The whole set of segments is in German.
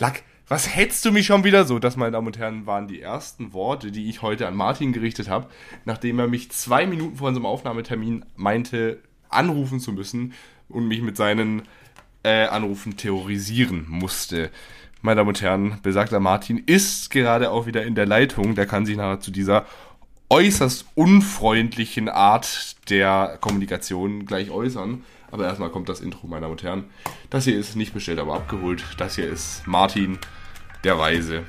Lack, was hättest du mich schon wieder so? Das, meine Damen und Herren, waren die ersten Worte, die ich heute an Martin gerichtet habe, nachdem er mich zwei Minuten vor unserem Aufnahmetermin meinte, anrufen zu müssen und mich mit seinen äh, Anrufen terrorisieren musste. Meine Damen und Herren, besagter Martin ist gerade auch wieder in der Leitung. Der kann sich nachher zu dieser äußerst unfreundlichen Art der Kommunikation gleich äußern. Aber erstmal kommt das Intro, meine Damen und Herren. Das hier ist nicht bestellt, aber abgeholt. Das hier ist Martin, der Weise.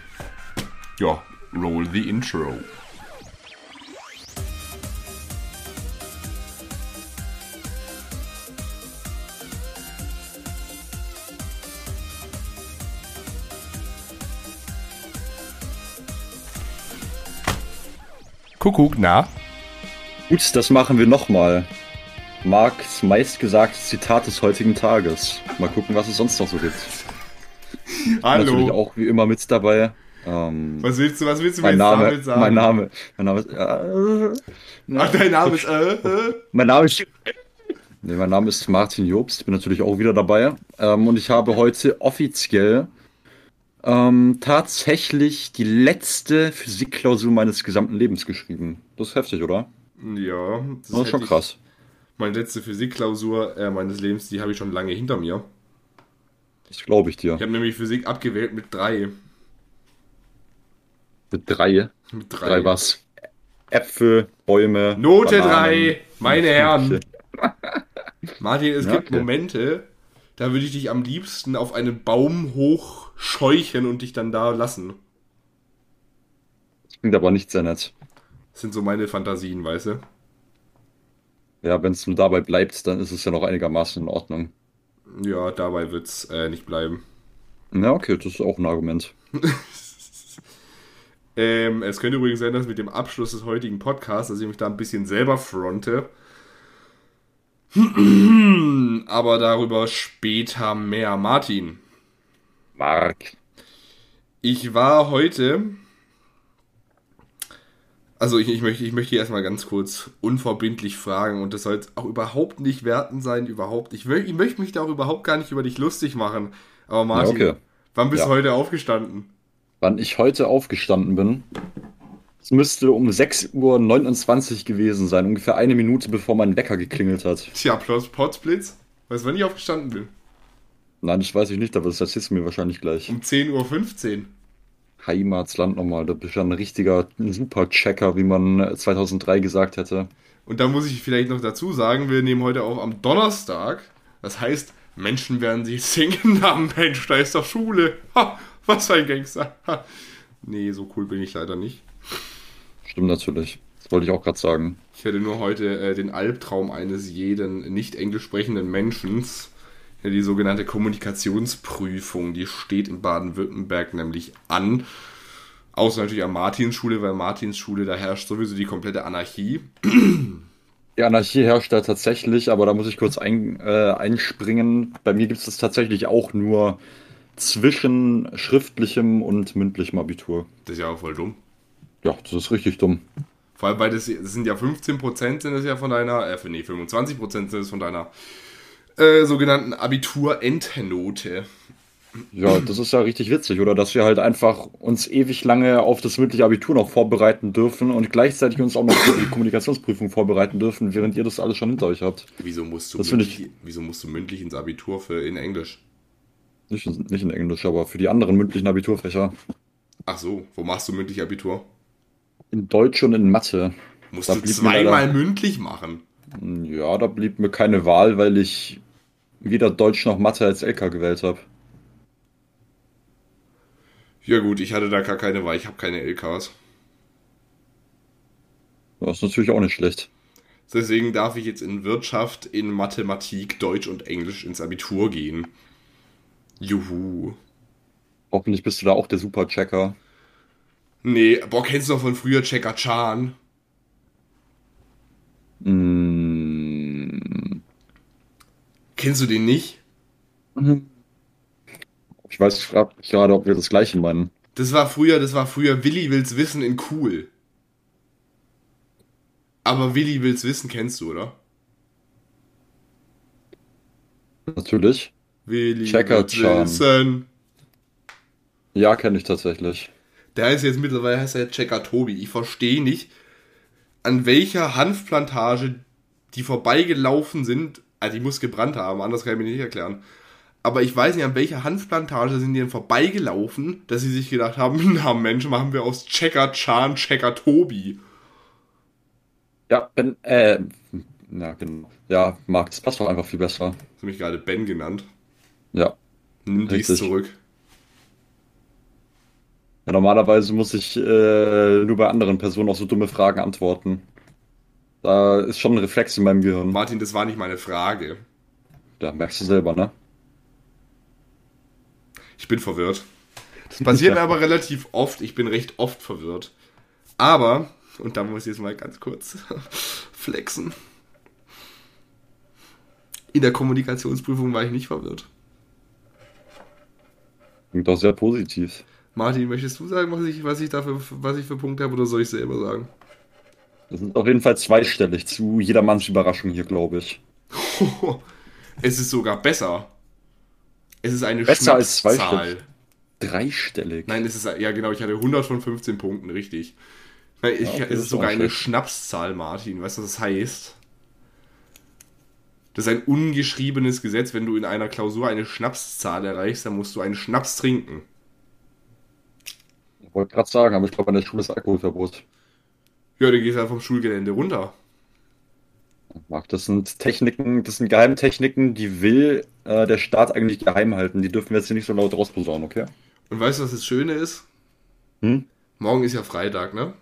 Ja, roll the intro. Kuckuck, na? Gut, das machen wir nochmal. Marks meistgesagtes Zitat des heutigen Tages. Mal gucken, was es sonst noch so gibt. Hallo. Natürlich auch wie immer mit dabei. Ähm, was willst du, was willst du mein mir Name, damit sagen? Mein Name, mein Name ist. Äh, Ach, dein Name ist. Äh, äh. mein Name ist. Nee, mein Name ist Martin Jobst, bin natürlich auch wieder dabei. Ähm, und ich habe heute offiziell ähm, tatsächlich die letzte Physikklausur meines gesamten Lebens geschrieben. Das ist heftig, oder? Ja, das, das ist schon krass. Meine letzte Physikklausur äh, meines Lebens, die habe ich schon lange hinter mir. Das glaube ich dir. Ich habe nämlich Physik abgewählt mit drei. Mit drei? Mit drei. Drei was? Äpfel, Bäume. Note Bananen. drei, meine Herren. Martin, es ja, gibt okay. Momente, da würde ich dich am liebsten auf einen Baum hochscheuchen und dich dann da lassen. Das klingt aber nicht sehr nett. Das sind so meine Fantasien, weißt du? Ja, wenn es nur dabei bleibt, dann ist es ja noch einigermaßen in Ordnung. Ja, dabei wird es äh, nicht bleiben. Ja, okay, das ist auch ein Argument. ähm, es könnte übrigens sein, dass mit dem Abschluss des heutigen Podcasts, dass ich mich da ein bisschen selber fronte. Aber darüber später mehr. Martin. Mark. Ich war heute also ich, ich, möchte, ich möchte erstmal ganz kurz unverbindlich fragen und das soll jetzt auch überhaupt nicht werten sein, überhaupt. Ich, will, ich möchte mich da auch überhaupt gar nicht über dich lustig machen. Aber Martin, ja, okay. wann bist ja. du heute aufgestanden? Wann ich heute aufgestanden bin? Es müsste um 6.29 Uhr gewesen sein, ungefähr eine Minute bevor mein Wecker geklingelt hat. Tja, plus Potsblitz. Weißt du, wann ich aufgestanden bin? Nein, das weiß ich nicht, aber das erzählst du mir wahrscheinlich gleich. Um 10.15 Uhr. Heimatsland nochmal. Da bist du ein richtiger Superchecker, wie man 2003 gesagt hätte. Und da muss ich vielleicht noch dazu sagen, wir nehmen heute auch am Donnerstag. Das heißt, Menschen werden sich singen haben. Mensch, da ist doch Schule. Ha, was für ein Gangster. Ha. Nee, so cool bin ich leider nicht. Stimmt natürlich. Das wollte ich auch gerade sagen. Ich hätte nur heute äh, den Albtraum eines jeden nicht englisch sprechenden Menschen ja, die sogenannte Kommunikationsprüfung, die steht in Baden-Württemberg nämlich an. Außer natürlich an Martinsschule, weil Martinsschule, da herrscht sowieso die komplette Anarchie. Die Anarchie herrscht da tatsächlich, aber da muss ich kurz ein, äh, einspringen. Bei mir gibt es das tatsächlich auch nur zwischen schriftlichem und mündlichem Abitur. Das ist ja auch voll dumm. Ja, das ist richtig dumm. Vor allem, weil das, das sind ja 15% sind es ja von deiner, äh, nee, 25% sind es von deiner äh, sogenannten Abitur-Endnote. Ja, das ist ja richtig witzig, oder? Dass wir halt einfach uns ewig lange auf das mündliche Abitur noch vorbereiten dürfen und gleichzeitig uns auch noch für die Kommunikationsprüfung vorbereiten dürfen, während ihr das alles schon hinter euch habt. Wieso musst du, mündlich, ich, wieso musst du mündlich ins Abitur für in Englisch? Nicht, nicht in Englisch, aber für die anderen mündlichen Abiturfächer. Ach so, wo machst du mündlich Abitur? In Deutsch und in Mathe. Musst da du zweimal mündlich machen? Ja, da blieb mir keine Wahl, weil ich weder Deutsch noch Mathe als LK gewählt habe. Ja gut, ich hatte da gar keine Wahl, ich habe keine LKs. Das ist natürlich auch nicht schlecht. Deswegen darf ich jetzt in Wirtschaft, in Mathematik, Deutsch und Englisch ins Abitur gehen. Juhu. Hoffentlich bist du da auch der Super-Checker. Nee, boah, kennst du noch von früher Checker Chan? Mm. Kennst du den nicht? Mhm. Ich weiß gerade, ob wir das gleiche meinen. Das war früher, das war früher Willi will's wissen in cool. Aber Willi will's wissen kennst du, oder? Natürlich. Willi wissen. Ja, kenne ich tatsächlich. Der heißt jetzt mittlerweile heißt er Checker Tobi. Ich verstehe nicht, an welcher Hanfplantage die vorbeigelaufen sind. Also die muss gebrannt haben, anders kann ich mir nicht erklären. Aber ich weiß nicht, an welcher Hanfplantage sind die denn vorbeigelaufen, dass sie sich gedacht haben, na Mensch, machen wir aus Checker Chan Checker Tobi. Ja, Ben, äh, ja, genau. Ja, Marc, das passt doch einfach viel besser. Hast du mich gerade Ben genannt? Ja. Nimm dies Richtig. zurück. ja normalerweise muss ich äh, nur bei anderen Personen auf so dumme Fragen antworten. Da ist schon ein Reflex in meinem Gehirn. Martin, das war nicht meine Frage. Ja, merkst du selber, ne? Ich bin verwirrt. Das passiert aber relativ oft. Ich bin recht oft verwirrt. Aber, und da muss ich jetzt mal ganz kurz flexen. In der Kommunikationsprüfung war ich nicht verwirrt. Klingt doch sehr positiv. Martin, möchtest du sagen, was ich, was ich dafür, was ich für Punkte habe, oder soll ich selber sagen? Das sind auf jeden Fall zweistellig zu jedermanns Überraschung hier, glaube ich. es ist sogar besser. Es ist eine Besser als Schnapszahl. zweistellig. Dreistellig. Nein, es ist, ja genau, ich hatte 100 von 15 Punkten, richtig. Nein, ich, Ja, es ist sogar eine. Schnapszahl, Martin. Weißt du, was das heißt? Das ist ein ungeschriebenes Gesetz. Wenn du in einer Klausur eine Schnapszahl erreichst, dann musst du einen Schnaps trinken. Ich wollte gerade sagen, aber ich glaube, an der Schule ist Alkoholverbot. Ja, dann gehst du halt vom Schulgelände runter. Marc, das sind Techniken, das sind Geheimtechniken, die will äh, der Staat eigentlich geheim halten. Die dürfen wir jetzt hier nicht so laut rausposaunen, okay? Und weißt du, was das Schöne ist? Hm? Morgen ist ja Freitag, ne?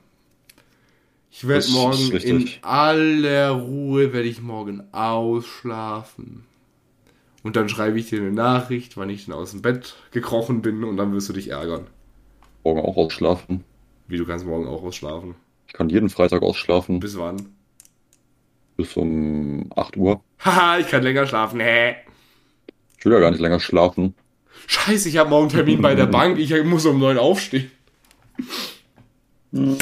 Ich werde morgen in aller Ruhe, werde ich morgen ausschlafen. Und dann schreibe ich dir eine Nachricht, wann ich denn aus dem Bett gekrochen bin und dann wirst du dich ärgern. Morgen auch ausschlafen. Wie du kannst morgen auch ausschlafen. Ich kann jeden Freitag ausschlafen. Bis wann? Bis um 8 Uhr. Haha, ich kann länger schlafen. Hä? Ich will ja gar nicht länger schlafen. Scheiße, ich habe morgen Termin bei der Bank. Ich muss um neun aufstehen. Mm.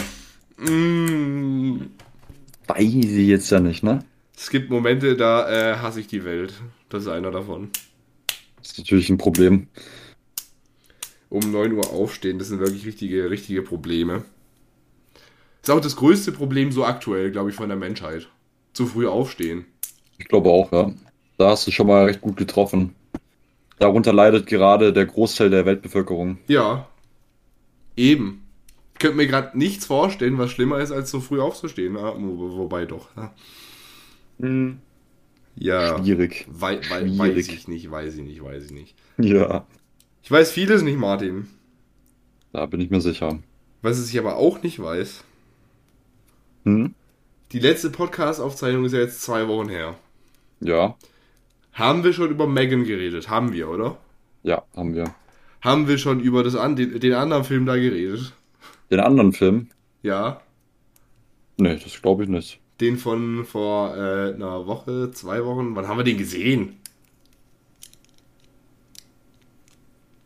Weiß ich jetzt ja nicht, ne? Es gibt Momente, da äh, hasse ich die Welt. Das ist einer davon. Das ist natürlich ein Problem. Um 9 Uhr aufstehen, das sind wirklich richtige, richtige Probleme. Ist auch das größte Problem so aktuell, glaube ich, von der Menschheit. Zu früh aufstehen. Ich glaube auch, ja. Da hast du schon mal recht gut getroffen. Darunter leidet gerade der Großteil der Weltbevölkerung. Ja. Eben. Ich könnte mir gerade nichts vorstellen, was schlimmer ist, als so früh aufzustehen. Ah, wo- wobei doch. Ja. Ja. Schwierig. Wei wei weiß Schwierig. ich nicht, weiß ich nicht, weiß ich nicht. Ja, Ich weiß vieles nicht, Martin. da bin ich mir sicher. Was ich aber auch nicht weiß, Hm? die letzte Podcast-Aufzeichnung ist ja jetzt zwei Wochen her. Ja, Haben wir schon über Megan geredet? Haben wir, oder? ja, haben wir. Haben wir schon über das an, den, den anderen Film da geredet? Den anderen Film? Ja. Nee, das glaube ich nicht. Den von vor äh, einer Woche, zwei Wochen. Wann haben wir den gesehen?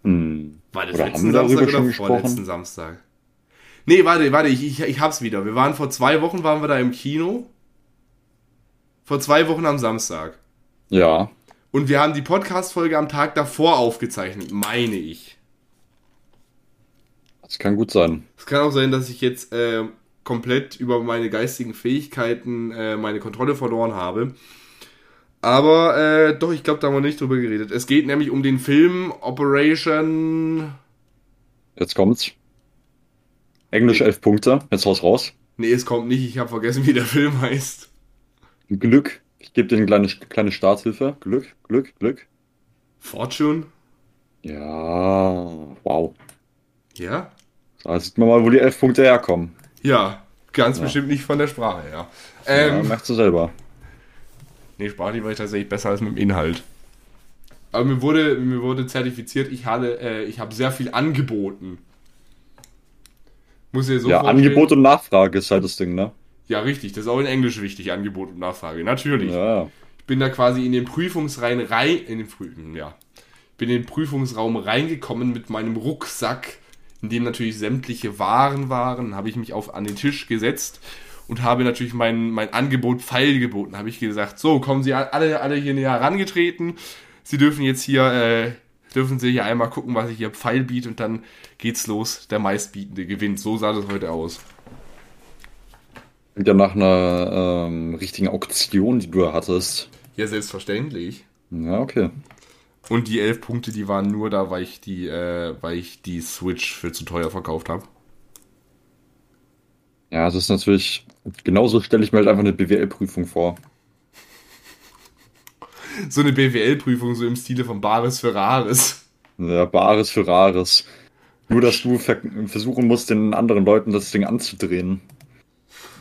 Hm. War das Oder letzten haben wir darüber Samstag schon oder gesprochen? vorletzten Samstag? Nee, warte, warte, ich, ich, ich hab's wieder. Wir waren vor zwei Wochen, waren wir da im Kino. Vor zwei Wochen am Samstag. Ja, Und wir haben die Podcast-Folge am Tag davor aufgezeichnet, meine ich. das kann gut sein. Es kann auch sein, dass ich jetzt äh, komplett über meine geistigen Fähigkeiten äh, meine Kontrolle verloren habe. Aber äh, doch, ich glaube, da haben wir nicht drüber geredet. Es geht nämlich um den Film Operation. Jetzt kommt's. Englisch elf Punkte. Jetzt haus raus. Nee, es kommt nicht. Ich habe vergessen, wie der Film heißt. Glück. Ich gebe dir eine kleine, kleine Starthilfe. Glück, Glück, Glück. Fortune? Ja, wow. Ja? Da sieht man mal, wo die elf Punkte herkommen. Ja, ganz Ja. bestimmt nicht von der Sprache her. ja, Ähm, merkst du selber. Nee, sprachlich war ich tatsächlich besser als mit dem Inhalt. Aber mir wurde, mir wurde zertifiziert, ich äh, ich habe sehr viel angeboten. Muss dir so ja, vorstellen? Angebot und Nachfrage ist halt das Ding, ne? Ja, richtig. Das ist auch in Englisch wichtig, Angebot und Nachfrage. Natürlich. Ja, Ich bin da quasi in den Prüfungsreihen rein, in den Prüfen, ja. Bin in den Prüfungsraum reingekommen mit meinem Rucksack, in dem natürlich sämtliche Waren waren. Habe ich mich auf an den Tisch gesetzt und habe natürlich mein, mein Angebot feilgeboten. Habe ich gesagt, so, kommen Sie alle, alle hier näher herangetreten. Sie dürfen jetzt hier äh, dürfen sie hier einmal gucken, was ich hier Pfeil biete und dann geht's los. Der meistbietende gewinnt. So sah das heute aus. Ja, nach einer ähm, richtigen Auktion, die du hattest. Ja, selbstverständlich. Ja, okay. Und die elf Punkte, die waren nur da, weil ich die, äh, weil ich die Switch für zu teuer verkauft habe. Ja, das ist natürlich. Genauso stelle ich mir halt einfach eine BWL-Prüfung vor. So eine BWL-Prüfung, so im Stile von Bares für Rares. Ja, Bares für Rares. Nur, dass du ver versuchen musst, den anderen Leuten das Ding anzudrehen.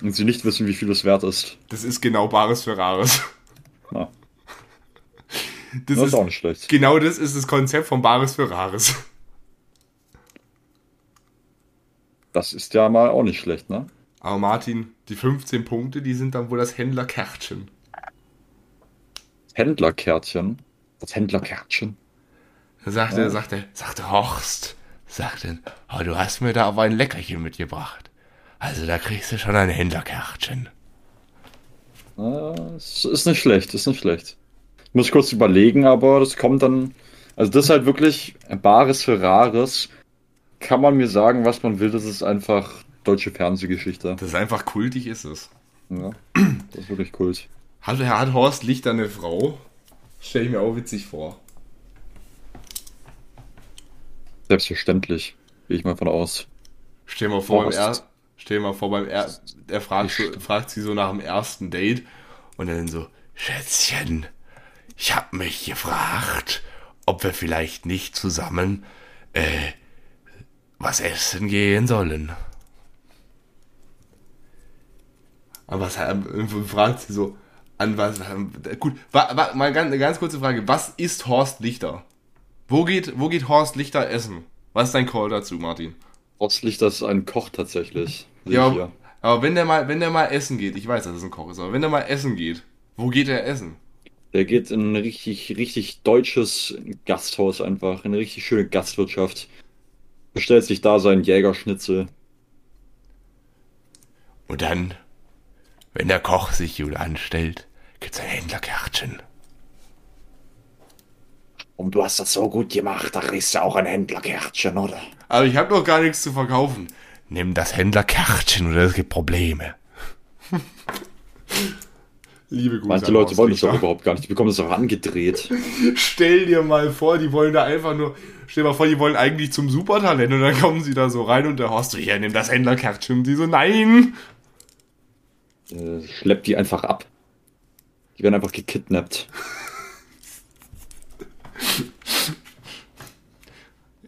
Und sie nicht wissen, wie viel es wert ist. Das ist genau Bares für Rares. Ja. Das, Das ist ist auch nicht schlecht. genau das ist das Konzept von Bares für Rares. Das ist ja mal auch nicht schlecht, ne? Aber Martin, die 15 Punkte, die sind dann wohl das Händlerkärtchen. Händlerkärtchen. Das Händlerkärtchen. Sagte, Ja. sagte, sagte Horst, sagte, oh, du hast mir da aber ein Leckerchen mitgebracht. Also da kriegst du schon ein Händlerkärtchen. Ah, es ist nicht schlecht, ist nicht schlecht. Muss ich kurz überlegen, aber das kommt dann. Also, das ist halt wirklich Bares für Rares. Kann man mir sagen, was man will, das ist einfach deutsche Fernsehgeschichte. Das ist einfach kultig, ist es. Ja, das ist wirklich Kult. Hat, hat Horst Lichter eine Frau? Stell ich mir auch witzig vor. Selbstverständlich, gehe ich mal von aus. Stell mal vor, beim er, stell mal vor beim er, er fragt, so, fragt sie so nach dem ersten Date und dann so, Schätzchen, ich hab mich gefragt, ob wir vielleicht nicht zusammen äh, was essen gehen sollen. Aber was äh, fragt sie so an was? Gut, wa, wa, mal ganz, eine ganz kurze Frage. Was ist Horst Lichter? Wo geht, wo geht Horst Lichter essen? Was ist dein Call dazu, Martin? Trotzdlich, das ist ein Koch tatsächlich. Ja, aber wenn der mal, wenn der mal essen geht, ich weiß, dass es ein Koch ist, aber wenn der mal essen geht, wo geht er essen? Der geht in ein richtig, richtig deutsches Gasthaus einfach, in eine richtig schöne Gastwirtschaft. Bestellt sich da seinen Jägerschnitzel. Und dann, wenn der Koch sich gut anstellt, gibt's ein Händlerkärtchen. Und du hast das so gut gemacht, da kriegst du auch ein Händlerkärtchen, oder? Aber ich habe noch gar nichts zu verkaufen. Nimm das Händlerkärtchen oder es gibt Probleme. Liebe Grüße. Manche an Leute wollen das doch überhaupt gar nicht. Die bekommen das auch angedreht. Stell dir mal vor, die wollen da einfach nur, stell dir mal vor, die wollen eigentlich zum Supertalent und dann kommen sie da so rein und der Horst hier, nimm das Händlerkärtchen. Und die so, nein. Äh, schleppt die einfach ab. Die werden einfach gekidnappt.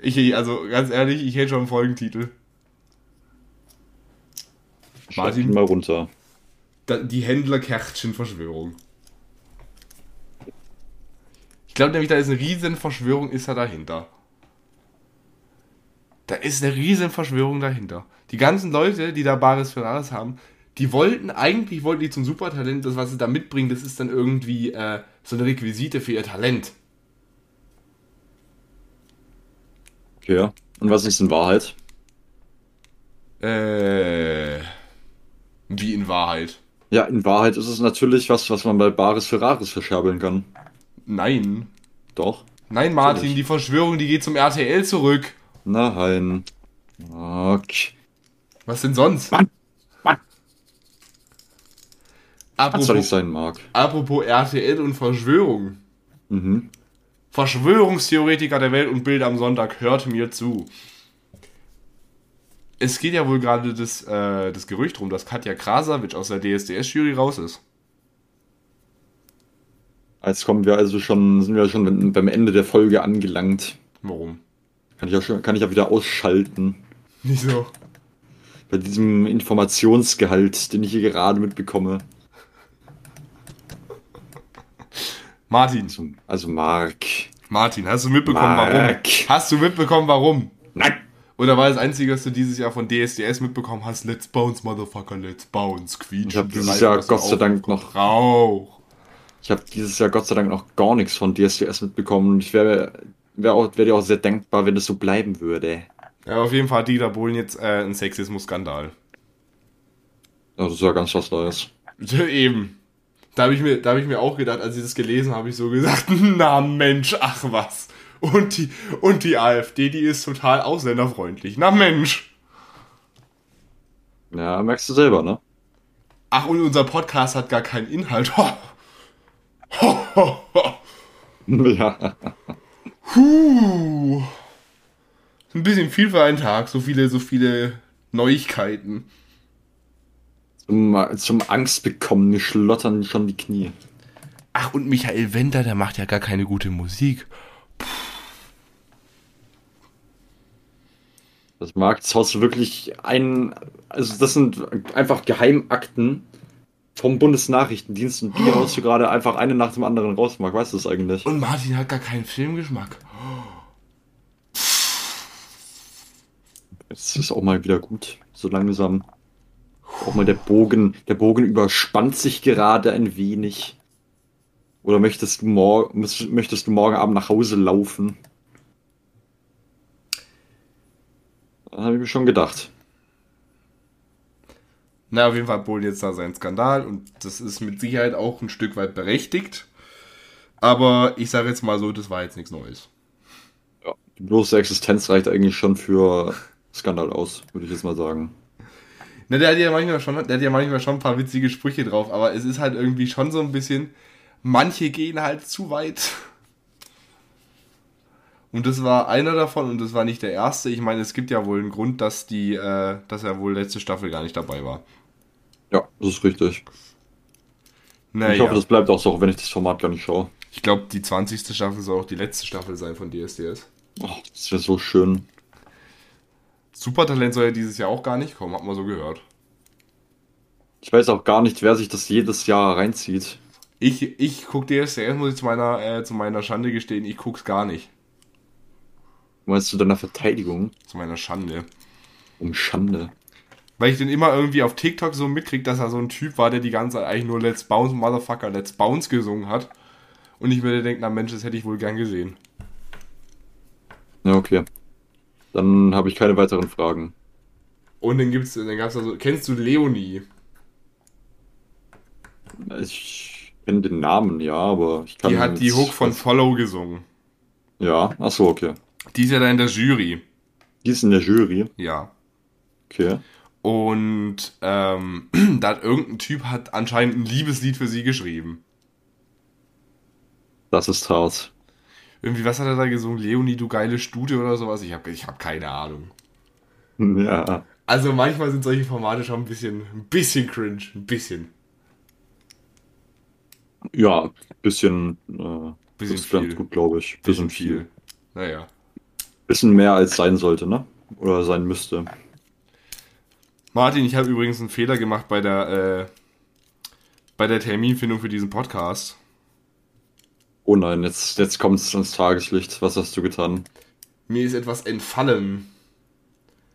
Ich, also ganz ehrlich, ich hätte schon einen Folgentitel. Martin? ihn mal runter. Die Händlerkärtchen-Verschwörung. Ich glaube nämlich, da ist eine riesen Verschwörung ist da dahinter. Da ist eine riesen Verschwörung dahinter. Die ganzen Leute, die da Bares für alles haben, die wollten, eigentlich wollten die zum Supertalent, das was sie da mitbringen, das ist dann irgendwie äh, so eine Requisite für ihr Talent. Okay. ja. Und was ist in Wahrheit? Äh, wie in Wahrheit. Ja, in Wahrheit ist es natürlich was, was man bei Bares für Rares verscherbeln kann. Nein. Doch. Nein, Martin, Natürlich. die Verschwörung, die geht zum RTL zurück. Nein. Okay. Was denn sonst? Mann, Mann. Was soll ich Apropos, sein, Marc? apropos RTL und Verschwörung. Mhm. Verschwörungstheoretiker der Welt und Bild am Sonntag, hört mir zu. Es geht ja wohl gerade das, äh, das Gerücht rum, dass Katja Krasavitsch aus der DSDS-Jury raus ist. Jetzt kommen wir also schon, sind wir schon beim Ende der Folge angelangt. Warum? Kann ich ja schon, kann ich ja wieder ausschalten. Wieso? Bei diesem Informationsgehalt, den ich hier gerade mitbekomme. Martin, Also, also Marc. Martin, hast du mitbekommen, Mark. warum? Hast du mitbekommen, warum? Nein! Oder war das Einzige, was du dieses Jahr von DSDS mitbekommen hast? Let's bounce, Motherfucker, let's bounce, quietschen. Ich hab dieses Jahr Gott sei Dank noch- Rauch. Ich habe dieses Jahr Gott sei Dank noch gar nichts von DSDS mitbekommen. Und ich wäre wär auch, wär dir auch sehr dankbar, wenn es so bleiben würde. Ja, auf jeden Fall hat Dieter Bohlen jetzt äh, einen Sexismus-Skandal. Also, das ist ja ganz was Neues. Eben. Da habe ich, mir- da hab ich mir auch gedacht, als ich das gelesen habe, habe ich so gesagt, na Mensch, ach was. Und die, und die AfD, die ist total ausländerfreundlich. Na Mensch. Ja, merkst du selber, ne? Ach, und unser Podcast hat gar keinen Inhalt. Ho. Ho, ho, ho. Ja. Puh. Ein bisschen viel für einen Tag. So viele, so viele Neuigkeiten. Zum, zum Angst bekommen, mir schlottern schon die Knie. Ach, und Michael Wender, der macht ja gar keine gute Musik. Das mag, das hast du wirklich ein, also das sind einfach Geheimakten vom Bundesnachrichtendienst und die haust du gerade einfach eine nach dem anderen raus, Marc, weißt du das eigentlich? Und Martin hat gar keinen Filmgeschmack. Es ist auch mal wieder gut, so langsam. Auch mal der Bogen, der Bogen überspannt sich gerade ein wenig. Oder möchtest du, mor möchtest du morgen Abend nach Hause laufen? Habe ich mir schon gedacht. Na, auf jeden Fall hat Bohlen jetzt da seinen Skandal und das ist mit Sicherheit auch ein Stück weit berechtigt. Aber ich sage jetzt mal so, das war jetzt nichts Neues. Ja, die bloße Existenz reicht eigentlich schon für Skandal aus, würde ich jetzt mal sagen. Na, der hat ja manchmal schon, der hat ja manchmal schon ein paar witzige Sprüche drauf, aber es ist halt irgendwie schon so ein bisschen, manche gehen halt zu weit. Und das war einer davon und das war nicht der erste. Ich meine, es gibt ja wohl einen Grund, dass die, äh, dass er wohl letzte Staffel gar nicht dabei war. Ja, das ist richtig. Naja. Ich hoffe, das bleibt auch so, wenn ich das Format gar nicht schaue. Ich glaube, die 20. Staffel soll auch die letzte Staffel sein von DSDS. Oh, das wäre so schön. Supertalent soll ja dieses Jahr auch gar nicht kommen, hat man so gehört. Ich weiß auch gar nicht, wer sich das jedes Jahr reinzieht. Ich, ich guck DSDS, muss ich zu meiner, äh, zu meiner Schande gestehen, ich guck's gar nicht. Meinst du deiner Verteidigung? Zu meiner Schande. Um Schande. Weil ich den immer irgendwie auf TikTok so mitkrieg, dass er so ein Typ war, der die ganze Zeit eigentlich nur Let's Bounce, Motherfucker, Let's Bounce gesungen hat. Und ich mir denke, na Mensch, das hätte ich wohl gern gesehen. Ja, okay. Dann habe ich keine weiteren Fragen. Und dann gibt's, dann gab's also, kennst du Leonie? Ich kenne den Namen, ja, aber ich kann. Die hat die Hook von Follow gesungen. Ja, ach so, okay. Die ist ja da in der Jury. Die ist in der Jury. Ja. Okay. Und ähm, da hat irgendein Typ hat anscheinend ein Liebeslied für sie geschrieben. Das ist hart. Irgendwie, was hat er da gesungen? Leonie, du geile Stute oder sowas? Ich habe ich hab keine Ahnung. Ja. Also manchmal sind solche Formate schon ein bisschen, ein bisschen cringe. Ein bisschen. Ja, bisschen. Äh, Bisschen ist ganz viel. gut, glaube ich. Bisschen viel. Naja. Bisschen mehr als sein sollte, ne? Oder sein müsste. Martin, ich habe übrigens einen Fehler gemacht bei der, äh, bei der Terminfindung für diesen Podcast. Oh nein, jetzt, jetzt kommt es ans Tageslicht. Was hast du getan? Mir ist etwas entfallen.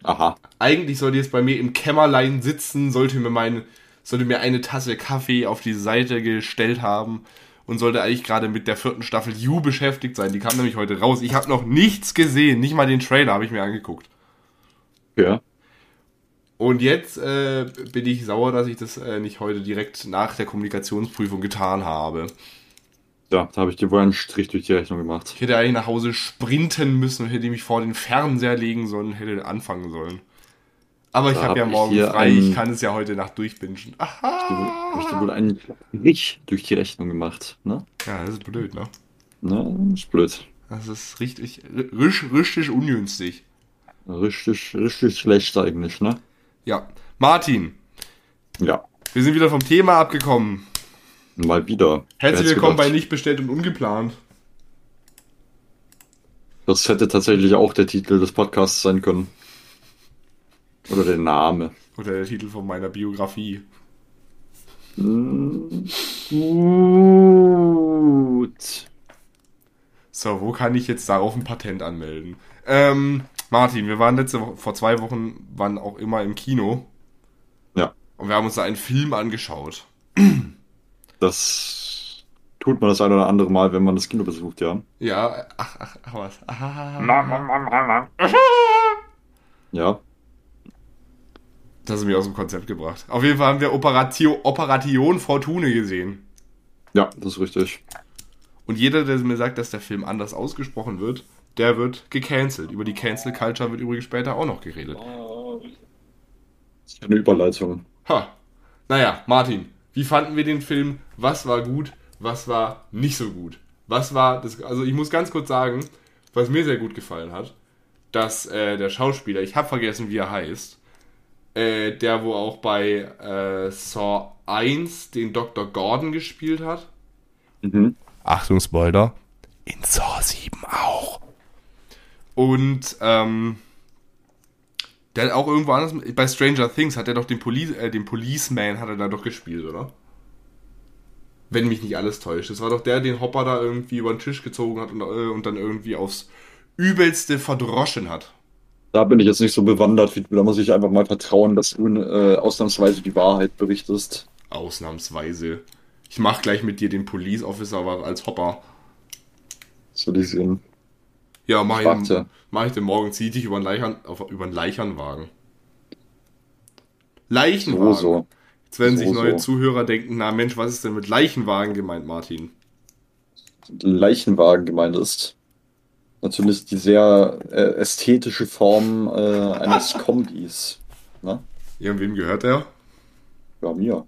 Aha. Eigentlich sollte jetzt bei mir im Kämmerlein sitzen, sollte mir mein, sollte mir eine Tasse Kaffee auf die Seite gestellt haben und sollte eigentlich gerade mit der vierten Staffel You beschäftigt sein. Die kam nämlich heute raus. Ich habe noch nichts gesehen, nicht mal den Trailer habe ich mir angeguckt. Ja. Und jetzt äh, bin ich sauer, dass ich das äh, nicht heute direkt nach der Kommunikationsprüfung getan habe. Ja, da habe ich dir wohl einen Strich durch die Rechnung gemacht. Ich hätte eigentlich nach Hause sprinten müssen und hätte mich vor den Fernseher legen sollen, hätte anfangen sollen. Aber ich Da habe hab ja ich morgen frei, ich kann es ja heute Nacht durchbingen. Aha! Habe ich dir wohl einen Strich durch die Rechnung gemacht, ne? Ja, das ist blöd, ne? Ne, das ist blöd. Das ist richtig, richtig, richtig ungünstig. Richtig, richtig schlecht eigentlich, ne? Ja. Martin, Ja. wir sind wieder vom Thema abgekommen. Mal wieder. Herzlich willkommen bei gedacht? Nicht bestellt und ungeplant. Das hätte tatsächlich auch der Titel des Podcasts sein können. Oder der Name. Oder der Titel von meiner Biografie. Gut. So, wo kann ich jetzt darauf ein Patent anmelden? Ähm, Martin, wir waren letzte Woche, vor zwei Wochen, waren auch immer im Kino. Ja. Und wir haben uns da einen Film angeschaut. Das tut man das ein oder andere Mal, wenn man das Kino besucht, ja. Ja, ach, ach, ach was. Ah, Ja. das ist mir aus dem Konzept gebracht. Auf jeden Fall haben wir Operatio, Operation Fortune gesehen. Ja, das ist richtig. Und jeder, der mir sagt, dass der Film anders ausgesprochen wird, der wird gecancelt. Über die Cancel Culture wird übrigens später auch noch geredet. Das ist eine Überleitung. Ha. Naja, Martin, wie fanden wir den Film? Was war gut? Was war nicht so gut? Was war das? Also ich muss ganz kurz sagen, was mir sehr gut gefallen hat, dass äh, der Schauspieler, ich habe vergessen, wie er heißt, äh, der wo auch bei äh, Saw 1 den Dr. Gordon gespielt hat. Mhm. Achtung, Spoiler. In Saw 7 auch. Und ähm, der hat auch irgendwo anders, bei Stranger Things hat er doch den, Poli äh, den Policeman hat er da doch gespielt, oder? Wenn mich nicht alles täuscht. Das war doch der, den Hopper da irgendwie über den Tisch gezogen hat und, äh, und dann irgendwie aufs Übelste verdroschen hat. Da bin ich jetzt nicht so bewandert, wie, da muss ich einfach mal vertrauen, dass du äh, ausnahmsweise die Wahrheit berichtest. Ausnahmsweise. Ich mach gleich mit dir den Police Officer aber als Hopper. Das will ich sehen. Ja, mach ich, Warte. mach ich den morgen, zieh dich über den, Leichern, auf, über den Leichernwagen. Leichenwagen. So, so. Jetzt werden So, sich neue. Zuhörer denken, na Mensch, was ist denn mit Leichenwagen gemeint, Martin? Leichenwagen gemeint ist. Natürlich die sehr äh, ästhetische Form äh, eines Kombis. Ne? Ja, und wem gehört der? Ja, mir.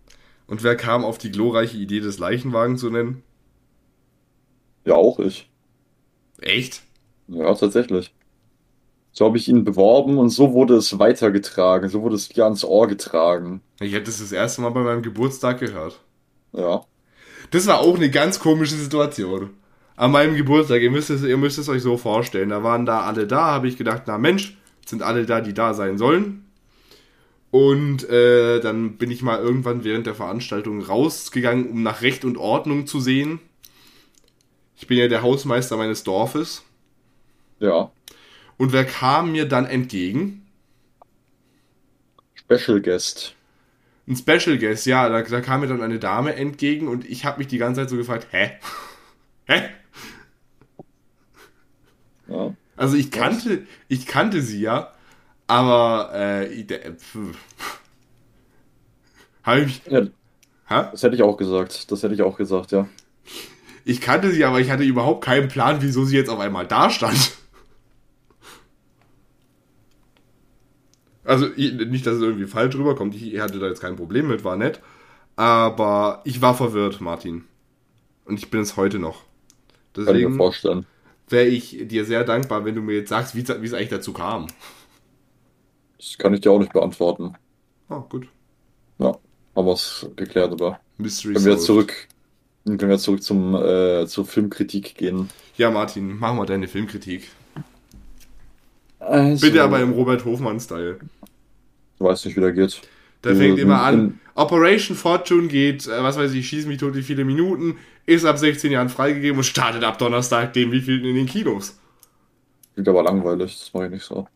Und wer kam auf die glorreiche Idee, des Leichenwagen zu nennen? Ja, auch ich. Echt? Ja, tatsächlich. So habe ich ihn beworben und so wurde es weitergetragen. So wurde es dir ans Ohr getragen. Ich hätte es das erste Mal bei meinem Geburtstag gehört. Ja. Das war auch eine ganz komische Situation. An meinem Geburtstag, ihr müsst es, ihr müsst es euch so vorstellen, da waren da alle da, habe ich gedacht, na Mensch, sind alle da, die da sein sollen. Und äh, dann bin ich mal irgendwann während der Veranstaltung rausgegangen, um nach Recht und Ordnung zu sehen. Ich bin ja der Hausmeister meines Dorfes. Ja. Und wer kam mir dann entgegen? Special Guest. Ein Special Guest, ja, da, da kam mir dann eine Dame entgegen und ich habe mich die ganze Zeit so gefragt, hä? Hä? Ja. Also ich kannte, ich kannte sie ja, aber äh, pf- habe ich, ja. hä? Das hätte ich auch gesagt. Das hätte ich auch gesagt, ja. ich kannte sie, aber ich hatte überhaupt keinen Plan, wieso sie jetzt auf einmal da stand. Also ich- nicht, dass es irgendwie falsch rüberkommt. Ich hatte da jetzt kein Problem mit, war nett. Aber ich war verwirrt, Martin. Und ich bin es heute noch. Kann ich mir Deswegen vorstellen. wäre ich dir sehr dankbar, wenn du mir jetzt sagst, wie es eigentlich dazu kam. Das kann ich dir auch nicht beantworten. Ah, gut. Ja. Haben wir es geklärt, aber. Mystery Können wir jetzt zurück. Können wir zurück zum, äh, zur Filmkritik gehen. Ja, Martin, mach mal deine Filmkritik. Also, Bitte aber im Robert Hofmann-Style. Weiß nicht, wie der geht. Der Ja, fängt immer in- an. Operation Fortune geht, äh, was weiß ich, schieß mich tot wie viele Minuten, ist ab 16 Jahren freigegeben und startet ab Donnerstag dem wievielten in den Kinos. Klingt aber langweilig, das mache ich nicht so.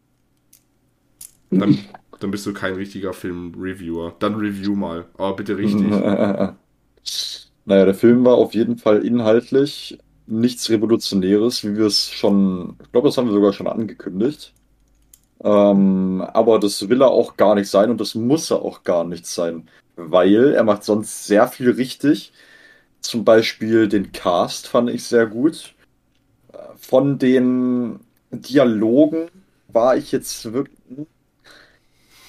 Dann, dann bist du kein richtiger Film-Reviewer. Dann review mal. Aber bitte richtig. Naja, der Film war auf jeden Fall inhaltlich nichts Revolutionäres, wie wir es schon, ich glaube, das haben wir sogar schon angekündigt. Ähm, aber das will er auch gar nicht sein und das muss er auch gar nicht sein, weil er macht sonst sehr viel richtig. Zum Beispiel den Cast fand ich sehr gut. Von den Dialogen war ich jetzt wirklich,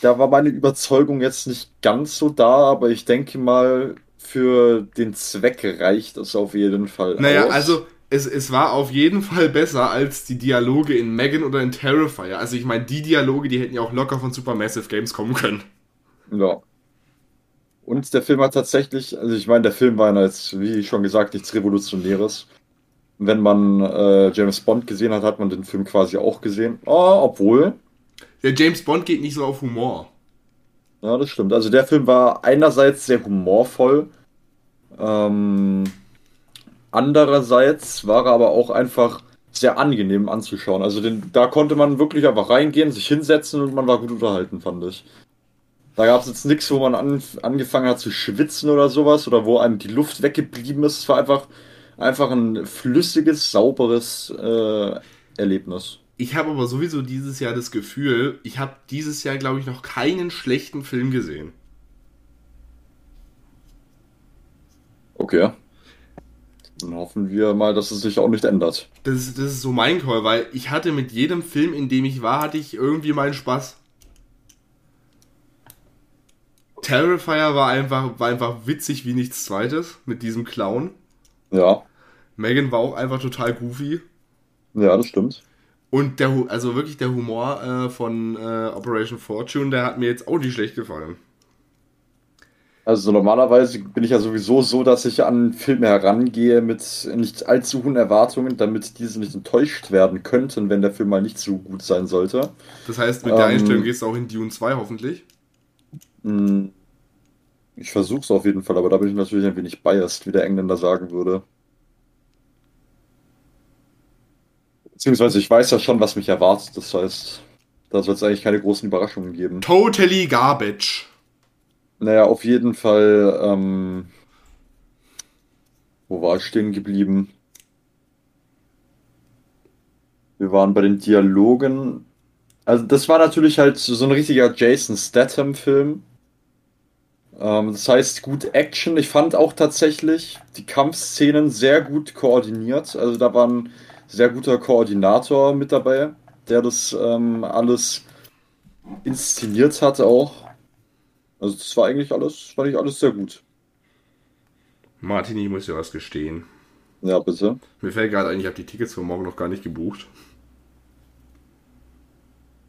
da war meine Überzeugung jetzt nicht ganz so da, aber ich denke mal, für den Zweck reicht es auf jeden Fall Naja, aus. also es, es war auf jeden Fall besser als die Dialoge in Megan oder in Terrifier. Also ich meine, die Dialoge, die hätten ja auch locker von Supermassive Games kommen können. Ja. Und der Film hat tatsächlich, also ich meine, der Film war jetzt, wie schon gesagt, nichts Revolutionäres. Wenn man äh, James Bond gesehen hat, hat man den Film quasi auch gesehen. Ah, obwohl, Der James Bond geht nicht so auf Humor. ja, das stimmt. Also der Film war einerseits sehr humorvoll, ähm, andererseits war er aber auch einfach sehr angenehm anzuschauen. Also den, da konnte man wirklich einfach reingehen, sich hinsetzen und man war gut unterhalten, fand ich. Da gab es jetzt nichts, wo man an, angefangen hat zu schwitzen oder sowas oder wo einem die Luft weggeblieben ist. Es war einfach, einfach ein flüssiges, sauberes äh, Erlebnis. Ich habe aber sowieso dieses Jahr das Gefühl, ich habe dieses Jahr, glaube ich, noch keinen schlechten Film gesehen. Okay. Dann hoffen wir mal, dass es sich auch nicht ändert. Das ist, das ist so mein Call, weil ich hatte mit jedem Film, in dem ich war, hatte ich irgendwie meinen Spaß. Terrifier war einfach, war einfach witzig wie nichts zweites mit diesem Clown. Ja. Megan war auch einfach total goofy. Ja, das stimmt. Und der, also wirklich der Humor äh, von äh, Operation Fortune, der hat mir jetzt auch nicht schlecht gefallen. Also normalerweise bin ich ja sowieso so, dass ich an Filme herangehe mit nicht allzu hohen Erwartungen, damit diese nicht enttäuscht werden könnten, wenn der Film mal nicht so gut sein sollte. Das heißt, mit der ähm, Einstellung gehst du auch in Dune 2 hoffentlich? Hm, ich versuche es auf jeden Fall, aber da bin ich natürlich ein wenig biased, wie der Engländer sagen würde. Beziehungsweise ich weiß ja schon, was mich erwartet. Das heißt, da soll es eigentlich keine großen Überraschungen geben. Totally garbage. Naja, auf jeden Fall. Ähm, wo war ich stehen geblieben? Wir waren bei den Dialogen. Also, das war natürlich halt so ein richtiger Jason Statham-Film. Ähm, das heißt, gut Action. Ich fand auch tatsächlich die Kampfszenen sehr gut koordiniert. Also, da war ein sehr guter Koordinator mit dabei, der das ähm, alles inszeniert hat auch. Also das war eigentlich alles, fand ich alles sehr gut. Martin, ich muss dir was gestehen. Ja, bitte. Mir fällt gerade ein, ich habe die Tickets für morgen noch gar nicht gebucht.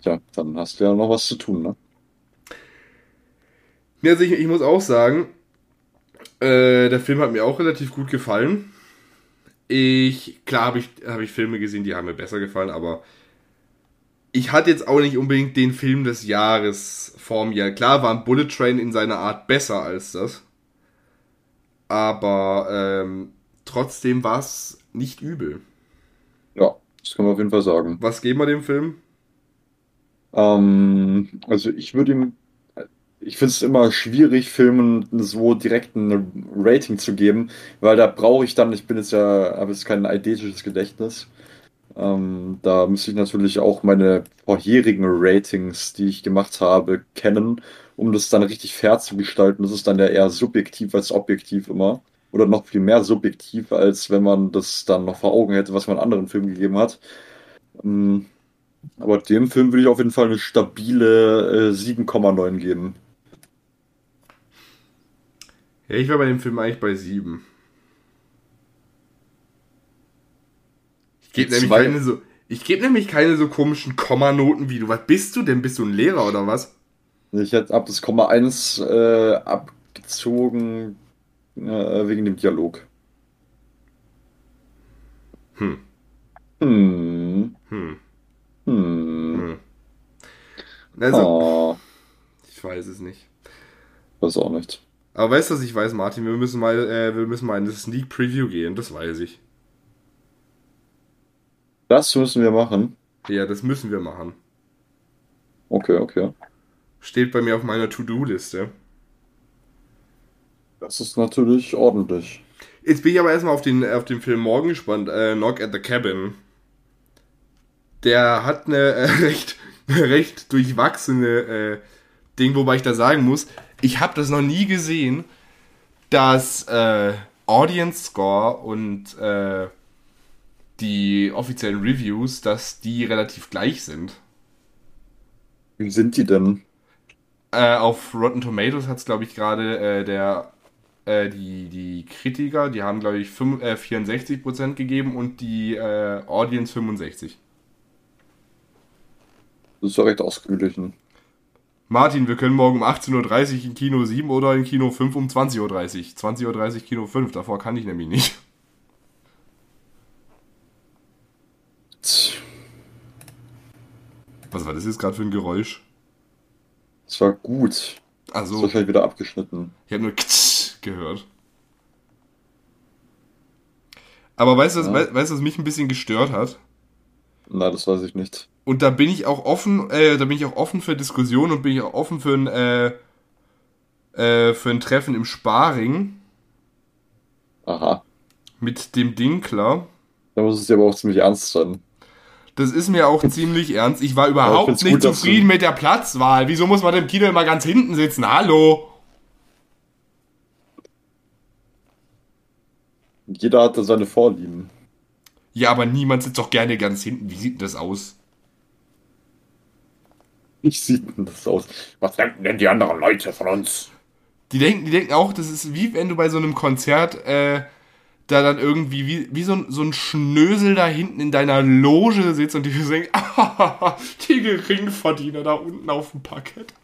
Tja, dann hast du ja noch was zu tun, ne? Ja, also ich, ich muss auch sagen, äh, der Film hat mir auch relativ gut gefallen. Ich, klar habe ich, hab ich Filme gesehen, die haben mir besser gefallen, aber ich hatte jetzt auch nicht unbedingt den Film des Jahres vor mir. Klar war ein Bullet Train in seiner Art besser als das. Aber ähm, trotzdem war es nicht übel. Ja, das kann man auf jeden Fall sagen. Was geben wir dem Film? Ähm, also ich würde ihm. Ich finde es immer schwierig, Filmen so direkt ein Rating zu geben, weil da brauche ich dann, ich bin jetzt ja, habe jetzt kein eidetisches Gedächtnis. Ähm, da müsste ich natürlich auch meine vorherigen Ratings, die ich gemacht habe, kennen, um das dann richtig fair zu gestalten. Das ist dann ja eher subjektiv als objektiv immer. Oder noch viel mehr subjektiv, als wenn man das dann noch vor Augen hätte, was man anderen Filmen gegeben hat. Ähm, aber dem Film würde ich auf jeden Fall eine stabile äh, 7,9 geben. Ja, ich wäre bei dem Film eigentlich bei 7. gebe nämlich keine so. Ich gebe nämlich keine so komischen Kommanoten wie du. Was bist du denn? Bist du ein Lehrer oder was? Ich hätte ab das Komma 1 äh, abgezogen äh, wegen dem Dialog. Hm. Hm. Hm. Hm. hm. Also, oh. ich weiß es nicht. Weiß auch nicht. Aber weißt du, was ich weiß, Martin? Wir müssen mal, äh, wir müssen mal in das Sneak Preview gehen, das weiß ich. Das müssen wir machen. Ja, das müssen wir machen. Okay, okay. Steht bei mir auf meiner To-Do-Liste. Das ist natürlich ordentlich. Jetzt bin ich aber erstmal auf den, auf den Film morgen gespannt. Äh, Knock at the Cabin. Der hat eine äh, recht, recht durchwachsene äh, Ding, wobei ich da sagen muss, ich habe das noch nie gesehen, dass äh, Audience Score und äh, die offiziellen Reviews, dass die relativ gleich sind. Wie sind die denn? Äh, auf Rotten Tomatoes hat es, glaube ich, gerade äh, der äh, die, die Kritiker, die haben, glaube ich, 5, äh, 64% gegeben und die äh, Audience 65%. Das ist ja recht ausgeglichen. Martin, wir können morgen um 18.30 Uhr in Kino 7 oder in Kino 5 um 20.30 Uhr. 20.30 Uhr Kino 5, davor kann ich nämlich nicht. Was war das jetzt gerade für ein Geräusch? Es war gut. Also. ist wahrscheinlich wieder abgeschnitten. Ich habe nur gehört. Aber weißt du, ja. was, weißt, was mich ein bisschen gestört hat? Na, das weiß ich nicht. Und da bin ich auch offen, äh, da bin ich auch offen für Diskussionen und bin ich auch offen für ein, äh, äh, für ein Treffen im Sparing. Aha. Mit dem Dinkler. Da muss es ja aber auch ziemlich ernst sein. Das ist mir auch ziemlich ernst. Ich war überhaupt ich nicht gut, zufrieden mit der Platzwahl. Wieso muss man im Kino immer ganz hinten sitzen? Hallo? Jeder hatte seine Vorlieben. Ja, aber niemand sitzt doch gerne ganz hinten. Wie sieht denn das aus? Wie sieht denn das aus? Was denken denn die anderen Leute von uns? Die denken, die denken auch, das ist wie wenn du bei so einem Konzert äh, da dann irgendwie wie, wie so, ein, so ein Schnösel da hinten in deiner Loge sitzt und die denken, ah, die Geringverdiener da unten auf dem Parkett.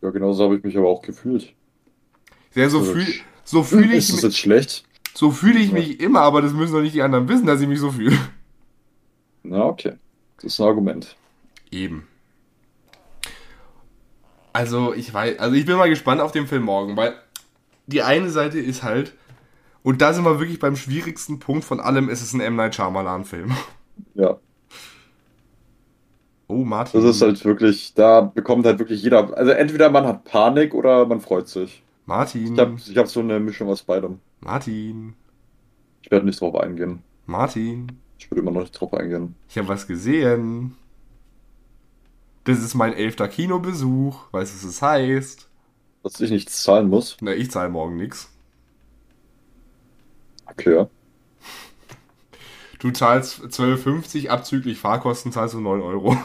Ja, genauso habe ich mich aber auch gefühlt. Ja, so Also, fühle so fühl ich, Ist das mich- jetzt schlecht? so fühl ich mich immer, aber das müssen doch nicht die anderen wissen, dass ich mich so fühle. Na, okay. Das ist ein Argument. Eben. Also, ich weiß, also ich bin mal gespannt auf den Film morgen, weil die eine Seite ist halt, und da sind wir wirklich beim schwierigsten Punkt von allem, ist es ein M. Night Shyamalan-Film. Ja. Oh, Martin. Das ist halt wirklich, da bekommt halt wirklich jeder. Also entweder man hat Panik oder man freut sich. Martin. Ich habe ich hab so eine Mischung aus beidem. Martin. Ich werde nicht drauf eingehen. Martin. Ich würde immer noch nicht drauf eingehen. Ich habe was gesehen. Das ist mein elfter Kinobesuch. Weißt du, was das heißt? Dass ich nichts zahlen muss. Na, ich zahle morgen nix. Okay. Du zahlst 12,50 abzüglich Fahrkosten zahlst du 9 Euro.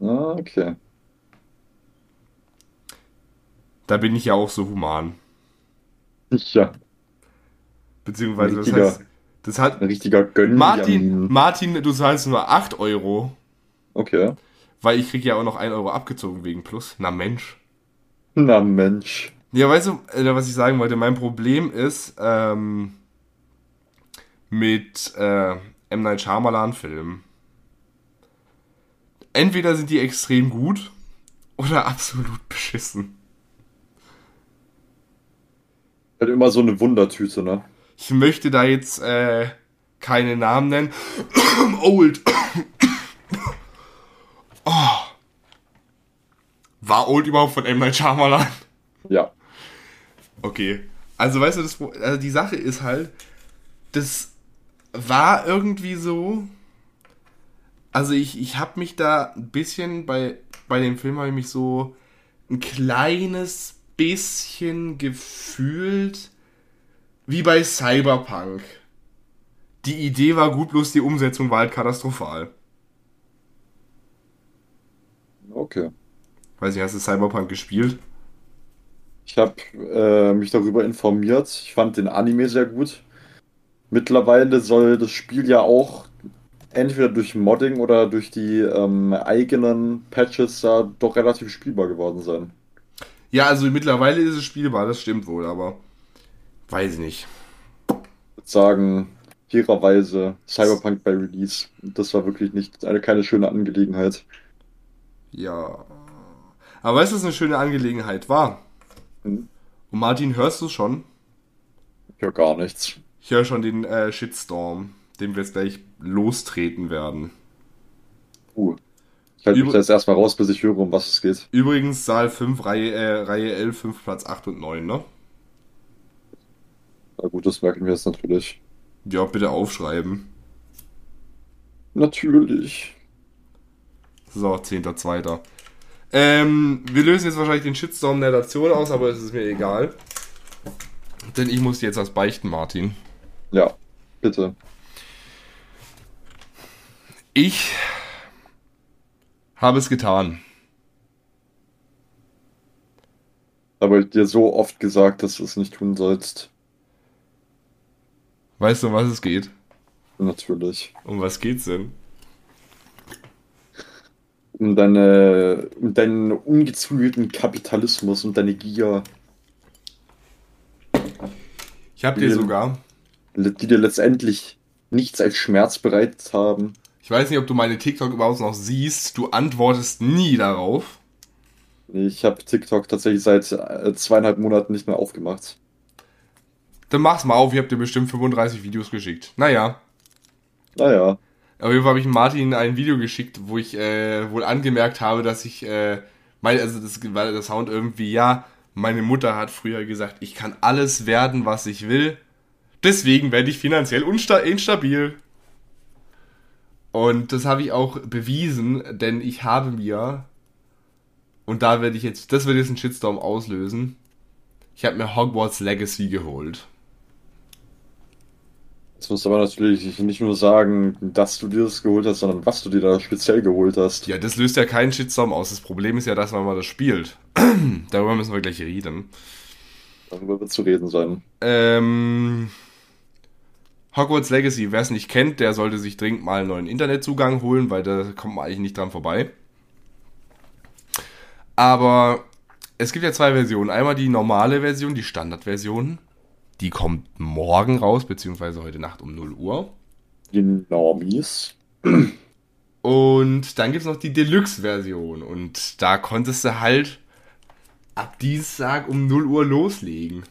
Ah, okay. Da bin ich ja auch so human. Ja, Beziehungsweise das heißt, das hat ein richtiger Gönn. Martin, Martin, du zahlst nur 8 Euro, Okay. weil ich krieg ja auch noch 1 Euro abgezogen wegen Plus. Na Mensch. Na Mensch. Ja, weißt du, äh, was ich sagen wollte? Mein Problem ist ähm, mit äh, M. Night Shyamalan-Filmen. Entweder sind die extrem gut oder absolut beschissen. Halt immer so eine Wundertüte, ne? Ich möchte da jetzt äh, keine Namen nennen. Old. oh. War Old überhaupt von M. Night Shyamalan? Ja. Okay. Also weißt du, das, also die Sache ist halt, das war irgendwie so. Also ich, ich habe mich da ein bisschen bei, bei dem Film habe ich mich so ein kleines bisschen gefühlt wie bei Cyberpunk. Die Idee war gut, bloß die Umsetzung war halt katastrophal. Okay. Weiß nicht, hast du Cyberpunk gespielt? Ich habe äh, mich darüber informiert. Ich fand den Anime sehr gut. Mittlerweile soll das Spiel ja auch entweder durch Modding oder durch die ähm, eigenen Patches da doch relativ spielbar geworden sein. Ja, also mittlerweile ist es spielbar, das stimmt wohl, aber weiß ich nicht. Ich würde sagen, fairerweise Cyberpunk bei Release. Das war wirklich nicht eine keine schöne Angelegenheit. Ja. Aber weißt du, was eine schöne Angelegenheit war? Hm. Und Martin, hörst du schon? Ich höre gar nichts. Ich höre schon den äh, Shitstorm, den wir jetzt gleich lostreten werden. Uh. Ich halte mich da jetzt erstmal raus, bis ich höre, um was es geht. Übrigens Saal 5, Reihe, äh, Reihe L, 5, Platz 8 und 9, ne? Na gut, das merken wir jetzt natürlich. Ja, bitte aufschreiben. Natürlich. So, 10.2. Ähm, wir lösen jetzt wahrscheinlich den Shitstorm der Nation aus, aber es ist mir egal. Denn ich muss dir jetzt was beichten, Martin. Ja, bitte. Ich habe es getan. Aber dir so oft gesagt, dass du es nicht tun sollst. Weißt du, um was es geht? Natürlich. Um was geht's denn? Um deine, um deinen ungezügelten Kapitalismus und deine Gier, Ich habe dir sogar, die dir letztendlich nichts als Schmerz bereitet haben. ich weiß nicht, ob du meine TikTok überhaupt noch siehst, du antwortest nie darauf. Ich habe TikTok tatsächlich seit äh, zweieinhalb Monaten nicht mehr aufgemacht. Dann mach's mal auf, ich habe dir bestimmt 35 Videos geschickt. Naja, Naja, auf jeden Fall habe ich Martin ein Video geschickt, wo ich äh, wohl angemerkt habe, dass ich, äh, mein, also das war der Sound irgendwie, ja, meine Mutter hat früher gesagt, ich kann alles werden, was ich will. Deswegen werde ich finanziell instabil. Und das habe ich auch bewiesen, denn ich habe mir, und da werde ich jetzt, das wird jetzt einen Shitstorm auslösen, Ich habe mir Hogwarts Legacy geholt. Jetzt musst du aber natürlich nicht nur sagen, dass du dir das geholt hast, sondern was du dir da speziell geholt hast. Ja, das löst ja keinen Shitstorm aus. Das Problem ist ja, dass man mal das spielt. Darüber müssen wir gleich reden. Darüber wird zu reden sein. Ähm, Hogwarts Legacy, wer es nicht kennt, der sollte sich dringend mal einen neuen Internetzugang holen, weil da kommt man eigentlich nicht dran vorbei. Aber es gibt ja zwei Versionen. Einmal die normale Version, die Standardversion. Die kommt morgen raus, beziehungsweise heute Nacht um 0 Uhr. Die Normies. Und dann gibt es noch die Deluxe-Version. Und da konntest du halt ab Dienstag um 0 Uhr loslegen.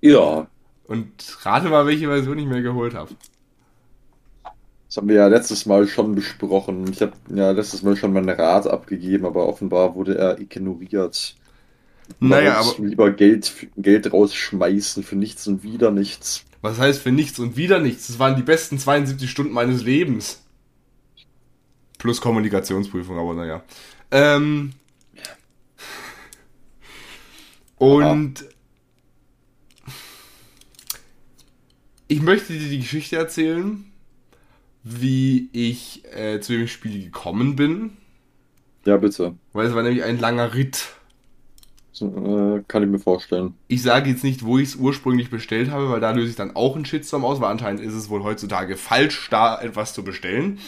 Ja. Und rate mal, welche Version ich mir geholt habe. Das haben wir ja letztes Mal schon besprochen. Ich habe ja letztes Mal schon meinen Rat abgegeben, aber offenbar wurde er ignoriert. Naja, aber Lieber Geld, Geld rausschmeißen für nichts und wieder nichts. was heißt für nichts und wieder nichts? Das waren die besten 72 Stunden meines Lebens. Plus Kommunikationsprüfung, aber naja. Ähm, und ich möchte dir die Geschichte erzählen, wie ich äh, zu dem Spiel gekommen bin, Ja, bitte. weil es war nämlich ein langer Ritt. Äh, kann ich mir vorstellen. Ich sage jetzt nicht, wo ich es ursprünglich bestellt habe, weil da löse ich dann auch einen Shitstorm aus, weil anscheinend ist es wohl heutzutage falsch, da etwas zu bestellen.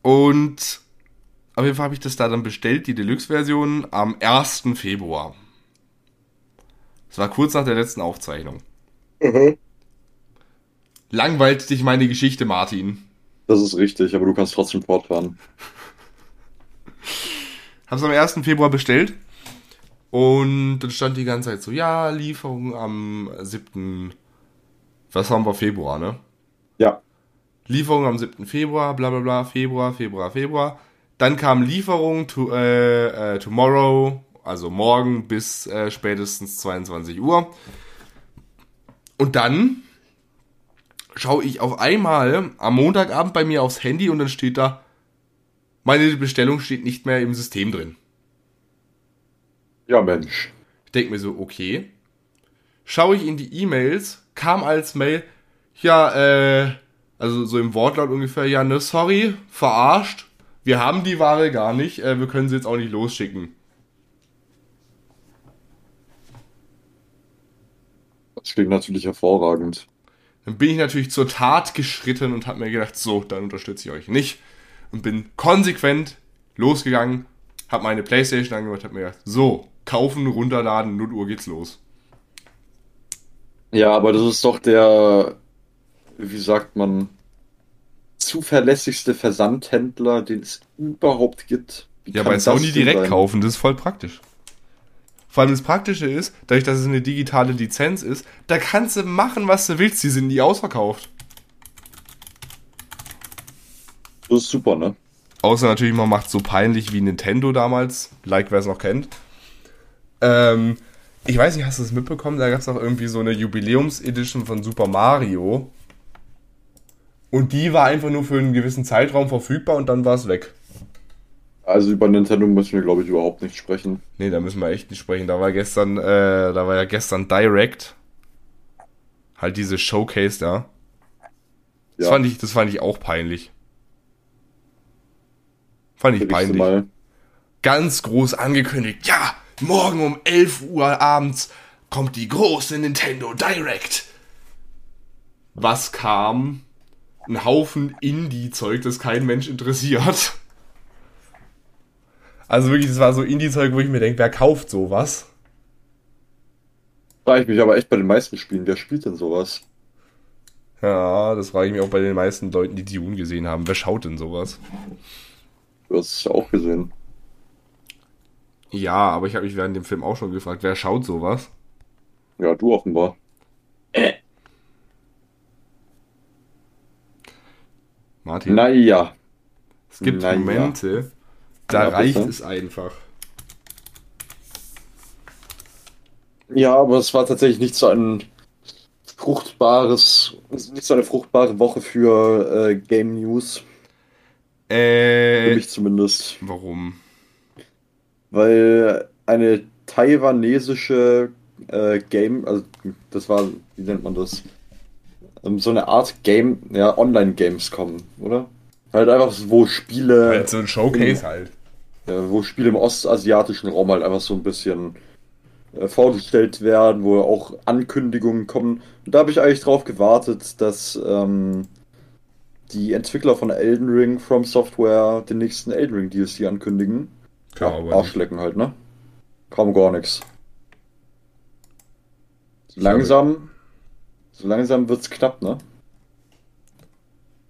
Und auf jeden Fall habe ich das da dann bestellt, die Deluxe-Version, am 1. Februar. Das war kurz nach der letzten Aufzeichnung. Langweilt dich meine Geschichte, Martin. Das ist richtig, aber du kannst trotzdem fortfahren. Hab's am 1. Februar bestellt. Und dann stand die ganze Zeit so, ja, Lieferung am 7. Was haben wir? Februar, ne? Ja. Lieferung am 7. Februar, bla bla bla, Februar, Februar, Februar. Dann kam Lieferung to, äh, äh, tomorrow, also morgen bis äh, spätestens 22 Uhr. Und dann schaue ich auf einmal am Montagabend bei mir aufs Handy und dann steht da, meine Bestellung steht nicht mehr im System drin. Ja, Mensch. Ich denke mir so, okay. Schaue ich in die E-Mails, kam als Mail, ja, äh, also so im Wortlaut ungefähr, ja, ne, sorry, verarscht. Wir haben die Ware gar nicht, äh, wir können sie jetzt auch nicht losschicken. Das klingt natürlich hervorragend. Dann bin ich natürlich zur Tat geschritten und habe mir gedacht, so, dann unterstütze ich euch nicht. Und bin konsequent losgegangen, habe meine Playstation angemacht, habe mir gedacht, so, kaufen, runterladen, 0 Uhr geht's los. Ja, aber das ist doch der, wie sagt man, zuverlässigste Versandhändler, den es überhaupt gibt. Wie Ja, bei Sony direkt sein? kaufen, das ist voll praktisch. Vor allem das Praktische ist, dadurch, dass es eine digitale Lizenz ist, da kannst du machen, was du willst, die sind nie ausverkauft. Das ist super, ne? Außer natürlich, man macht so peinlich wie Nintendo damals, like wer es noch kennt. Ähm, ich weiß nicht, hast du es mitbekommen? Da gab es auch irgendwie so eine Jubiläums-Edition von Super Mario. Und die war einfach nur für einen gewissen Zeitraum verfügbar und dann war es weg. Also über Nintendo müssen wir, glaube ich, überhaupt nicht sprechen. Nee, da müssen wir echt nicht sprechen. Da war gestern, äh, da war ja gestern Direct. Halt diese Showcase da. Das, Ja. fand ich, das fand ich auch peinlich. Fand ich peinlich. mal. Ganz groß angekündigt. Ja, morgen um 11 Uhr abends kommt die große Nintendo Direct. Was kam? Ein Haufen Indie-Zeug, das kein Mensch interessiert. Also wirklich, das war so Indie-Zeug, wo ich mir denke, wer kauft sowas? Frage ich mich aber echt bei den meisten Spielen, wer spielt denn sowas? Ja, das frage ich mich auch bei den meisten Leuten, die Dune gesehen haben. Wer schaut denn sowas? Du hast es ja auch gesehen. Ja, aber ich habe mich während dem Film auch schon gefragt, wer schaut sowas? Ja, du offenbar. Martin, Naja. es gibt naja. Momente, da Ja, reicht bitte. es einfach. Ja, aber es war tatsächlich nicht so ein fruchtbares, nicht so eine fruchtbare Woche für äh, Game News. Für Äh, mich zumindest. warum? weil eine taiwanesische äh, Game, also das war, wie nennt man das? Ähm, so eine Art Game, ja, Online-Games kommen, oder? Halt einfach, wo Spiele. Halt so ein Showcase halt. Ja, wo Spiele im ostasiatischen Raum halt einfach so ein bisschen äh, vorgestellt werden, wo auch Ankündigungen kommen. Und da habe ich eigentlich drauf gewartet, dass ähm, die Entwickler von Elden Ring From Software den nächsten Elden Ring DLC ankündigen. Klar, aber Arschlecken halt, ne? Kaum gar nichts. So langsam, so langsam wird's knapp, ne?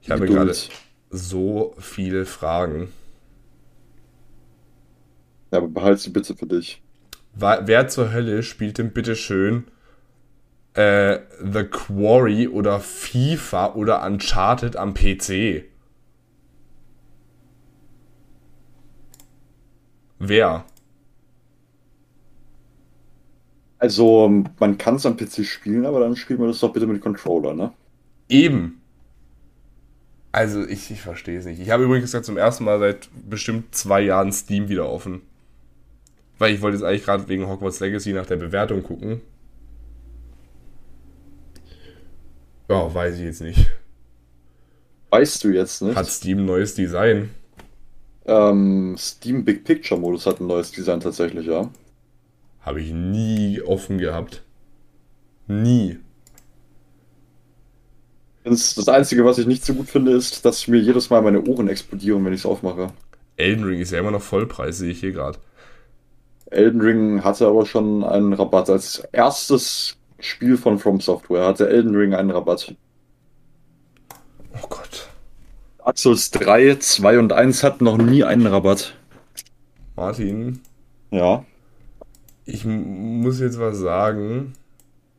Ich habe gerade so viele Fragen. Ja, aber behalt sie bitte für dich. Wer zur Hölle spielt denn bitteschön äh, The Quarry oder FIFA oder Uncharted am PC? Wer? Also, man kann es am PC spielen, aber dann spielt man das doch bitte mit Controller, ne? Eben. Also, ich, ich verstehe es nicht. Ich habe übrigens gerade zum ersten Mal seit bestimmt zwei Jahren Steam wieder offen. Weil ich wollte jetzt eigentlich gerade wegen Hogwarts Legacy nach der Bewertung gucken. Ja, weiß ich jetzt nicht. Weißt du jetzt nicht? Hat Steam ein neues Design? Ähm, Steam Big Picture Modus hat ein neues Design tatsächlich, ja. Habe ich nie offen gehabt. Nie. Das, das Einzige, was ich nicht so gut finde, ist, dass mir jedes Mal meine Ohren explodieren, wenn ich es aufmache. Elden Ring ist ja immer noch Vollpreis, sehe ich hier gerade. Elden Ring hatte aber schon einen Rabatt. Als erstes Spiel von From Software hatte Elden Ring einen Rabatt. Oh Gott. Dark Souls 3, 2 und 1 hatten noch nie einen Rabatt. Martin, Ja. ich muss jetzt was sagen.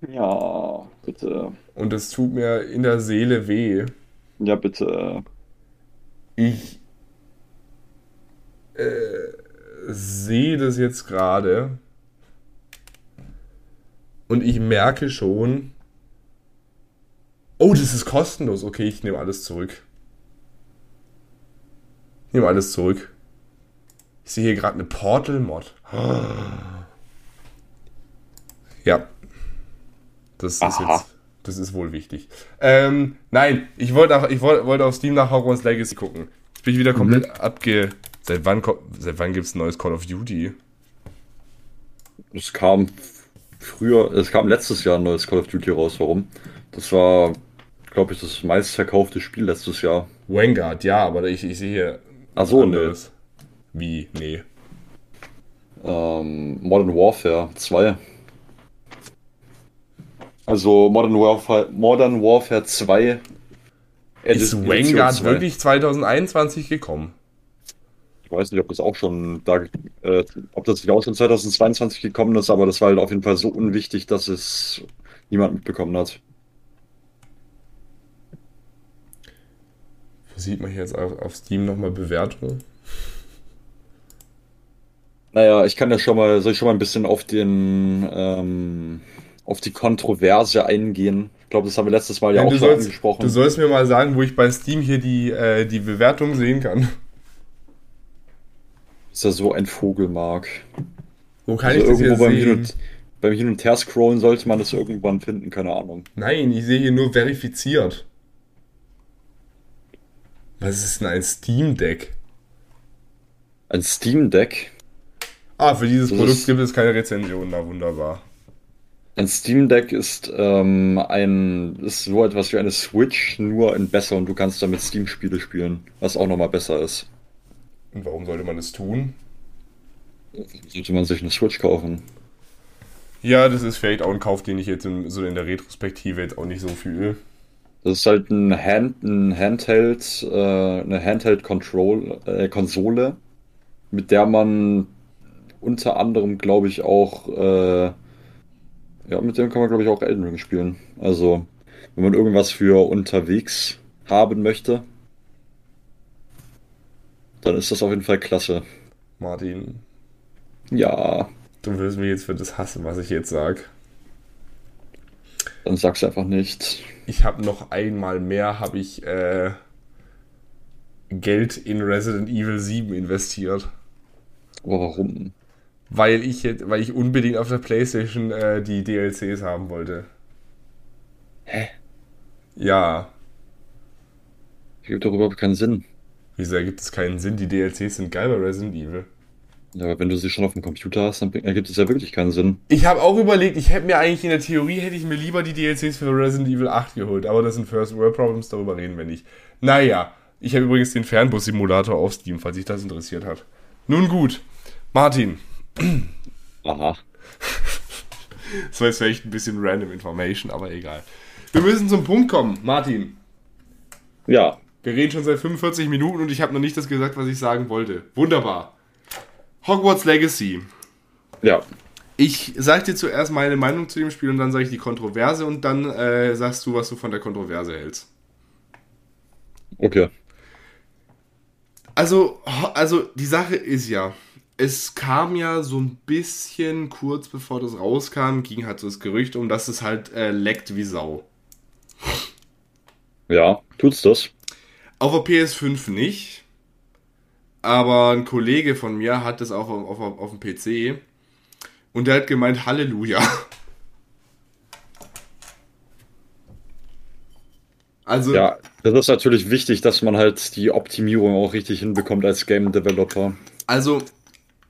Ja, bitte. Und es tut mir in der Seele weh. Ja, bitte. Ich äh, sehe das jetzt gerade und ich merke schon, oh, das ist kostenlos. Okay, ich nehme alles zurück. Ich nehme alles zurück. Ich sehe hier gerade eine Portal-Mod. Ja. Das ist Aha. jetzt. Das ist wohl wichtig. Ähm, nein, ich wollte wollte wollte auf Steam nach Hogwarts Legacy gucken. Jetzt bin ich wieder komplett abge. Seit wann, seit wann gibt es ein neues Call of Duty? Es kam früher, es kam letztes Jahr ein neues Call of Duty raus. Warum? Das war, glaube ich, das meistverkaufte Spiel letztes Jahr. Vanguard, ja, aber ich, ich sehe hier. Ach so, anderes. Wie? Nee. Ähm, Modern Warfare 2. Also Modern Warfare, Modern Warfare 2. Ist Vanguard 2. wirklich 2021 gekommen? Ich weiß nicht, ob das auch schon da, äh, ob das nicht auch schon 2022 gekommen ist, aber das war halt auf jeden Fall so unwichtig, dass es niemand mitbekommen hat. Sieht man hier jetzt auf, auf Steam nochmal Bewertungen? Naja, ich kann ja schon mal, soll ich schon mal ein bisschen auf den, ähm, auf die Kontroverse eingehen. Ich glaube, das haben wir letztes Mal ja Ja, auch schon sollst, angesprochen. du sollst mir mal sagen, wo ich bei Steam hier die, äh, die Bewertung sehen kann. Ist ja so ein Vogelmark. Wo kann Also ich das irgendwo beim Hin, sehen? und, beim Hin und Her scrollen sollte man das irgendwann finden, keine Ahnung. Nein, ich sehe hier nur verifiziert. Was ist denn ein Steam Deck? Ein Steam Deck. Ah, für dieses Das Produkt gibt es keine Rezension, na wunderbar. Ein Steam Deck ist ähm, ein ist so etwas wie eine Switch, nur in besser und du kannst damit Steam-Spiele spielen, was auch nochmal besser ist. Und warum sollte man das tun? Sollte man sich eine Switch kaufen. Ja, das ist vielleicht auch ein Kauf, den ich jetzt in, so in der Retrospektive jetzt auch nicht so fühle. Das ist halt ein, Hand, ein Handheld, äh, eine Handheld-Control, äh, mit der man unter anderem, glaube ich, auch, äh, ja, mit dem kann man, glaube ich, auch Elden Ring spielen. Also, wenn man irgendwas für unterwegs haben möchte, dann ist das auf jeden Fall klasse. Martin, Ja, du wirst mich jetzt für das hassen, was ich jetzt sag. dann sag's einfach nicht. Ich habe noch einmal mehr, habe ich äh, Geld in Resident Evil 7 investiert. Aber warum? weil ich, weil ich unbedingt auf der Playstation äh, die DLCs haben wollte. Hä? Ja. Das gibt doch überhaupt keinen Sinn. Wieso ergibt es keinen Sinn? Die DLCs sind geil bei Resident Evil. Ja, aber wenn du sie schon auf dem Computer hast, dann ergibt es ja wirklich keinen Sinn. Ich habe auch überlegt, ich hätte mir eigentlich in der Theorie, hätte ich mir lieber die DLCs für Resident Evil 8 geholt, aber das sind First World Problems, darüber reden wir nicht. Naja, ich habe übrigens den Fernbus-Simulator auf Steam, falls sich das interessiert hat. Nun gut, Martin. Aha. Das war jetzt vielleicht ein bisschen random Information, aber egal. Wir müssen zum Punkt kommen, Martin. Ja. Wir reden schon seit 45 Minuten und ich habe noch nicht das gesagt, was ich sagen wollte. Wunderbar. Hogwarts Legacy. Ja. Ich sag dir zuerst meine Meinung zu dem Spiel und dann sage ich die Kontroverse und dann äh, sagst du, was du von der Kontroverse hältst. Okay. Also, also die Sache ist ja, es kam ja so ein bisschen kurz bevor das rauskam, ging halt so das Gerücht um, dass es halt äh, leckt wie Sau. Ja, tut's das? Auf der PS5 nicht. Aber ein Kollege von mir hat das auch auf, auf, auf dem PC. Und der hat gemeint, Halleluja. Also. Ja, das ist natürlich wichtig, dass man halt die Optimierung auch richtig hinbekommt als Game Developer. Also,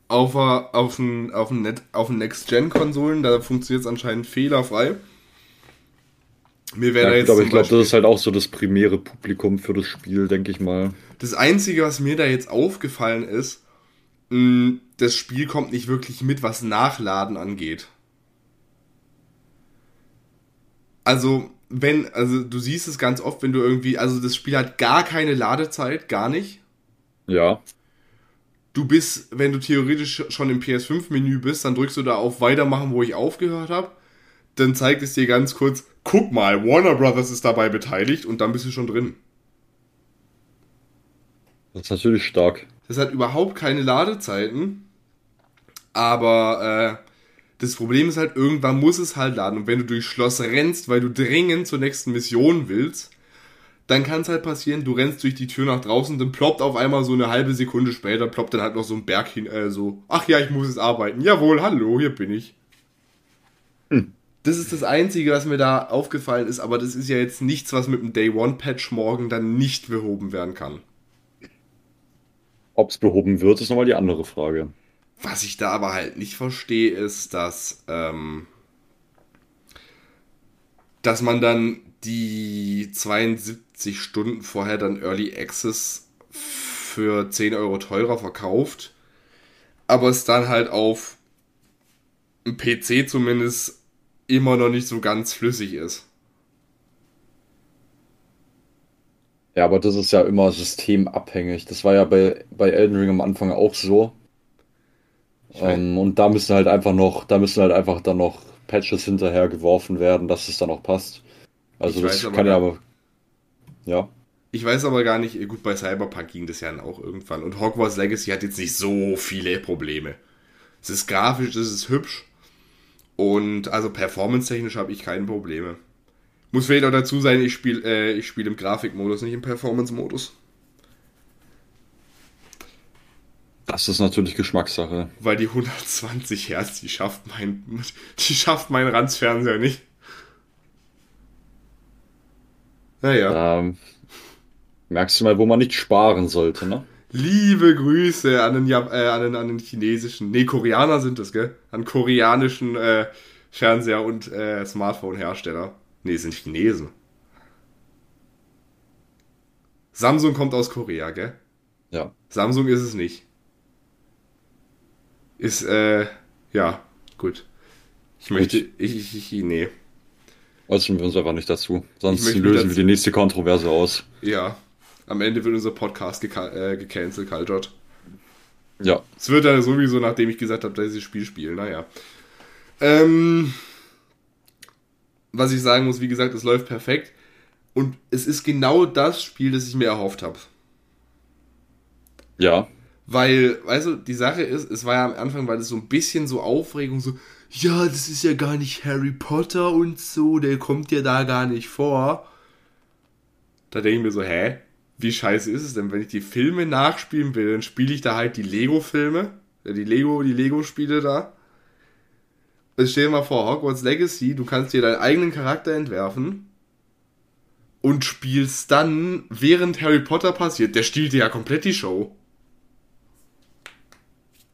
auf, auf, ein, auf, ein, auf ein Next-Gen-Konsolen, da funktioniert es anscheinend fehlerfrei. Mir wäre ja, jetzt. Aber ich glaube, das ist halt auch so das primäre Publikum für das Spiel, denke ich mal. Das Einzige, was mir da jetzt aufgefallen ist, mh, das Spiel kommt nicht wirklich mit, was Nachladen angeht. Also, wenn, also du siehst es ganz oft, wenn du irgendwie, also das Spiel hat gar keine Ladezeit, gar nicht. Ja. Du bist, wenn du theoretisch schon im PS5-Menü bist, dann drückst du da auf Weitermachen, wo ich aufgehört habe. Dann zeigt es dir ganz kurz, guck mal, Warner Brothers ist dabei beteiligt und dann bist du schon drin. Das ist natürlich stark. Das hat überhaupt keine Ladezeiten. Aber äh, das Problem ist halt, irgendwann muss es halt laden. Und wenn du durchs Schloss rennst, weil du dringend zur nächsten Mission willst, dann kann es halt passieren, du rennst durch die Tür nach draußen, dann ploppt auf einmal so eine halbe Sekunde später, ploppt dann halt noch so ein Berg hin, äh, so, ach ja, ich muss jetzt arbeiten. Jawohl, hallo, hier bin ich. Das ist das Einzige, was mir da aufgefallen ist, aber das ist ja jetzt nichts, was mit dem Day One Patch morgen dann nicht behoben werden kann. Ob es behoben wird, ist nochmal die andere Frage. Was ich da aber halt nicht verstehe, ist, dass, ähm, dass man dann die 72 Stunden vorher dann Early Access für 10 Euro teurer verkauft, aber es dann halt auf dem PC zumindest immer noch nicht so ganz flüssig ist. Ja, aber das ist ja immer systemabhängig. Das war ja bei, bei Elden Ring am Anfang auch so. Ähm, und da müssen halt einfach noch, da müssen halt einfach dann noch Patches hinterher geworfen werden, dass es dann auch passt. Also ich das kann ja aber. Ja. Ich weiß aber gar nicht, gut, bei Cyberpunk ging das ja auch irgendwann. Und Hogwarts Legacy hat jetzt nicht so viele Probleme. Es ist grafisch, es ist hübsch. Und also performance-technisch habe ich keine Probleme. Muss vielleicht auch dazu sein, ich spiele äh, spiel im Grafikmodus, nicht im Performance-Modus. Das ist natürlich Geschmackssache. Weil die 120 Hertz, die schafft mein, die schafft mein Ranzfernseher nicht. Naja. Ähm, merkst du mal, wo man nicht sparen sollte, ne? Liebe Grüße an den, äh, an den, an den chinesischen, nee, Koreaner sind es, gell? An koreanischen äh, Fernseher- und äh, Smartphone-Hersteller. Nee, sind Chinesen. Samsung kommt aus Korea, gell? Ja. Samsung ist es nicht. Ist, äh, ja, gut. Ich gut. möchte, ich, ich, ich, nee. Äußern wir uns einfach nicht dazu. Sonst lösen wir die nächste Kontroverse aus. Ja. Am Ende wird unser Podcast geka äh, gecancelt, Kaljot. Ja. Es wird dann sowieso, nachdem ich gesagt habe, dass ich das Spiel spiele. Naja. Ähm, was ich sagen muss, wie gesagt, es läuft perfekt. Und es ist genau das Spiel, das ich mir erhofft habe. Ja. Weil, weißt du, die Sache ist, es war ja am Anfang, weil es so ein bisschen so Aufregung, so, ja, das ist ja gar nicht Harry Potter und so, der kommt ja da gar nicht vor. Da denke ich mir so, hä? Wie scheiße ist es denn, wenn ich die Filme nachspielen will, dann spiele ich da halt die Lego-Filme. Die Lego, die Lego-Spiele da. Also stell dir mal vor, Hogwarts Legacy, du kannst dir deinen eigenen Charakter entwerfen und spielst dann, während Harry Potter passiert, der stiehlt dir ja komplett die Show.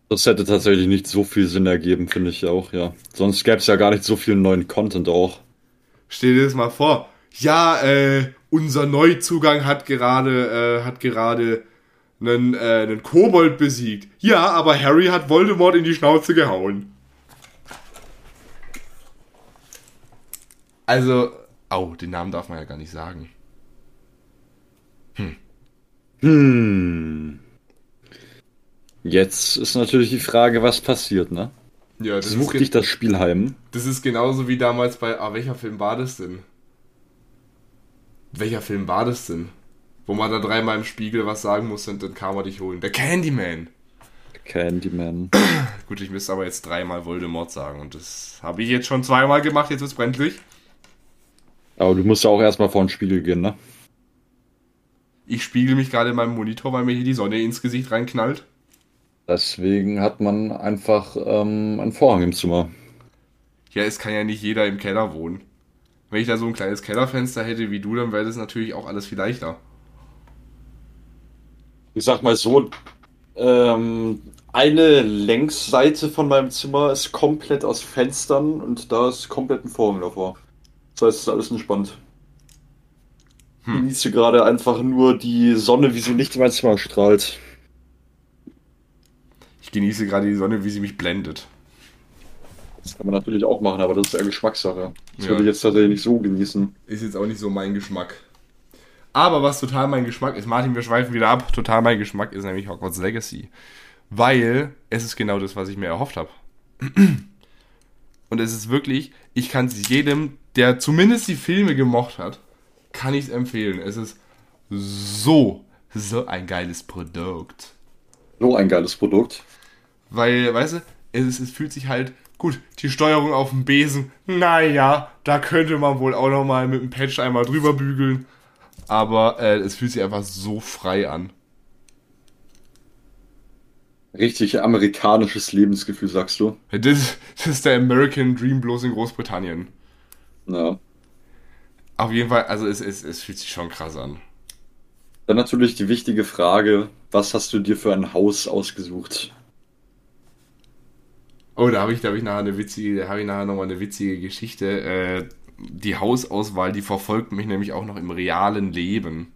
Das hätte tatsächlich nicht so viel Sinn ergeben, finde ich auch, ja. Sonst gäbe es ja gar nicht so viel neuen Content auch. Stell dir das mal vor. Ja, äh, unser Neuzugang hat gerade, äh, hat gerade einen, äh, einen Kobold besiegt. Ja, aber Harry hat Voldemort in die Schnauze gehauen. Also, au, den Namen darf man ja gar nicht sagen. Hm. Hm. Jetzt ist natürlich die Frage, was passiert, ne? Ja, das Such dich das Spiel heim. Das ist genauso wie damals bei. Ah, welcher Film war das denn? Welcher Film war das denn? Wo man da dreimal im Spiegel was sagen musste und dann kam er dich holen. Der Candyman. Candyman. Gut, ich müsste aber jetzt dreimal Voldemort sagen und das habe ich jetzt schon zweimal gemacht, jetzt ist es brenzlig. Aber du musst ja auch erstmal vor den Spiegel gehen, ne? Ich spiegel mich gerade in meinem Monitor, weil mir hier die Sonne ins Gesicht reinknallt. Deswegen hat man einfach ähm, einen Vorhang im Zimmer. Ja, es kann ja nicht jeder im Keller wohnen. Wenn ich da so ein kleines Kellerfenster hätte wie du, dann wäre das natürlich auch alles viel leichter. Ich sag mal so, ähm, eine Längsseite von meinem Zimmer ist komplett aus Fenstern und da ist komplett ein Vorhang davor. Das heißt, es ist alles entspannt. Hm. Ich genieße gerade einfach nur die Sonne, wie sie nicht in mein Zimmer strahlt. Ich genieße gerade die Sonne, wie sie mich blendet. Das kann man natürlich auch machen, aber das ist eher Geschmackssache. Das ja. würde ich jetzt tatsächlich nicht so genießen. Ist jetzt auch nicht so mein Geschmack. Aber was total mein Geschmack ist, Martin, wir schweifen wieder ab, total mein Geschmack ist nämlich Hogwarts Legacy. Weil es ist genau das, was ich mir erhofft habe. Und es ist wirklich, ich kann es jedem, der zumindest die Filme gemocht hat, kann ich es empfehlen. Es ist so, so ein geiles Produkt. So ein geiles Produkt. Weil, weißt du, es, es fühlt sich halt gut. Die Steuerung auf dem Besen, naja, da könnte man wohl auch nochmal mit dem Patch einmal drüber bügeln. Aber äh, es fühlt sich einfach so frei an. Richtig amerikanisches Lebensgefühl, sagst du? Das, das ist der American Dream bloß in Großbritannien. Ja. Auf jeden Fall, also es, es, es fühlt sich schon krass an. Dann natürlich die wichtige Frage, was hast du dir für ein Haus ausgesucht? Oh, da habe ich, da habe ich nachher eine witzige, da habe ich nachher nochmal eine witzige Geschichte. Äh, die Hausauswahl, die verfolgt mich nämlich auch noch im realen Leben.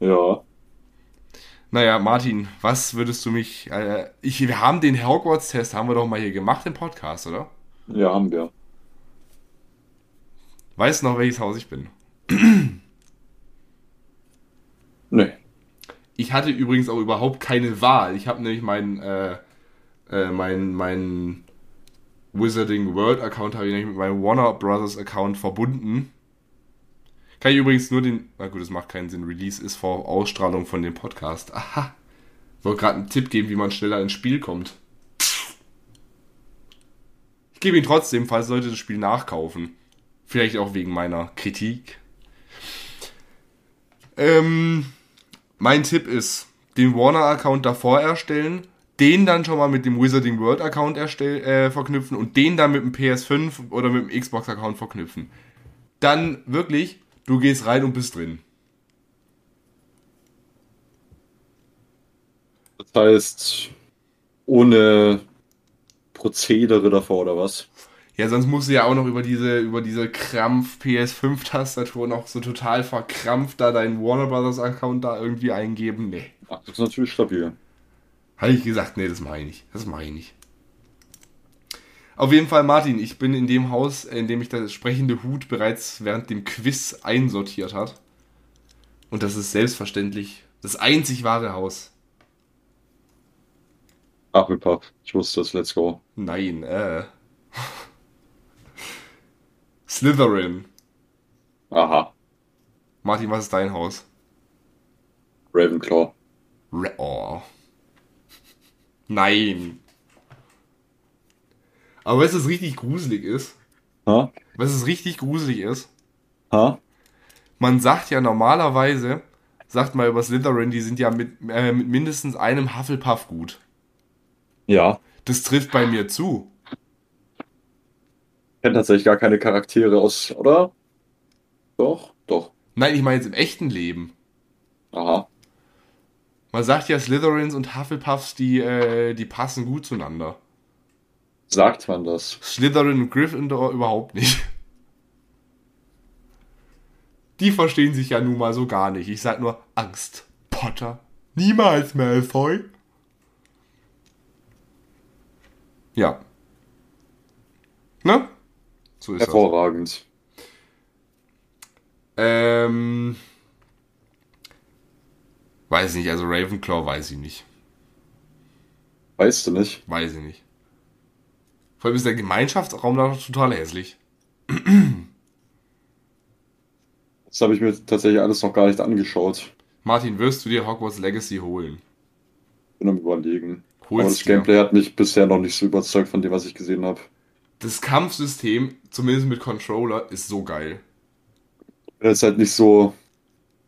Ja. Naja, Martin, was würdest du mich. Äh, ich, wir haben den Hogwarts-Test, haben wir doch mal hier gemacht im Podcast, oder? Ja, haben wir. Weißt du noch, welches Haus ich bin? nee. Ich hatte übrigens auch überhaupt keine Wahl. Ich habe nämlich meinen. Äh, äh, mein, mein Wizarding World Account habe ich mit meinem Warner Brothers Account verbunden. Kann ich übrigens nur den, na gut, das macht keinen Sinn, Release ist vor Ausstrahlung von dem Podcast. Aha. Wollte gerade einen Tipp geben, wie man schneller ins Spiel kommt. Ich gebe ihn trotzdem, falls Leute das Spiel nachkaufen. Vielleicht auch wegen meiner Kritik. Ähm, mein Tipp ist, den Warner-Account davor erstellen, den dann schon mal mit dem Wizarding World Account erstell, äh, verknüpfen und den dann mit dem PS5 oder mit dem Xbox Account verknüpfen. Dann wirklich, du gehst rein und bist drin. Das heißt, ohne Prozedere davor oder was? Ja, sonst musst du ja auch noch über diese, über diese Krampf PS5-Tastatur noch so total verkrampft da deinen Warner Brothers Account da irgendwie eingeben. Nee. Ach, das ist natürlich stabil. Habe ich gesagt, nee, das mache ich nicht. Das mache ich nicht. Auf jeden Fall, Martin, ich bin in dem Haus, in dem ich das sprechende Hut bereits während dem Quiz einsortiert hat. Und das ist selbstverständlich das einzig wahre Haus. Hufflepuff, ich wusste das, let's go. Nein, äh. Slytherin. Aha. Martin, was ist dein Haus? Ravenclaw. Ra oh. Nein. Aber weißt du, was richtig gruselig ist? Ha? Was es richtig gruselig ist? Ha? Man sagt ja normalerweise, sagt mal über Slytherin, die sind ja mit, äh, mit mindestens einem Hufflepuff gut. Ja. Das trifft bei mir zu. Ich kenne tatsächlich gar keine Charaktere aus, oder? Doch, doch. Nein, ich meine jetzt im echten Leben. Aha. Man sagt ja, Slytherins und Hufflepuffs, die, äh, die passen gut zueinander. Sagt man das? Slytherin und Gryffindor überhaupt nicht. Die verstehen sich ja nun mal so gar nicht. Ich sag nur Angst. Potter. Niemals Malfoy. Ja. Ne? So ist Hervorragend. das. Ähm. Weiß ich nicht, also Ravenclaw weiß ich nicht. Weißt du nicht? Weiß ich nicht. Vor allem ist der Gemeinschaftsraum da total hässlich. Das habe ich mir tatsächlich alles noch gar nicht angeschaut. Martin, wirst du dir Hogwarts Legacy holen? Bin am überlegen. Hol's Aber das dir. Gameplay hat mich bisher noch nicht so überzeugt von dem, was ich gesehen habe. Das Kampfsystem, zumindest mit Controller, ist so geil. Bin jetzt halt nicht so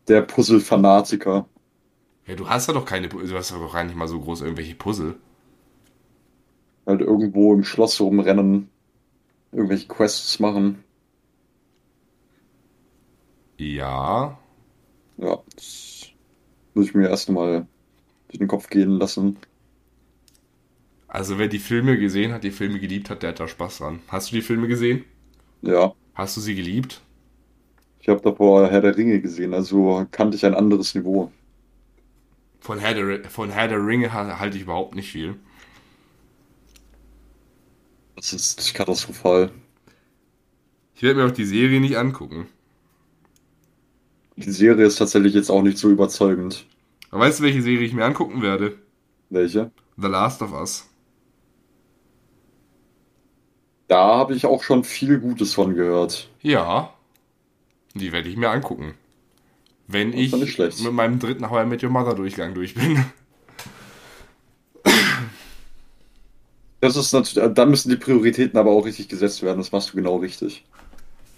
der Puzzle-Fanatiker. Ja, du hast ja doch keine, du hast ja doch gar nicht mal so groß irgendwelche Puzzle. Halt irgendwo im Schloss rumrennen, irgendwelche Quests machen. Ja. Ja, das muss ich mir erst mal durch den Kopf gehen lassen. Also wer die Filme gesehen hat, die Filme geliebt hat, der hat da Spaß dran. Hast du die Filme gesehen? Ja, Hast du sie geliebt? ich habe davor Herr der Ringe gesehen, also kannte ich ein anderes Niveau. Von Herr der, von Herr der Ringe ha- halte ich überhaupt nicht viel. Das ist katastrophal. Ich werde mir auch die Serie nicht angucken. Die Serie ist tatsächlich jetzt auch nicht so überzeugend. Aber weißt du, welche Serie ich mir angucken werde? Welche? The Last of Us. Da habe ich auch schon viel Gutes von gehört. Ja. Die werde ich mir angucken. Wenn Das ich mit meinem dritten How I Met Your Mother Durchgang durch bin. Das ist natürlich, da müssen die Prioritäten aber auch richtig gesetzt werden. Das machst du genau richtig.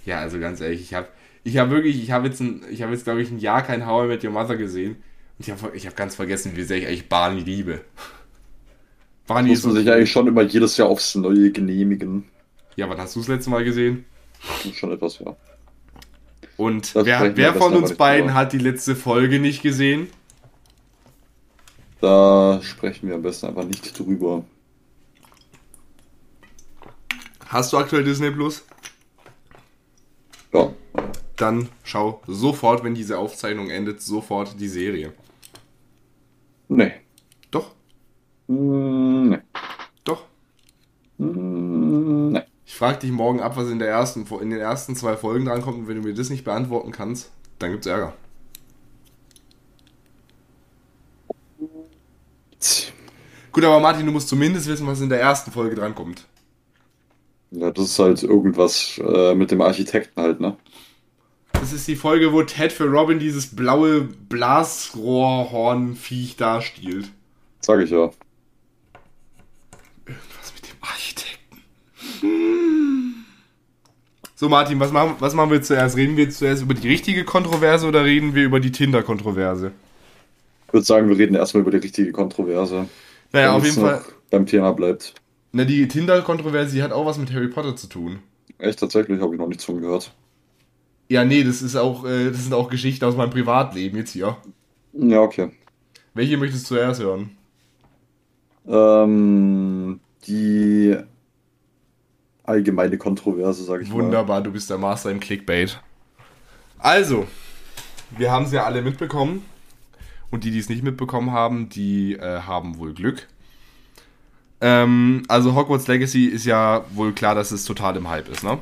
Ja, also ganz ehrlich, ich habe ich hab wirklich, ich habe jetzt, ein, ich habe jetzt glaube ich ein Jahr kein How I Met Your Mother gesehen und ich habe ich hab ganz vergessen, wie sehr ich eigentlich Barney liebe. Barney Muss man sich eigentlich schon immer jedes Jahr aufs Neue genehmigen. Ja, wann hast du das letzte Mal gesehen? Schon etwas, ja. Und Das wer, wer von uns beiden drüber. hat die letzte Folge nicht gesehen? Da sprechen wir am besten einfach nicht drüber. Hast du aktuell Disney Plus? Ja. Dann schau sofort, wenn diese Aufzeichnung endet, sofort die Serie. Nee. Doch, Hm, Nee. doch. Hm, Nee. Ich frage dich morgen ab, was in, der ersten, in den ersten zwei Folgen drankommt und wenn du mir das nicht beantworten kannst, dann gibt's Ärger. Gut, aber Martin, du musst zumindest wissen, was in der ersten Folge drankommt. Ja, das ist halt irgendwas äh, mit dem Architekten halt, ne? Das ist die Folge, wo Ted für Robin dieses blaue Blasrohrhornviech da stiehlt. Sag ich ja. Was mit dem Architekten? So, Martin, was machen, was machen wir zuerst? Reden wir zuerst über die richtige Kontroverse oder reden wir über die Tinder-Kontroverse? Ich würde sagen, wir reden erstmal über die richtige Kontroverse. Naja, auf jeden Fall. Beim Thema bleibt. Na, die Tinder-Kontroverse, die hat auch was mit Harry Potter zu tun. Echt, tatsächlich, habe ich noch nichts von gehört. Ja, nee, das ist auch, äh, das sind auch Geschichten aus meinem Privatleben jetzt hier. Ja, okay. Welche möchtest du zuerst hören? Ähm, die allgemeine Kontroverse, sage ich mal. Wunderbar, du bist der Master im Clickbait. Also, wir haben es ja alle mitbekommen. Und die, die es nicht mitbekommen haben, die äh, haben wohl Glück. Ähm, also Hogwarts Legacy ist ja wohl klar, dass es total im Hype ist, ne?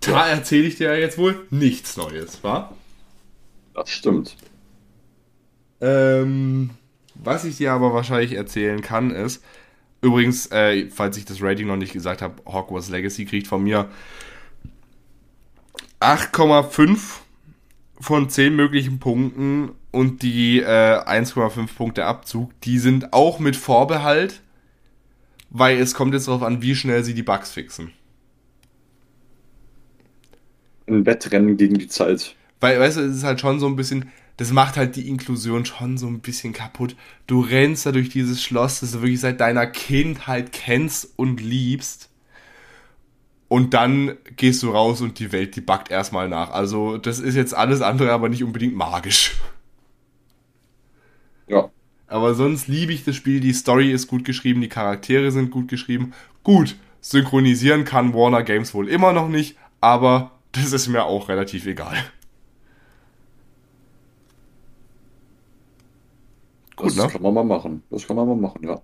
Da erzähle ich dir ja jetzt wohl nichts Neues, wa? Das stimmt. Ähm, was ich dir aber wahrscheinlich erzählen kann, ist, übrigens, äh, falls ich das Rating noch nicht gesagt habe, Hogwarts Legacy kriegt von mir 8,5 von 10 möglichen Punkten und die äh, 1,5 Punkte Abzug, die sind auch mit Vorbehalt, weil es kommt jetzt darauf an, wie schnell sie die Bugs fixen. Ein Wettrennen gegen die Zeit. Weil, weißt du, es ist halt schon so ein bisschen, das macht halt die Inklusion schon so ein bisschen kaputt. Du rennst da durch dieses Schloss, das du wirklich seit deiner Kindheit kennst und liebst. Und dann gehst du raus und die Welt, die backt erstmal nach. Also, das ist jetzt alles andere, aber nicht unbedingt magisch. Ja. Aber sonst liebe ich das Spiel. Die Story ist gut geschrieben, die Charaktere sind gut geschrieben. Gut, synchronisieren kann Warner Games wohl immer noch nicht, aber das ist mir auch relativ egal. Gut, das ne? kann man mal machen. Das kann man mal machen, ja.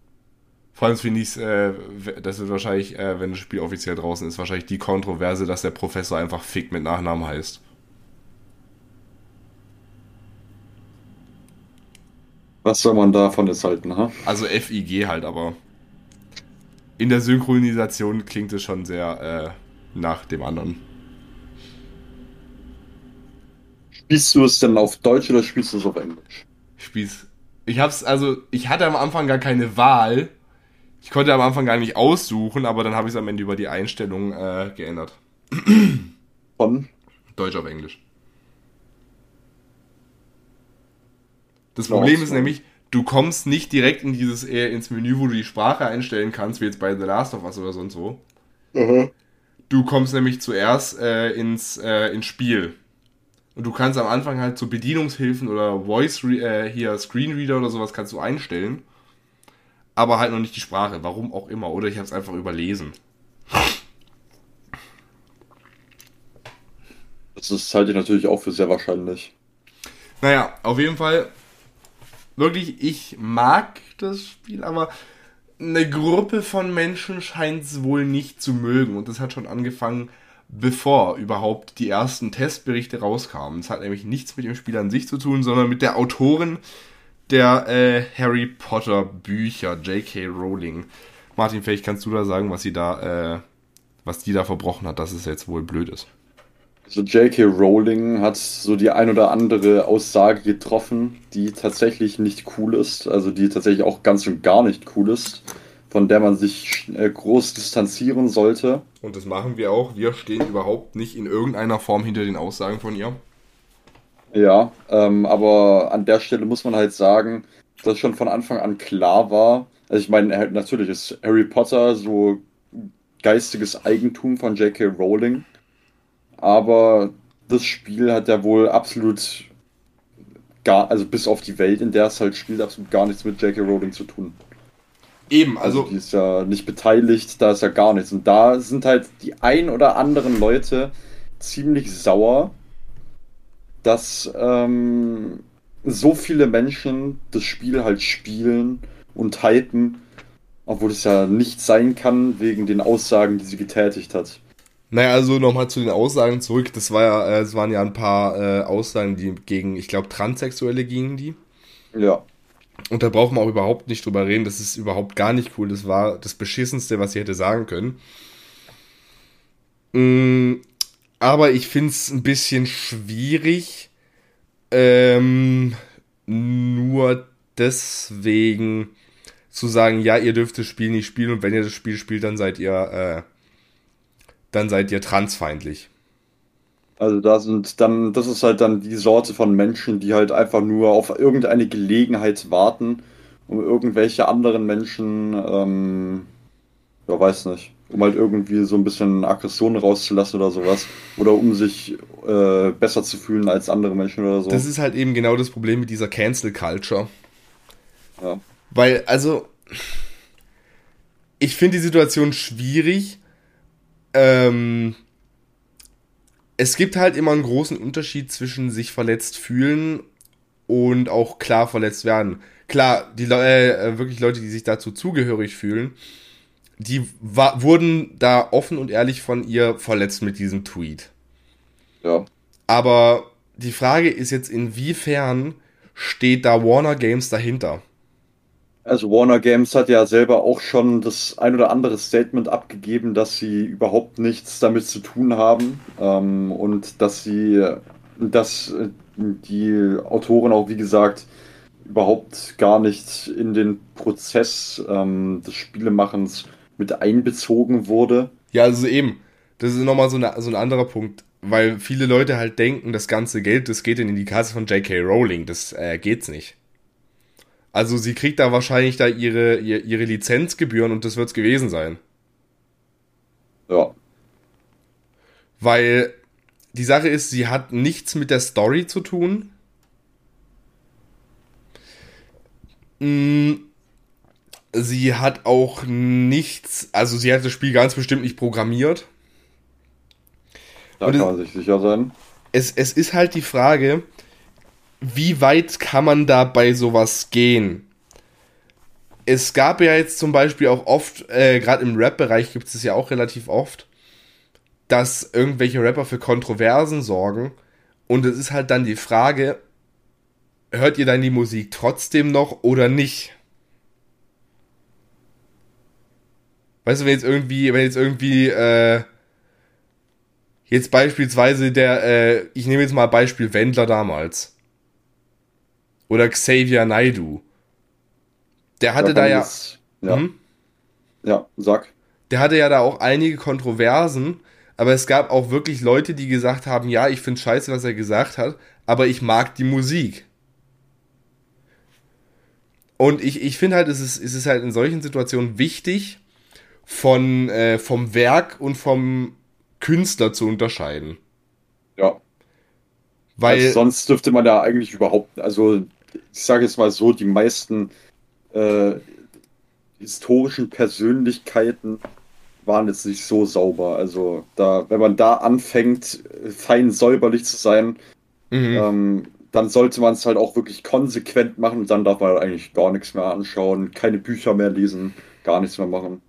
Vor allem finde ich es, äh, das wird wahrscheinlich, äh, wenn das Spiel offiziell draußen ist, wahrscheinlich die Kontroverse, dass der Professor einfach Fick mit Nachnamen heißt. Was soll man davon jetzt halten, ha? Also FIG halt, aber in der Synchronisation klingt es schon sehr äh, nach dem anderen. Spielst du es denn auf Deutsch oder spielst du es auf Englisch? Ich spiel's. Ich hab's, also, ich hatte am Anfang gar keine Wahl, ich konnte am Anfang gar nicht aussuchen, aber dann habe ich es am Ende über die Einstellung äh, geändert. Von? Deutsch auf Englisch. Das Problem ist nämlich, du kommst nicht direkt in dieses eher ins Menü, wo du die Sprache einstellen kannst, wie jetzt bei The Last of Us oder sonst wo. Mhm. Du kommst nämlich zuerst äh, ins, äh, ins Spiel. Und du kannst am Anfang halt so Bedienungshilfen oder Voice äh, hier Screenreader oder sowas kannst du einstellen aber halt noch nicht die Sprache, warum auch immer. Oder ich habe es einfach überlesen. Das halte ich natürlich auch für sehr wahrscheinlich. Naja, auf jeden Fall, wirklich, ich mag das Spiel, aber eine Gruppe von Menschen scheint es wohl nicht zu mögen. Und das hat schon angefangen, bevor überhaupt die ersten Testberichte rauskamen. Es hat nämlich nichts mit dem Spiel an sich zu tun, sondern mit der Autorin, der äh, Harry Potter Bücher, J.K. Rowling. Martin, vielleicht kannst du da sagen, was sie da, äh, was die da verbrochen hat, dass es jetzt wohl blöd ist. Also J.K. Rowling hat so die ein oder andere Aussage getroffen, die tatsächlich nicht cool ist, also die tatsächlich auch ganz und gar nicht cool ist, von der man sich äh, groß distanzieren sollte. Und das machen wir auch. Wir stehen überhaupt nicht in irgendeiner Form hinter den Aussagen von ihr. Ja, ähm, aber an der Stelle muss man halt sagen, dass schon von Anfang an klar war. Also ich meine, natürlich ist Harry Potter so geistiges Eigentum von J.K. Rowling, aber das Spiel hat ja wohl absolut gar, also bis auf die Welt, in der es halt spielt, absolut gar nichts mit J.K. Rowling zu tun. Eben, also, also. Die ist ja nicht beteiligt, da ist ja gar nichts. Und da sind halt die ein oder anderen Leute ziemlich sauer, dass ähm, so viele Menschen das Spiel halt spielen und hypen, obwohl es ja nicht sein kann wegen den Aussagen, die sie getätigt hat. Naja, also nochmal zu den Aussagen zurück. Das war ja, äh, es waren ja ein paar äh, Aussagen, die gegen, ich glaube, Transsexuelle gingen die. Ja. Und da braucht man auch überhaupt nicht drüber reden. Das ist überhaupt gar nicht cool. Das war das Beschissenste, was sie hätte sagen können. Mm, aber ich finde es ein bisschen schwierig, ähm, nur deswegen zu sagen, ja, ihr dürft das Spiel nicht spielen und wenn ihr das Spiel spielt, dann seid ihr, äh, dann seid ihr transfeindlich. Also da sind dann, das ist halt dann die Sorte von Menschen, die halt einfach nur auf irgendeine Gelegenheit warten, um irgendwelche anderen Menschen, ähm, ja, weiß nicht, um halt irgendwie so ein bisschen Aggression rauszulassen oder sowas. Oder um sich äh, besser zu fühlen als andere Menschen oder so. Das ist halt eben genau das Problem mit dieser Cancel Culture. Ja. Weil, also, ich finde die Situation schwierig. Ähm, es gibt halt immer einen großen Unterschied zwischen sich verletzt fühlen und auch klar verletzt werden. Klar, die äh, wirklich Leute, die sich dazu zugehörig fühlen, die wurden da offen und ehrlich von ihr verletzt mit diesem Tweet. Ja. Aber die Frage ist jetzt, inwiefern steht da Warner Games dahinter? Also Warner Games hat ja selber auch schon das ein oder andere Statement abgegeben, dass sie überhaupt nichts damit zu tun haben ähm, und dass sie, dass die Autorin auch wie gesagt überhaupt gar nicht in den Prozess ähm, des Spielemachens mit einbezogen wurde. Ja, also eben. Das ist nochmal so, eine, so ein anderer Punkt. weil viele Leute halt denken, das ganze Geld, das geht in die Kasse von J.K. Rowling. Das äh, geht's nicht. Also sie kriegt da wahrscheinlich da ihre, ihre, ihre Lizenzgebühren und das wird's gewesen sein. Ja. Weil die Sache ist, sie hat nichts mit der Story zu tun. Mm, sie hat auch nichts, also sie hat das Spiel ganz bestimmt nicht programmiert. Da kann man sich sicher sein. Es, es ist halt die Frage, wie weit kann man da bei sowas gehen? Es gab ja jetzt zum Beispiel auch oft, äh, gerade im Rap-Bereich gibt es ja auch relativ oft, dass irgendwelche Rapper für Kontroversen sorgen. Und es ist halt dann die Frage, hört ihr dann die Musik trotzdem noch oder nicht? Weißt du, wenn jetzt irgendwie, wenn jetzt irgendwie, äh, jetzt beispielsweise der, äh, ich nehme jetzt mal Beispiel Wendler damals. Oder Xavier Naidu. Der hatte da, da ja. Jetzt, ja. Hm? Ja, sag. Der hatte ja da auch einige Kontroversen, aber es gab auch wirklich Leute, die gesagt haben, ja, ich finde scheiße, was er gesagt hat, aber ich mag die Musik. Und ich, ich finde halt, es ist, es ist halt in solchen Situationen wichtig, von, äh, vom Werk und vom Künstler zu unterscheiden. Ja. Weil also sonst dürfte man ja eigentlich überhaupt, also ich sage jetzt mal so, die meisten äh, historischen Persönlichkeiten waren jetzt nicht so sauber. Also da, wenn man da anfängt, fein säuberlich zu sein, mhm. ähm, dann sollte man es halt auch wirklich konsequent machen und dann darf man eigentlich gar nichts mehr anschauen, keine Bücher mehr lesen, gar nichts mehr machen.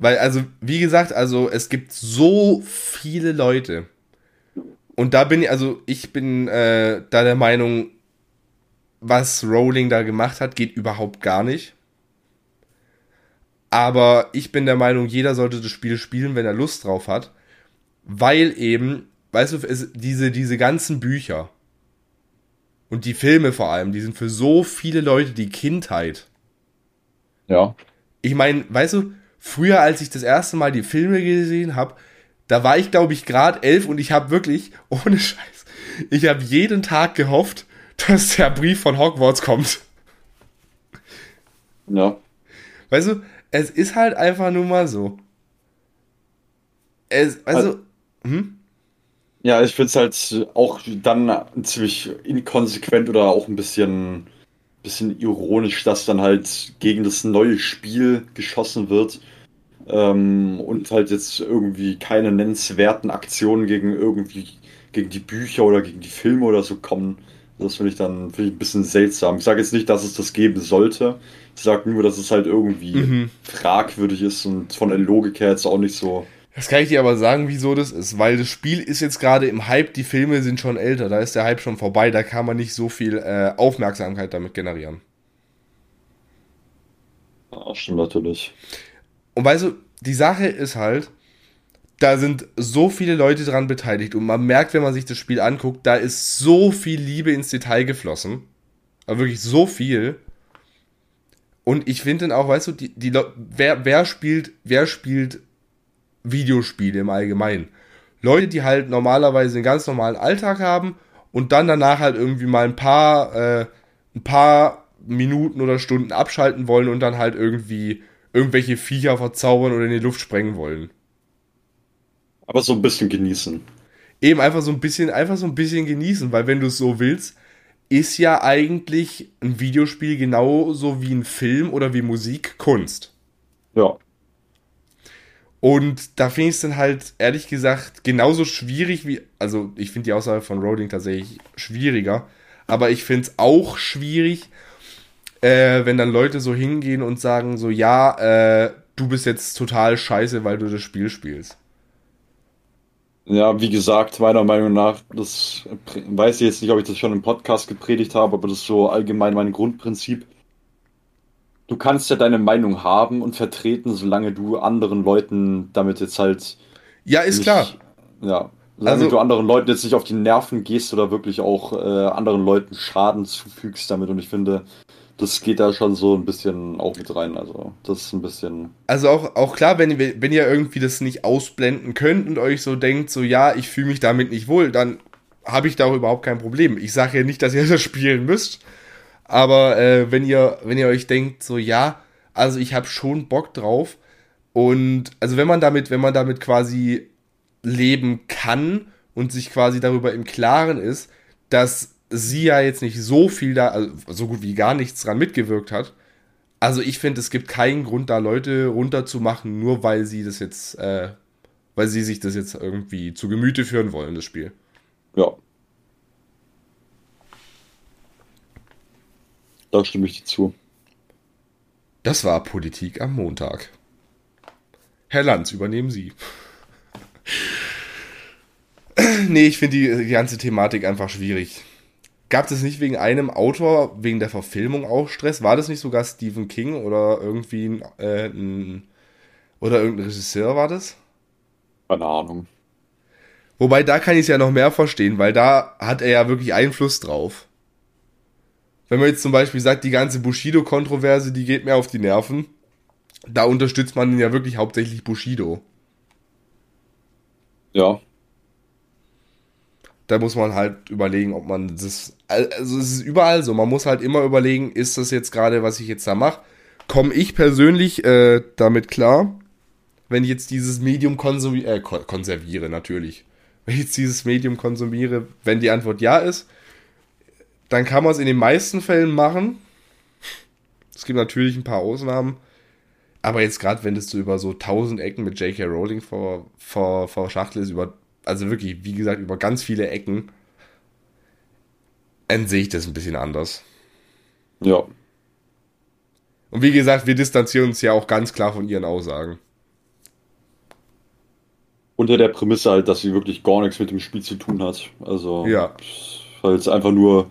Weil, also, wie gesagt, also es gibt so viele Leute. Und da bin ich, also ich bin äh, da der Meinung, was Rowling da gemacht hat, geht überhaupt gar nicht. Aber ich bin der Meinung, jeder sollte das Spiel spielen, wenn er Lust drauf hat. Weil eben, weißt du, es, diese, diese ganzen Bücher und die Filme vor allem, die sind für so viele Leute die Kindheit. Ja. Ich meine, weißt du, früher, als ich das erste Mal die Filme gesehen habe, da war ich, glaube ich, gerade elf und ich habe wirklich, ohne Scheiß, ich habe jeden Tag gehofft, dass der Brief von Hogwarts kommt. Ja. Weißt du, es ist halt einfach nur mal so. Es, also, also hm? Ja, ich finde es halt auch dann ziemlich inkonsequent oder auch ein bisschen, bisschen ironisch, dass dann halt gegen das neue Spiel geschossen wird ähm, und halt jetzt irgendwie keine nennenswerten Aktionen gegen irgendwie gegen die Bücher oder gegen die Filme oder so kommen. Das finde ich dann find ich ein bisschen seltsam. Ich sage jetzt nicht, dass es das geben sollte. Ich sage nur, dass es halt irgendwie mhm. fragwürdig ist und von der Logik her jetzt auch nicht so. Das kann ich dir aber sagen, wieso das ist, weil das Spiel ist jetzt gerade im Hype, die Filme sind schon älter, da ist der Hype schon vorbei, da kann man nicht so viel äh, Aufmerksamkeit damit generieren. Ja, stimmt natürlich. Und weißt du, die Sache ist halt, da sind so viele Leute dran beteiligt und man merkt, wenn man sich das Spiel anguckt, da ist so viel Liebe ins Detail geflossen. Aber wirklich so viel. Und ich finde dann auch, weißt du, die, die wer, wer spielt, wer spielt Videospiele im Allgemeinen? Leute, die halt normalerweise einen ganz normalen Alltag haben und dann danach halt irgendwie mal ein paar, äh, ein paar Minuten oder Stunden abschalten wollen und dann halt irgendwie irgendwelche Viecher verzaubern oder in die Luft sprengen wollen. Aber so ein bisschen genießen. Eben einfach so ein bisschen, einfach so ein bisschen genießen, weil wenn du es so willst, ist ja eigentlich ein Videospiel genauso wie ein Film oder wie Musik Kunst. Ja. Und da finde ich es dann halt, ehrlich gesagt, genauso schwierig wie, also ich finde die Aussage von Rowling tatsächlich schwieriger, aber ich finde es auch schwierig, äh, wenn dann Leute so hingehen und sagen so, ja, äh, du bist jetzt total scheiße, weil du das Spiel spielst. Ja, wie gesagt, meiner Meinung nach, das weiß ich jetzt nicht, ob ich das schon im Podcast gepredigt habe, aber das ist so allgemein mein Grundprinzip. Du kannst ja deine Meinung haben und vertreten, solange du anderen Leuten damit jetzt halt. Ja, ist nicht, klar. Ja, solange also, du anderen Leuten jetzt nicht auf die Nerven gehst oder wirklich auch äh, anderen Leuten Schaden zufügst damit. Und ich finde, das geht da schon so ein bisschen auch mit rein. Also, das ist ein bisschen. Also auch, auch klar, wenn, wenn ihr irgendwie das nicht ausblenden könnt und euch so denkt, so ja, ich fühle mich damit nicht wohl, dann habe ich da auch überhaupt kein Problem. Ich sage ja nicht, dass ihr das spielen müsst. Aber äh, wenn ihr, wenn ihr euch denkt, so ja, also ich habe schon Bock drauf. Und also wenn man damit, wenn man damit quasi leben kann und sich quasi darüber im Klaren ist, dass sie ja jetzt nicht so viel da, also so gut wie gar nichts dran mitgewirkt hat. Also ich finde, es gibt keinen Grund, da Leute runterzumachen, nur weil sie das jetzt, äh, weil sie sich das jetzt irgendwie zu Gemüte führen wollen, das Spiel. Ja. Da stimme ich dir zu. Das war Politik am Montag. Herr Lanz, übernehmen Sie. nee, ich finde die, die ganze Thematik einfach schwierig. Gab es nicht wegen einem Autor, wegen der Verfilmung auch Stress? War das nicht sogar Stephen King oder irgendwie ein, äh, ein oder irgendein Regisseur war das? Keine Ahnung. Wobei da kann ich es ja noch mehr verstehen, weil da hat er ja wirklich Einfluss drauf. Wenn man jetzt zum Beispiel sagt, die ganze Bushido-Kontroverse, die geht mir auf die Nerven, da unterstützt man ja wirklich hauptsächlich Bushido. Ja. Da muss man halt überlegen, ob man das. Also es ist überall so. Man muss halt immer überlegen, ist das jetzt gerade, was ich jetzt da mache? Komme ich persönlich äh, damit klar, wenn ich jetzt dieses Medium konsumiere, äh, konserviere natürlich. Wenn ich jetzt dieses Medium konsumiere, wenn die Antwort ja ist, dann kann man es in den meisten Fällen machen. Es gibt natürlich ein paar Ausnahmen. Aber jetzt gerade, wenn das so über so tausend Ecken mit J.K. Rowling vor, vor, vor Schachtel ist, über, also wirklich, wie gesagt, über ganz viele Ecken, dann sehe ich das ein bisschen anders. Ja. Und wie gesagt, wir distanzieren uns ja auch ganz klar von ihren Aussagen. Unter der Prämisse halt, dass sie wirklich gar nichts mit dem Spiel zu tun hat. Also, ja. Weil es einfach nur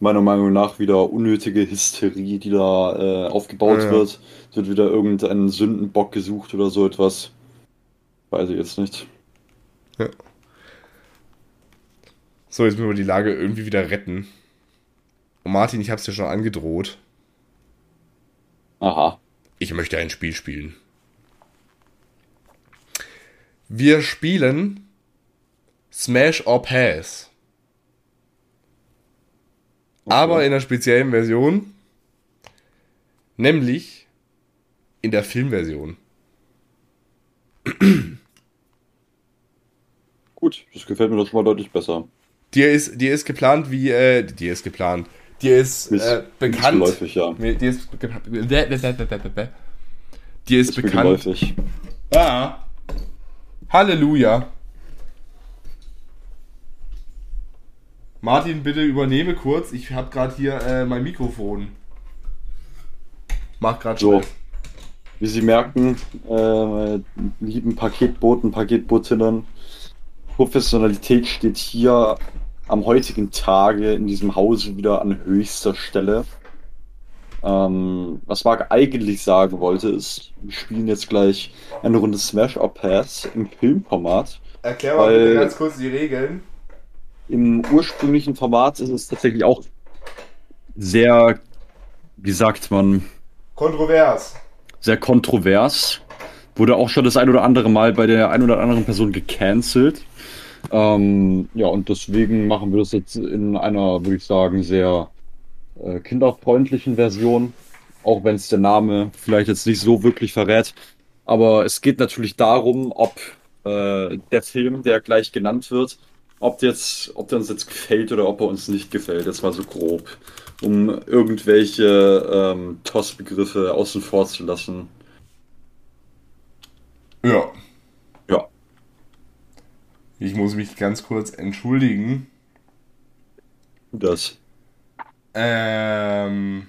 meiner Meinung nach wieder unnötige Hysterie, die da äh, aufgebaut ja, ja. wird. Es wird wieder irgendein Sündenbock gesucht oder so etwas. Weiß ich jetzt nicht. Ja. So, jetzt müssen wir die Lage irgendwie wieder retten. Und Martin, ich hab's dir schon angedroht. Aha. Ich möchte ein Spiel spielen. Wir spielen Smash or Pass. Okay. Aber in einer speziellen Version. Nämlich in der Filmversion. Gut, das gefällt mir doch schon mal deutlich besser. Dir ist, dir ist geplant wie, äh, dir ist geplant. Dir ist äh, bekannt. Läufig, ja. Dir ist, dir ist, ist bekannt. Geläufig. Ah. Halleluja. Martin, bitte übernehme kurz. Ich habe gerade hier äh, mein Mikrofon. Mach gerade so. Wie Sie merken, äh, lieben Paketboten, Paketbotinnen, Professionalität steht hier am heutigen Tage in diesem Hause wieder an höchster Stelle. Ähm, was Marc eigentlich sagen wollte, ist, wir spielen jetzt gleich eine Runde Smash Up Pass im Filmformat. Erklär mal bitte ganz kurz die Regeln. Im ursprünglichen Format ist es tatsächlich auch sehr, wie sagt man? Kontrovers. Sehr kontrovers. Wurde auch schon das ein oder andere Mal bei der ein oder anderen Person gecancelt. Ähm, ja, und deswegen machen wir das jetzt in einer, würde ich sagen, sehr äh, kinderfreundlichen Version. Auch wenn es der Name vielleicht jetzt nicht so wirklich verrät. Aber es geht natürlich darum, ob äh, der Film, der gleich genannt wird, ob, jetzt, ob der uns jetzt gefällt oder ob er uns nicht gefällt. Das war so grob, um irgendwelche ähm, TOS-Begriffe außen vor zu lassen. Ja. Ja. Ich muss mich ganz kurz entschuldigen. Das. Ähm,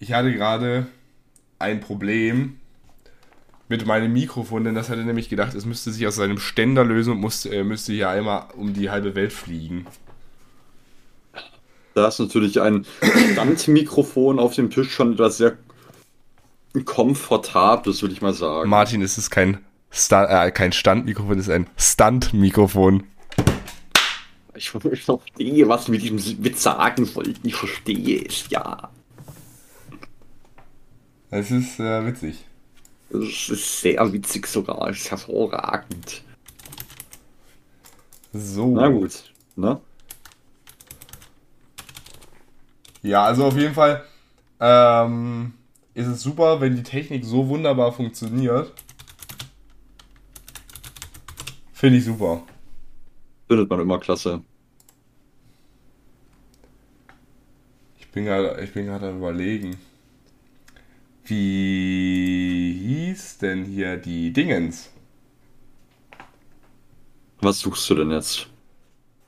ich hatte gerade ein Problem mit meinem Mikrofon, denn das hatte nämlich gedacht, es müsste sich aus seinem Ständer lösen und musste, äh, müsste hier einmal um die halbe Welt fliegen. Da ist natürlich ein Standmikrofon auf dem Tisch schon etwas sehr komfortables, würde ich mal sagen. Martin, es ist kein, Sta äh, kein Standmikrofon, es ist ein Standmikrofon. Ich, verstehe, was du mit diesem Witz sagen wollten. Ich verstehe es, ja. Es ist äh, witzig. Es ist sehr witzig sogar. Es ist hervorragend. So. Na gut. Ne? Ja, also auf jeden Fall ähm, ist es super, wenn die Technik so wunderbar funktioniert. Finde ich super. Findet man immer klasse. Ich bin gerade, ich bin gerade am überlegen. Wie hieß denn hier die Dingens? Was suchst du denn jetzt?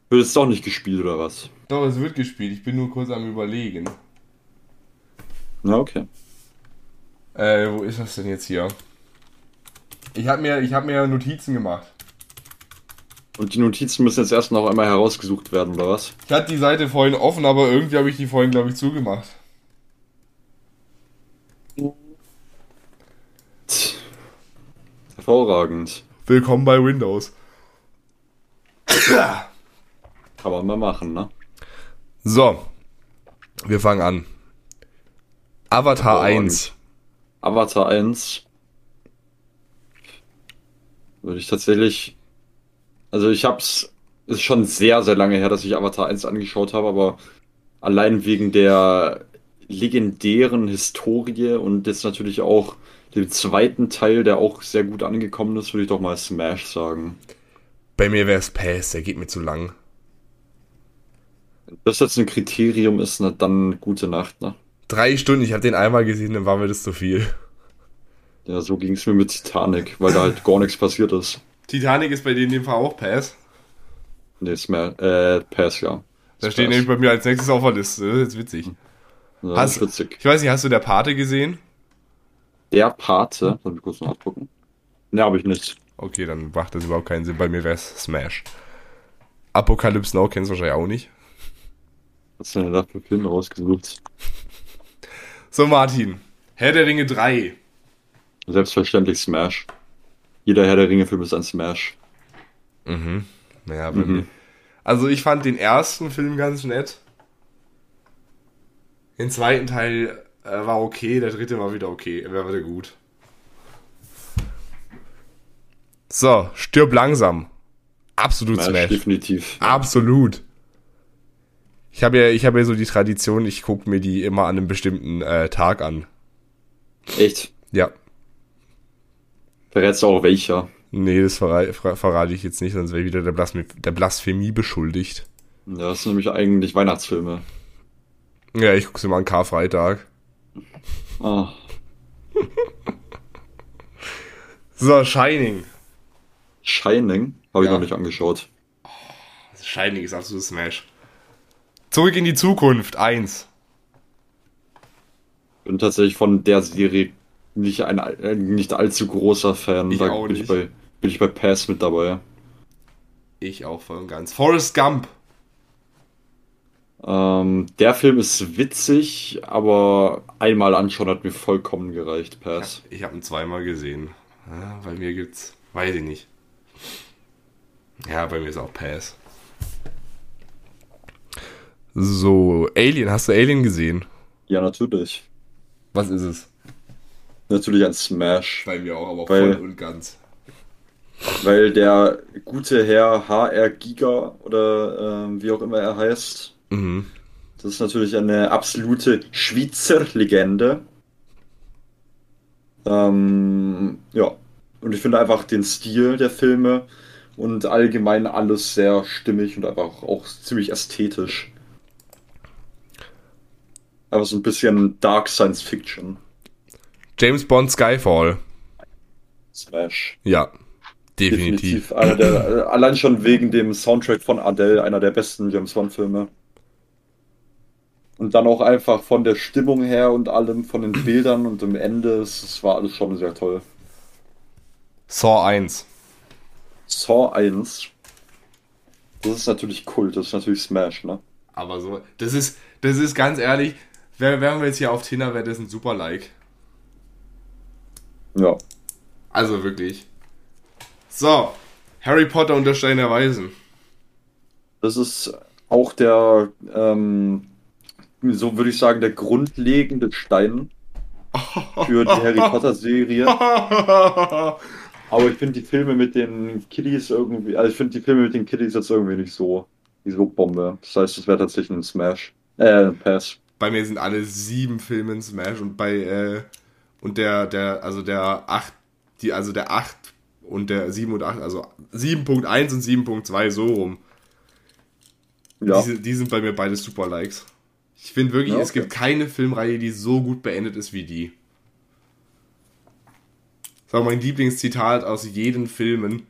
Wird es doch nicht gespielt oder was? Doch, es wird gespielt. Ich bin nur kurz am überlegen. Na, okay. Äh, wo ist das denn jetzt hier? Ich habe mir, ich hab mir Notizen gemacht. Und die Notizen müssen jetzt erst noch einmal herausgesucht werden, oder was? Ich hatte die Seite vorhin offen, aber irgendwie habe ich die vorhin, glaube ich, zugemacht. Tch. Hervorragend. Willkommen bei Windows. Kann man mal machen, ne? So, wir fangen an. Avatar Hervorragend. 1. Avatar 1 würde ich tatsächlich. Also ich hab's. Ist schon sehr, sehr lange her, dass ich Avatar 1 angeschaut habe, aber allein wegen der legendären Historie und jetzt natürlich auch dem zweiten Teil, der auch sehr gut angekommen ist, würde ich doch mal Smash sagen. Bei mir wäre es Pass, der geht mir zu lang. Wenn das jetzt ein Kriterium ist, na, dann gute Nacht, ne? Drei Stunden, ich habe den einmal gesehen, dann war mir das zu viel. Ja, so ging es mir mit Titanic, weil da halt gar nichts passiert ist. Titanic ist bei denen in dem Fall auch Pass. Nee, Smash, äh, Pass, ja. Da steht nämlich bei mir als nächstes auf der Liste. Das ist witzig. Ja, Hast- ist witzig. Ich weiß nicht, hast du der Pate gesehen? Der Pate, soll ich kurz nachgucken? Ne, habe ich nicht. Okay, dann macht das überhaupt keinen Sinn. Bei mir wäre es Smash. Apocalypse Now kennst du wahrscheinlich auch nicht. Was hast du denn da für Filme rausgesucht? So, Martin. Herr der Ringe 3. Selbstverständlich Smash. Jeder Herr der Ringe-Film ist ein Smash. Mhm. Naja, Mhm. Also ich fand den ersten Film ganz nett. Den zweiten Teil äh, war okay, der dritte war wieder okay. Er war wieder gut. So, stirb langsam. Absolut Smash, Smash. definitiv. Absolut. Ich habe ja, ich habe ja so die Tradition, ich gucke mir die immer an einem bestimmten äh, Tag an. Echt? Ja. Verrätst du auch welcher? Nee, das verra ver verrate ich jetzt nicht, sonst wäre ich wieder der, Blasphemie, der Blasphemie beschuldigt. Ja, das sind nämlich eigentlich Weihnachtsfilme. Ja, ich gucke sie mal an Karfreitag. Ah, So, Shining. Shining habe ich Ja. noch nicht angeschaut. Shining ist absolut Smash. Zurück in die Zukunft, 1. Bin tatsächlich von der Serie nicht ein äh, nicht allzu großer Fan. Ich da auch bin nicht. ich bei bin ich bei Pass mit dabei. Ich auch voll und ganz. Forrest Gump. Ähm, der Film ist witzig, aber einmal anschauen hat mir vollkommen gereicht. Pass. Ich habe ihn zweimal gesehen. Ja, bei mir gibt's, weiß ich nicht. Ja, bei mir ist auch Pass. So, Alien, hast du Alien gesehen? Ja, natürlich. Was ist es? Natürlich ein Smash. Bei mir auch, aber Weil- voll und ganz. Weil der gute Herr HR Giga oder ähm, wie auch immer er heißt, Mhm. das ist natürlich eine absolute Schweizer Legende. Ähm, ja, und ich finde einfach den Stil der Filme und allgemein alles sehr stimmig und einfach auch ziemlich ästhetisch. Aber so ein bisschen Dark Science Fiction. James Bond Skyfall. Smash. Ja, definitiv. Definitiv. Der, allein schon wegen dem Soundtrack von Adele, einer der besten James Bond-Filme. Und dann auch einfach von der Stimmung her und allem, von den Bildern und dem Ende, es, war alles schon sehr toll. Saw 1. Saw 1, das ist natürlich Kult, das ist natürlich Smash, ne? Aber so, das ist, das ist ganz ehrlich, wär- wären wir jetzt hier auf Tinder, wäre das ein super Like. Ja. Also wirklich. So, Harry Potter und der Stein der Weisen. Das ist auch der, ähm, so würde ich sagen, der grundlegende Stein. für die Harry Potter Serie. Aber ich finde die Filme mit den Kiddies irgendwie, also ich finde die Filme mit den Kiddies jetzt irgendwie nicht so, nicht so Bombe. Das heißt, es wäre tatsächlich ein Smash. Äh, ein Pass. Bei mir sind alle sieben Filme ein Smash und bei, äh, und der, der, also der 8, die, also der 8 und der 7 und 8, also 7.1 und 7.2 so rum. Ja. Die, die sind bei mir beide super Likes. Ich finde wirklich, Ja, es okay. gibt keine Filmreihe, die so gut beendet ist wie die. Das war mein Lieblingszitat aus jeden Filmen.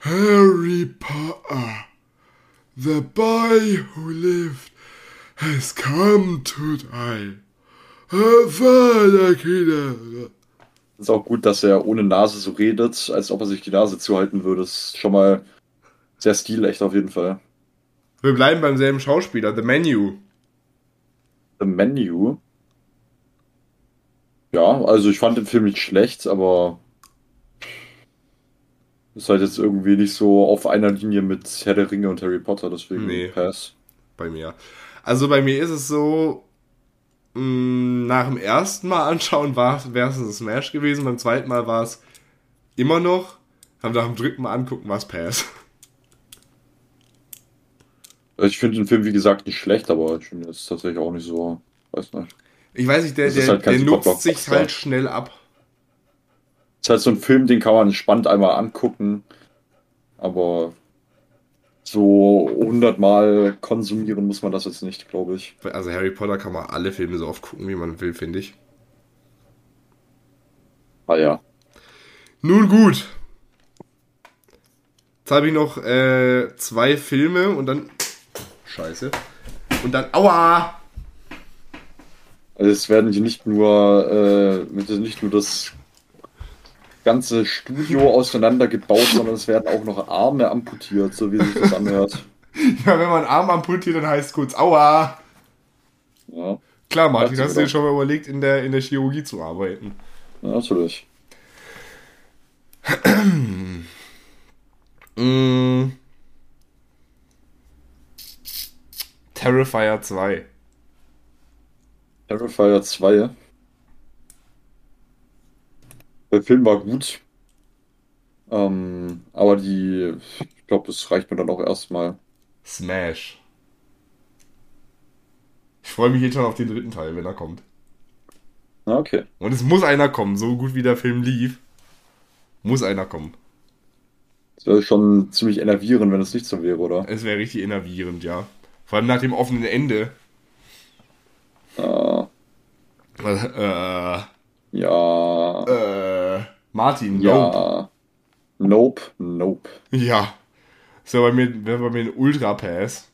Harry Potter, the boy who lived, has come to die. Ist auch gut, dass er ohne Nase so redet, als ob er sich die Nase zuhalten würde. Ist schon mal sehr stilecht auf jeden Fall. Wir bleiben beim selben Schauspieler, The Menu. The Menu. Ja, also ich fand den Film nicht schlecht, aber ist halt jetzt irgendwie nicht so auf einer Linie mit Herr der Ringe und Harry Potter, deswegen Nee. Pass. bei mir. Also bei mir ist es so, mh, nach dem ersten Mal anschauen wäre es ein Smash gewesen, beim zweiten Mal war es immer noch, haben nach dem dritten Mal angucken, war es Pass. Also ich finde den Film, wie gesagt, nicht schlecht, aber ich finde es tatsächlich auch nicht so, weiß nicht. Ich weiß nicht, der, Das der, halt der nutzt sich halt schnell ab. Es ist halt so ein Film, den kann man entspannt einmal angucken, aber so hundertmal konsumieren muss man das jetzt nicht, glaube ich. Also Harry Potter kann man alle Filme so oft gucken, wie man will, finde ich. Ah ja. Nun gut. Jetzt habe ich noch äh, zwei Filme und dann... Scheiße. Und dann... Aua! Also es werden hier nicht nur, äh, nicht nur das ganze Studio auseinandergebaut, sondern es werden auch noch Arme amputiert, so wie sich das anhört. Ja, wenn man Arm amputiert, dann heißt es kurz Aua! Ja, Klar, Martin, hast du dir schon mal überlegt, in der, in der Chirurgie zu arbeiten? ja natürlich. Mm. Terrifier 2. Terrifier 2. Der Film war gut. Ähm, aber die, ich glaube, das reicht mir dann auch erstmal. Smash. Ich freue mich jetzt schon auf den dritten Teil, wenn er kommt. Na, okay. Und es muss einer kommen, so gut wie der Film lief. Muss einer kommen. Das wäre schon ziemlich enervierend, wenn es nicht so wäre, oder? Es wäre richtig innervierend, ja. Vor allem nach dem offenen Ende. Äh, Äh, ja. Martin, nope. Ja. Nope, nope. Ja. Wäre bei mir, wär bei mir ein Ultra-Pass.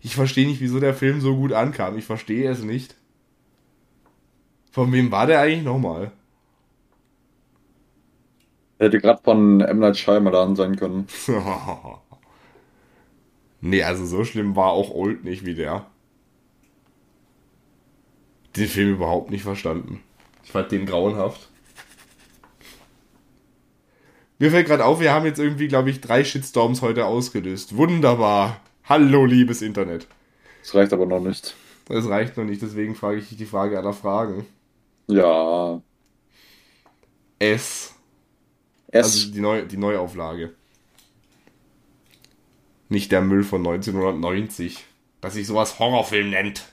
Ich verstehe nicht, wieso der Film so gut ankam. Ich verstehe es nicht. Von wem war der eigentlich nochmal? Hätte gerade von M. Night Shyamalan sein können. nee, also so schlimm war auch Old nicht wie der. Den Film überhaupt nicht verstanden. Ich fand den grauenhaft. Mir fällt gerade auf, wir haben jetzt irgendwie, glaube ich, drei Shitstorms heute ausgelöst. Wunderbar. Hallo, liebes Internet. Das reicht aber noch nicht. Das reicht noch nicht, deswegen frage ich dich die Frage aller Fragen. Ja. S. Es. Also die, Neu die Neuauflage. Nicht der Müll von 1990. Dass sich sowas Horrorfilm nennt.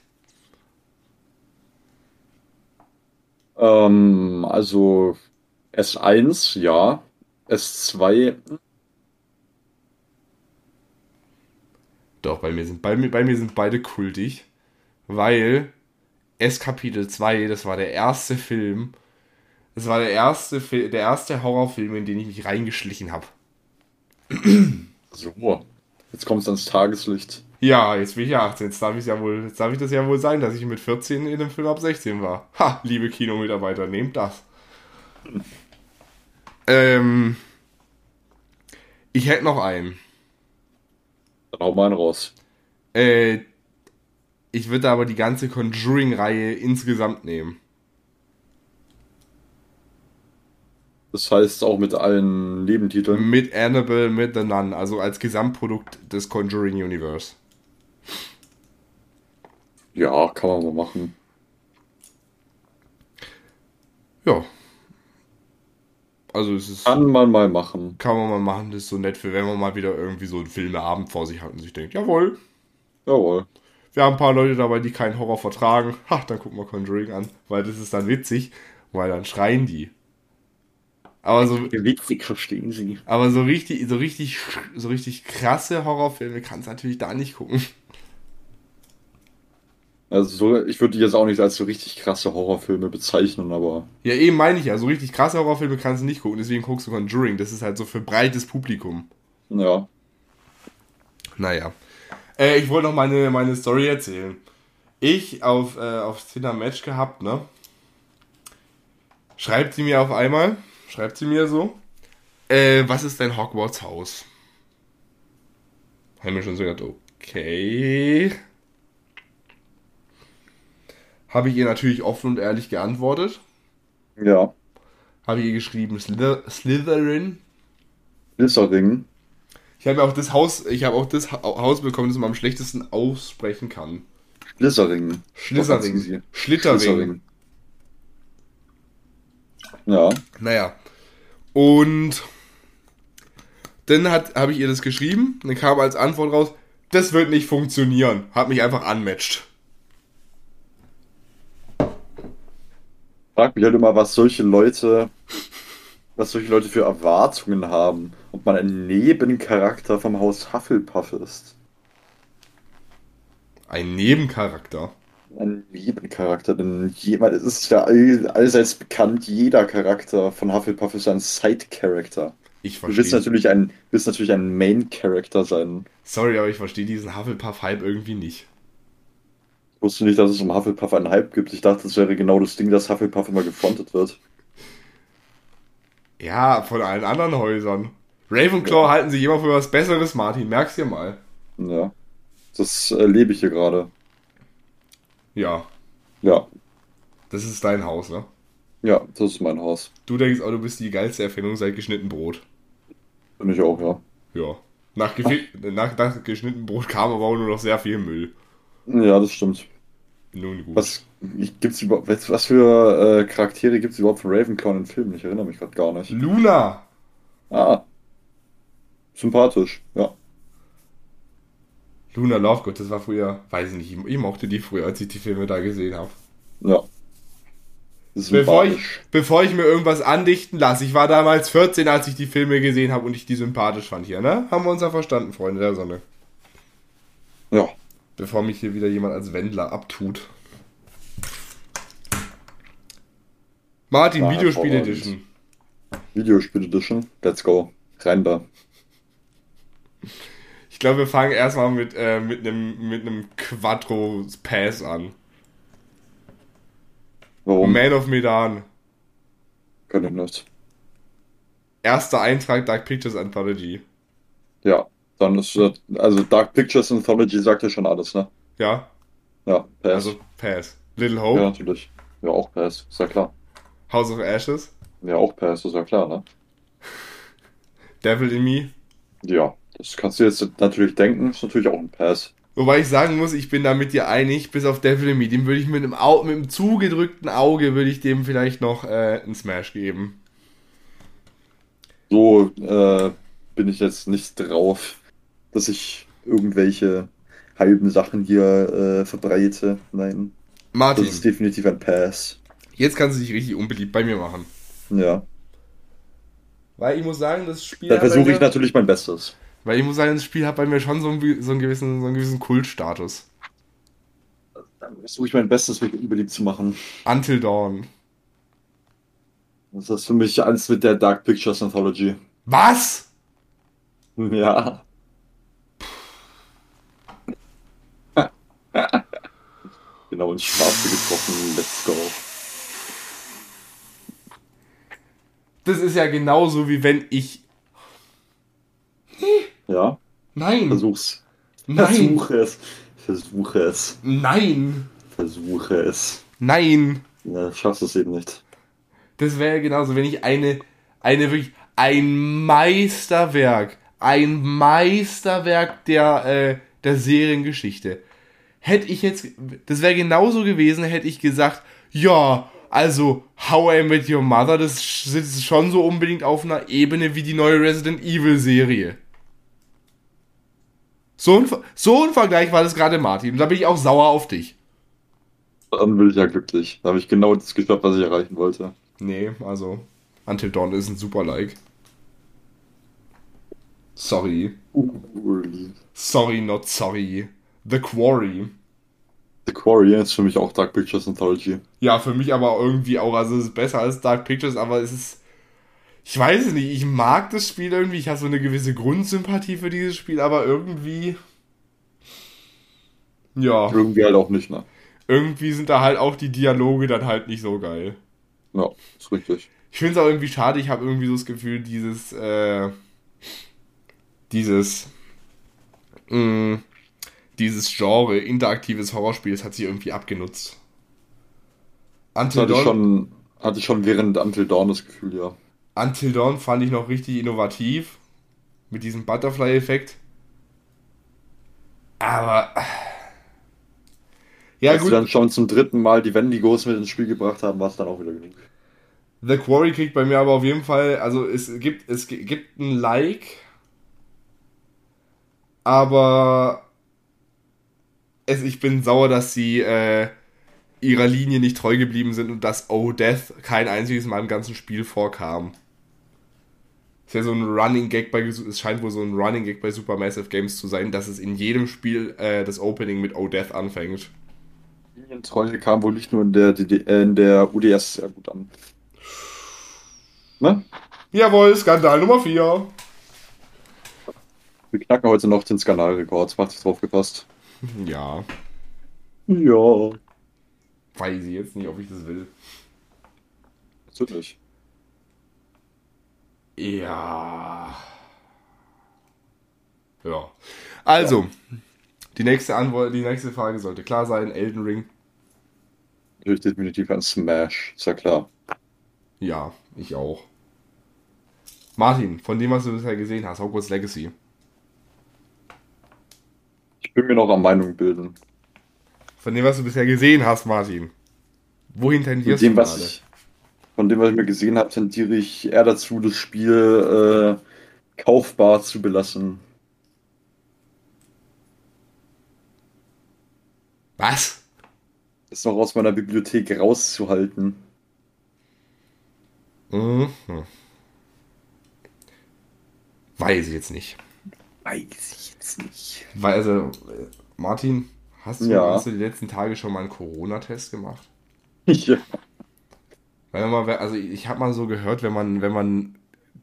ähm, also S1, ja. S2, Doch, bei mir sind, bei mir, bei mir sind beide kultig. Weil S Kapitel 2, das war der erste Film. Das war der erste, der erste Horrorfilm, in den ich mich reingeschlichen habe. so. Jetzt kommt es ans Tageslicht. Ja, jetzt bin ich ja 18. Jetzt darf, ich's ja wohl, jetzt darf ich das ja wohl sein, dass ich mit 14 in einem Film ab 16 war. Ha, liebe Kinomitarbeiter, nehmt das. Ähm, ich hätte noch einen. Dann hau mal einen raus. Äh, ich würde aber die ganze Conjuring-Reihe insgesamt nehmen. Das heißt auch mit allen Nebentiteln. Mit Annabelle, mit The Nun, also als Gesamtprodukt des Conjuring Universe. Ja, kann man mal machen. Ja. Also es ist. Kann man mal machen. Kann man mal machen, das ist so nett für, wenn man mal wieder irgendwie so einen Filmeabend vor sich hat und sich denkt, jawohl, Jawohl. wir haben ein paar Leute dabei, die keinen Horror vertragen. Ha, dann gucken wir Conjuring an, weil das ist dann witzig, weil dann schreien die. Aber so, Witzig verstehen Sie. aber so richtig, so richtig, so richtig krasse Horrorfilme kannst du natürlich da nicht gucken. Also so, ich würde die jetzt auch nicht als so richtig krasse Horrorfilme bezeichnen, aber Ja, eben meine ich ja, so richtig krasse Horrorfilme kannst du nicht gucken, deswegen guckst du Conjuring. Das ist halt so für breites Publikum. ja. Naja. Äh, ich wollte noch meine, meine Story erzählen. Ich auf, äh, auf Tinder Match gehabt, ne? Schreibt sie mir auf einmal, schreibt sie mir so, äh, was ist dein Hogwarts-Haus? Haben wir schon so gedacht, okay. Habe ich ihr natürlich offen und ehrlich geantwortet. Ja. Habe ich ihr geschrieben, Slither Slytherin. Lissering. Ich habe auch das Haus, ich habe auch das Ha- Haus bekommen, das man am schlechtesten aussprechen kann. Lissering. Schlittering. Schlittering. Ja. Naja. Und dann habe ich ihr das geschrieben. Dann kam als Antwort raus, das wird nicht funktionieren. Hat mich einfach unmatched. Frag mich halt immer, was solche Leute, was solche Leute für Erwartungen haben. Ob man ein Nebencharakter vom Haus Hufflepuff ist. Ein Nebencharakter. Ein Nebencharakter, denn jemand, es ist ja all, allseits bekannt, jeder Charakter von Hufflepuff ist ein Side-Character. Ich Du willst verstehe. natürlich ein, willst natürlich ein Main-Character sein. Sorry, aber ich verstehe diesen Hufflepuff-Hype irgendwie nicht. Ich wusste nicht, dass es um Hufflepuff einen Hype gibt. Ich dachte, das wäre genau das Ding, dass Hufflepuff immer gefrontet wird. Ja, von allen anderen Häusern. Ravenclaw halten sich immer für was Besseres, Martin. Merkst dir mal. Ja. Das erlebe ich hier gerade. Ja, Ja. das ist dein Haus, ne? Ja, das ist mein Haus. Du denkst auch, du bist die geilste Erfindung seit geschnitten Brot. Bin ich auch, ja. Ja. Nach, nach, nach geschnitten Brot kam aber auch nur noch sehr viel Müll. Ja, das stimmt. Nun gut. Was gibt's überhaupt, was für äh, Charaktere gibt es überhaupt von Ravenclaw in Filmen? Ich erinnere mich gerade gar nicht. Luna! Ah. Sympathisch, ja. Luna Lovegood, das war früher, weiß ich nicht, ich, ich mochte die früher, als ich die Filme da gesehen habe. Ja. Bevor ich, bevor ich mir irgendwas andichten lasse, ich war damals 14, als ich die Filme gesehen habe und ich die sympathisch fand hier, ne? Haben wir uns ja verstanden, Freunde der Sonne. Ja. Bevor mich hier wieder jemand als Wendler abtut. Martin, War Videospiel. Edition. Videospiel Edition. Let's go. Rein da. Ich glaube, wir fangen erstmal mit, äh, mit einem mit einem Quattro Pass an. Warum? Man of Medan. Kann ich nicht. Erster Eintrag Dark Pictures Anthology. Ja. Dann ist, äh, also Dark Pictures Anthology sagt ja schon alles, ne? Ja, Ja, Pass. also Pass. Little Hope, ja, natürlich. Ja, auch Pass. Ist ja klar. House of Ashes, Ja, auch Pass, ist ja klar, ne? Devil in Me. Ja. Das kannst du jetzt natürlich denken, ist natürlich auch ein Pass. Wobei ich sagen muss, ich bin da mit dir einig, bis auf Devil in Me. Dem würde ich mit einem, Au mit einem zugedrückten Auge, würde ich dem vielleicht noch äh, einen Smash geben. So äh, bin ich jetzt nicht drauf, dass ich irgendwelche halben Sachen hier äh, verbreite. Nein, das Martin, ist definitiv ein Pass. jetzt kannst du dich richtig unbeliebt bei mir machen. Ja. Weil ich muss sagen, das Spiel bei versuche ich natürlich mein Bestes. Weil ich muss sagen, das Spiel hat bei mir schon so einen, so einen, gewissen, so einen gewissen Kultstatus. Dann versuche ich mein Bestes, mich unbeliebt zu machen. Until Dawn. Das ist für mich alles mit der Dark Pictures Anthology. Was? Ja. genau ins Schwarze getroffen. Let's go. Das ist ja genauso wie wenn ich. Ja, Nein. versuch's. Nein. Versuche es. Versuche es. Nein. Versuche es. Nein. Ja, schaffst es eben nicht. Das wäre genauso, wenn ich eine, eine wirklich, ein Meisterwerk, ein Meisterwerk der, äh, der Seriengeschichte. Hätte ich jetzt, das wäre genauso gewesen, hätte ich gesagt, ja, Also, How I Met Your Mother, das sitzt schon so unbedingt auf einer Ebene wie die neue Resident Evil Serie. So ein, so ein Vergleich war das gerade, Martin. Und da bin ich auch sauer auf dich. Dann bin ich ja glücklich. Da habe ich genau das geschafft, was ich erreichen wollte. Nee, also, Until Dawn ist ein super Like. Sorry. Sorry, not sorry. The Quarry. The Quarry ist für mich auch Dark Pictures Anthology. Ja, für mich aber irgendwie auch. Also es ist besser als Dark Pictures, aber es ist. Ich weiß es nicht, ich mag das Spiel irgendwie. Ich habe so eine gewisse Grundsympathie für dieses Spiel, aber irgendwie. Ja. Irgendwie halt auch nicht, ne? Irgendwie sind da halt auch die Dialoge dann halt nicht so geil. Ja, ist richtig. Ich finde es auch irgendwie schade, ich habe irgendwie so das Gefühl, dieses. Äh, dieses. Mh, dieses Genre interaktives Horrorspiel, das hat sich irgendwie abgenutzt. Until hatte, Dawn, ich schon, hatte ich schon während Until Dawn das Gefühl, ja. Until Dawn fand ich noch richtig innovativ. Mit diesem Butterfly-Effekt. Aber. Ja, Als gut. sie dann schon zum dritten Mal die Wendigos mit ins Spiel gebracht haben, war es dann auch wieder genug. The Quarry kriegt bei mir aber auf jeden Fall, also es gibt, es gibt ein Like, aber es, ich bin sauer, dass sie äh, ihrer Linie nicht treu geblieben sind und dass Oh Death kein einziges Mal im ganzen Spiel vorkam. Ist ja so ein Running Gag bei, es scheint wohl so ein Running Gag bei Supermassive Games zu sein, dass es in jedem Spiel äh, das Opening mit Oh Death anfängt. Linientreue kam wohl nicht nur in der, DD, äh, in der UDS sehr gut an. Ne? Jawohl, Skandal Nummer 4. Wir knacken heute noch den Skandalrekord, macht sich drauf gepasst. Ja. Ja. Weiß ich jetzt nicht, ob ich das will. Natürlich. Ja. Ja. Also, ja. die nächste Antwort, die nächste Frage sollte klar sein. Elden Ring. Natürlich definitiv ein Smash, ist ja klar. Ja, ich auch. Martin, von dem, was du bisher gesehen hast, Hogwarts Legacy. Will mir noch eine Meinung bilden. Von dem, was du bisher gesehen hast, Martin. Wohin tendierst dem, du gerade? Ich, von dem, was ich mir gesehen habe, tendiere ich eher dazu, das Spiel äh, kaufbar zu belassen. Was? Das noch aus meiner Bibliothek rauszuhalten. Mhm. Weiß ich jetzt nicht. Weiß ich jetzt nicht. Weil, also, Martin, hast du, ja. hast du die letzten Tage schon mal einen Corona-Test gemacht? Ja. Weil man, also ich habe mal so gehört, wenn man, wenn man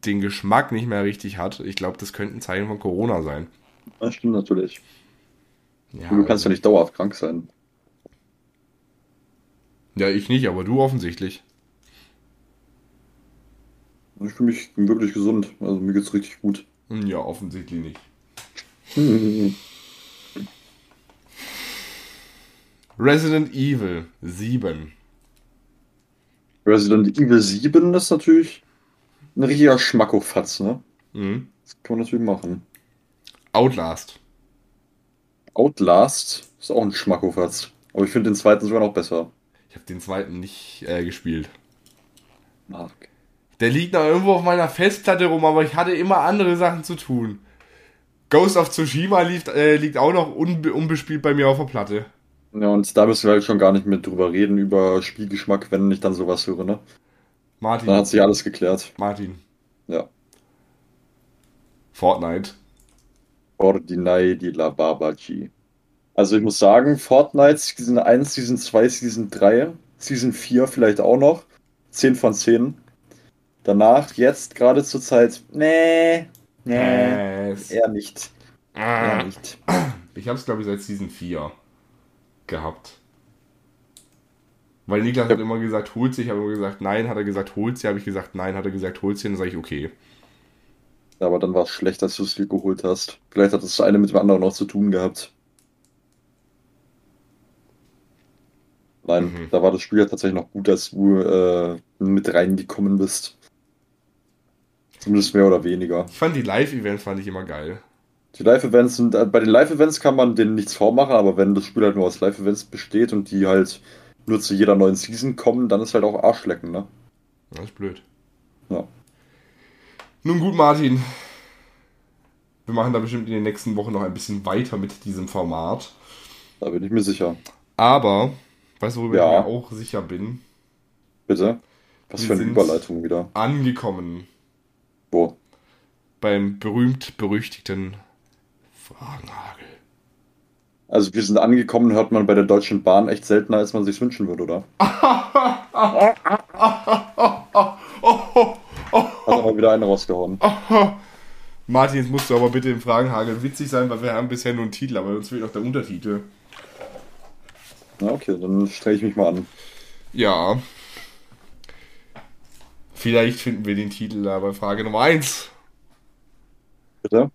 den Geschmack nicht mehr richtig hat, ich glaube, das könnten Zeichen von Corona sein. Das stimmt natürlich. Ja, du kannst also, ja nicht dauerhaft krank sein. Ja, ich nicht, aber du offensichtlich. Ich fühle mich wirklich gesund. Also mir geht's richtig gut. Ja, offensichtlich nicht. Resident Evil 7. Resident Evil 7 ist natürlich ein richtiger Schmackofatz, ne? Mhm. Das kann man natürlich machen. Outlast. Outlast ist auch ein Schmackofatz. Aber ich finde den zweiten sogar noch besser. Ich habe den zweiten nicht äh, gespielt. Mark. Der liegt noch irgendwo auf meiner Festplatte rum, aber ich hatte immer andere Sachen zu tun. Ghost of Tsushima liegt, äh, liegt auch noch unbe unbespielt bei mir auf der Platte. Ja, und da müssen wir halt schon gar nicht mit drüber reden, über Spielgeschmack, wenn ich dann sowas höre, ne? Martin. Dann hat sich alles geklärt. Martin. Ja. Fortnite. Ordinai di la Barbaci. Also ich muss sagen, Fortnite Season 1, Season 2, Season 3, Season 4 vielleicht auch noch. 10 von 10. Danach, jetzt gerade zur Zeit, nee, nee, eher nicht. Eher nicht. Ich habe es, glaube ich, seit Season 4 gehabt. Weil Niklas hat immer gesagt, holt sie. Ich habe immer gesagt, nein. Hat er gesagt, holt sie. Habe ich gesagt, nein. Hat er gesagt, holt sie. Dann sage ich, okay. Aber dann war es schlecht, dass du es dir geholt hast. Vielleicht hat das eine mit dem anderen noch zu tun gehabt. Nein, mhm. da war das Spiel ja tatsächlich noch gut, dass du äh, mit reingekommen bist. Zumindest mehr oder weniger. Ich fand die Live-Events fand ich immer geil. Die Live-Events sind, äh, bei den Live-Events kann man denen nichts vormachen, aber wenn das Spiel halt nur aus Live-Events besteht und die halt nur zu jeder neuen Season kommen, dann ist halt auch Arschlecken, ne? Das ist blöd. Ja. Nun gut, Martin. Wir machen da bestimmt in den nächsten Wochen noch ein bisschen weiter mit diesem Format. Da bin ich mir sicher. Aber, weißt du, worüber Ja. ich mir auch sicher bin? Bitte? Was Wir für eine Überleitung wieder. Angekommen? Beim berühmt-berüchtigten Fragenhagel. Also wir sind angekommen, hört man bei der Deutschen Bahn echt seltener, als man sich wünschen würde, oder? Hat er mal wieder eine rausgehauen. Martin, jetzt musst du aber bitte im Fragenhagel witzig sein, weil wir haben bisher nur einen Titel, aber uns fehlt noch der Untertitel. Na okay, dann strenge ich mich mal an. Ja. Vielleicht finden wir den Titel da bei Frage Nummer 1. Bitte?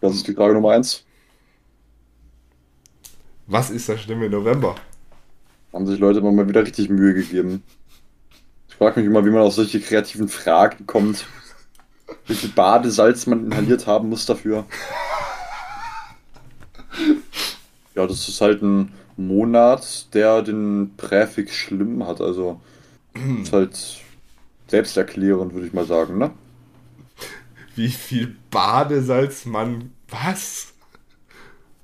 Das ist die Frage Nummer eins. Was ist das Stimme im November? Haben sich Leute immer mal wieder richtig Mühe gegeben. Ich frage mich immer, wie man auf solche kreativen Fragen kommt. Wie viel Badesalz man inhaliert haben muss dafür. Ja, das ist halt ein Monat, der den Präfix schlimm hat. Also ist halt selbsterklärend, würde ich mal sagen, ne? Wie viel Badesalz man. Was?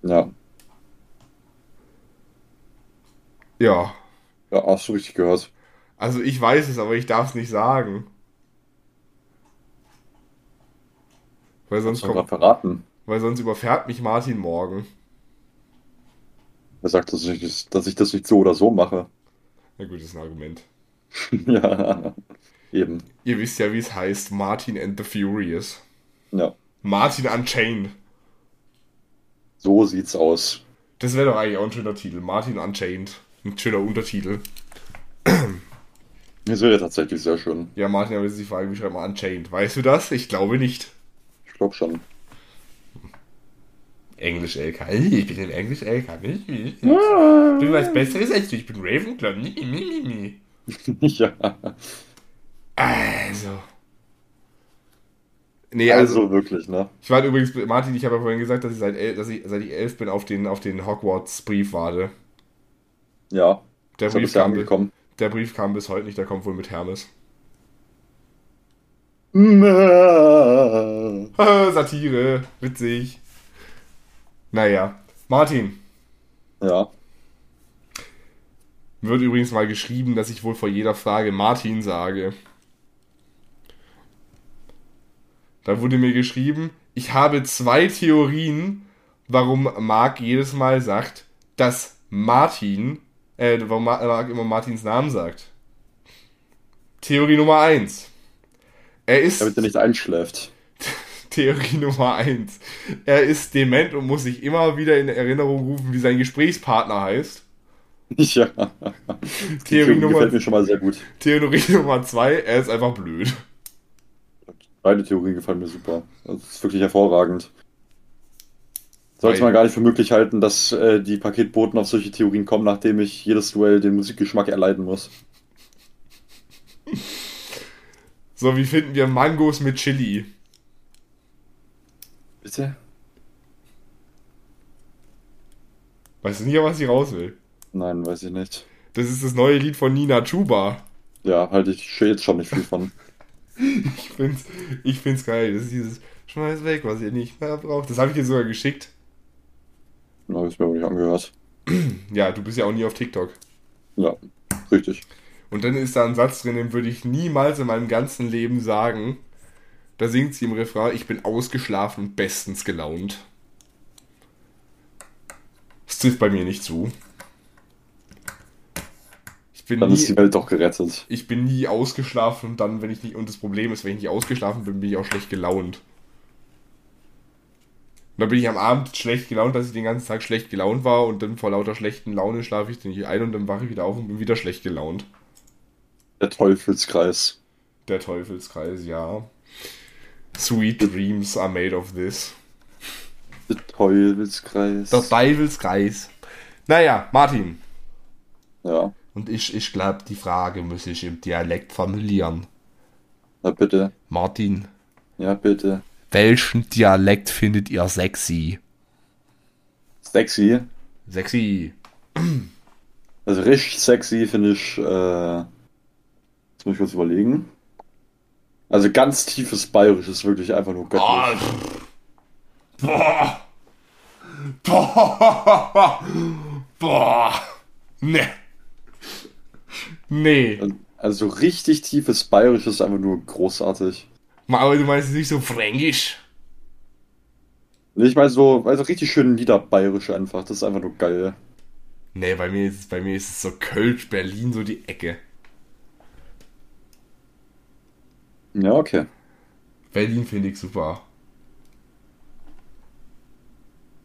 Ja, Ja. ja hast du richtig gehört. Also ich weiß es, aber ich darf es nicht sagen. Weil sonst, kommt, verraten? weil sonst überfährt mich Martin morgen. Er sagt, dass ich, dass ich das nicht so oder so mache. Na gut, das ist ein Argument. ja, eben. Ihr wisst ja, wie es heißt: Martin and the Furious. Ja, Martin Unchained. so sieht's aus. Das wäre doch eigentlich auch ein schöner Titel. Martin Unchained. Ein schöner Untertitel. Das wäre tatsächlich sehr schön. Ja, Martin, aber jetzt ist die Frage, wie schreibt man Unchained? Weißt du das? Ich glaube nicht. Ich glaube schon. Englisch LK. Ich bin im Englisch LK. Ich bin was Besseres als du. Ich bin Ravenclaw. ja. Also. Nee, also, Also wirklich, ne? ich war übrigens, Martin, ich habe ja vorhin gesagt, dass ich seit, dass ich, seit ich elf bin, auf den, auf den Hogwarts-Brief warte. Ja. Der Brief, kam, angekommen. der Brief kam bis heute nicht, der kommt wohl mit Hermes. Satire, witzig. Naja, Martin, Ja. wird übrigens mal geschrieben, dass ich wohl vor jeder Frage Martin sage. Da wurde mir geschrieben, ich habe zwei Theorien, warum Marc jedes Mal sagt, dass Martin, äh, warum Ma- Marc immer Martins Namen sagt. Theorie Nummer eins. Er ist Damit er nicht einschläft. Theorie Nummer eins. Er ist dement und muss sich immer wieder in Erinnerung rufen, wie sein Gesprächspartner heißt. Ja. Theorie Nummer, gefällt mir schon mal sehr gut. Theorie Nummer zwei, er ist einfach blöd. Beide Theorien gefallen mir super. Das ist wirklich hervorragend. Sollte Weil- man gar nicht für möglich halten, dass äh, die Paketboten auf solche Theorien kommen, nachdem ich jedes Duell den Musikgeschmack erleiden muss. So, wie finden wir Mangos mit Chili? Bitte? Weißt du nicht, was ich raus will? Nein, weiß ich nicht. Das ist das neue Lied von Nina Chuba. Ja, halte ich jetzt schon nicht viel von. Ich find's, ich find's geil. Das ist dieses Schmeiß weg, was ihr nicht mehr braucht. Das habe ich dir sogar geschickt. Habe ich mir aber nicht angehört. Ja, du bist ja auch nie auf TikTok. Ja, richtig. Und dann ist da ein Satz drin, den würde ich niemals in meinem ganzen Leben sagen. Da singt sie im Refrain, ich bin ausgeschlafen und bestens gelaunt. Das trifft bei mir nicht zu. Bin, Dann ist die nie, Welt doch gerettet. ich bin nie ausgeschlafen und dann, wenn ich nicht, und das Problem ist, wenn ich nicht ausgeschlafen bin, bin ich auch schlecht gelaunt. Und dann bin ich am Abend schlecht gelaunt, dass ich den ganzen Tag schlecht gelaunt war und dann vor lauter schlechten Laune schlafe ich dann nicht ein und dann wache ich wieder auf und bin wieder schlecht gelaunt. Der Teufelskreis. Der Teufelskreis, ja. Sweet dreams are made of this. Der Teufelskreis. Der Teufelskreis. Naja, Martin. Ja, Und ich, ich glaube, die Frage muss ich im Dialekt formulieren. na bitte. Martin, Ja, bitte. welchen Dialekt findet ihr sexy? Sexy. Sexy. Also richtig sexy finde ich, äh, jetzt muss ich kurz überlegen. Also ganz tiefes Bayerisch ist wirklich einfach nur göttlich. Oh, boah. Boah. Boah. Nee. Nee. Also richtig tiefes Bayerisch ist einfach nur großartig. Aber du meinst nicht so fränkisch. Nee, Ich meine so, also richtig schön niederbayerisch einfach. Das ist einfach nur geil. Nee, bei mir ist es, bei mir ist es so Kölsch, Berlin, so die Ecke. Ja, okay. Berlin finde ich super.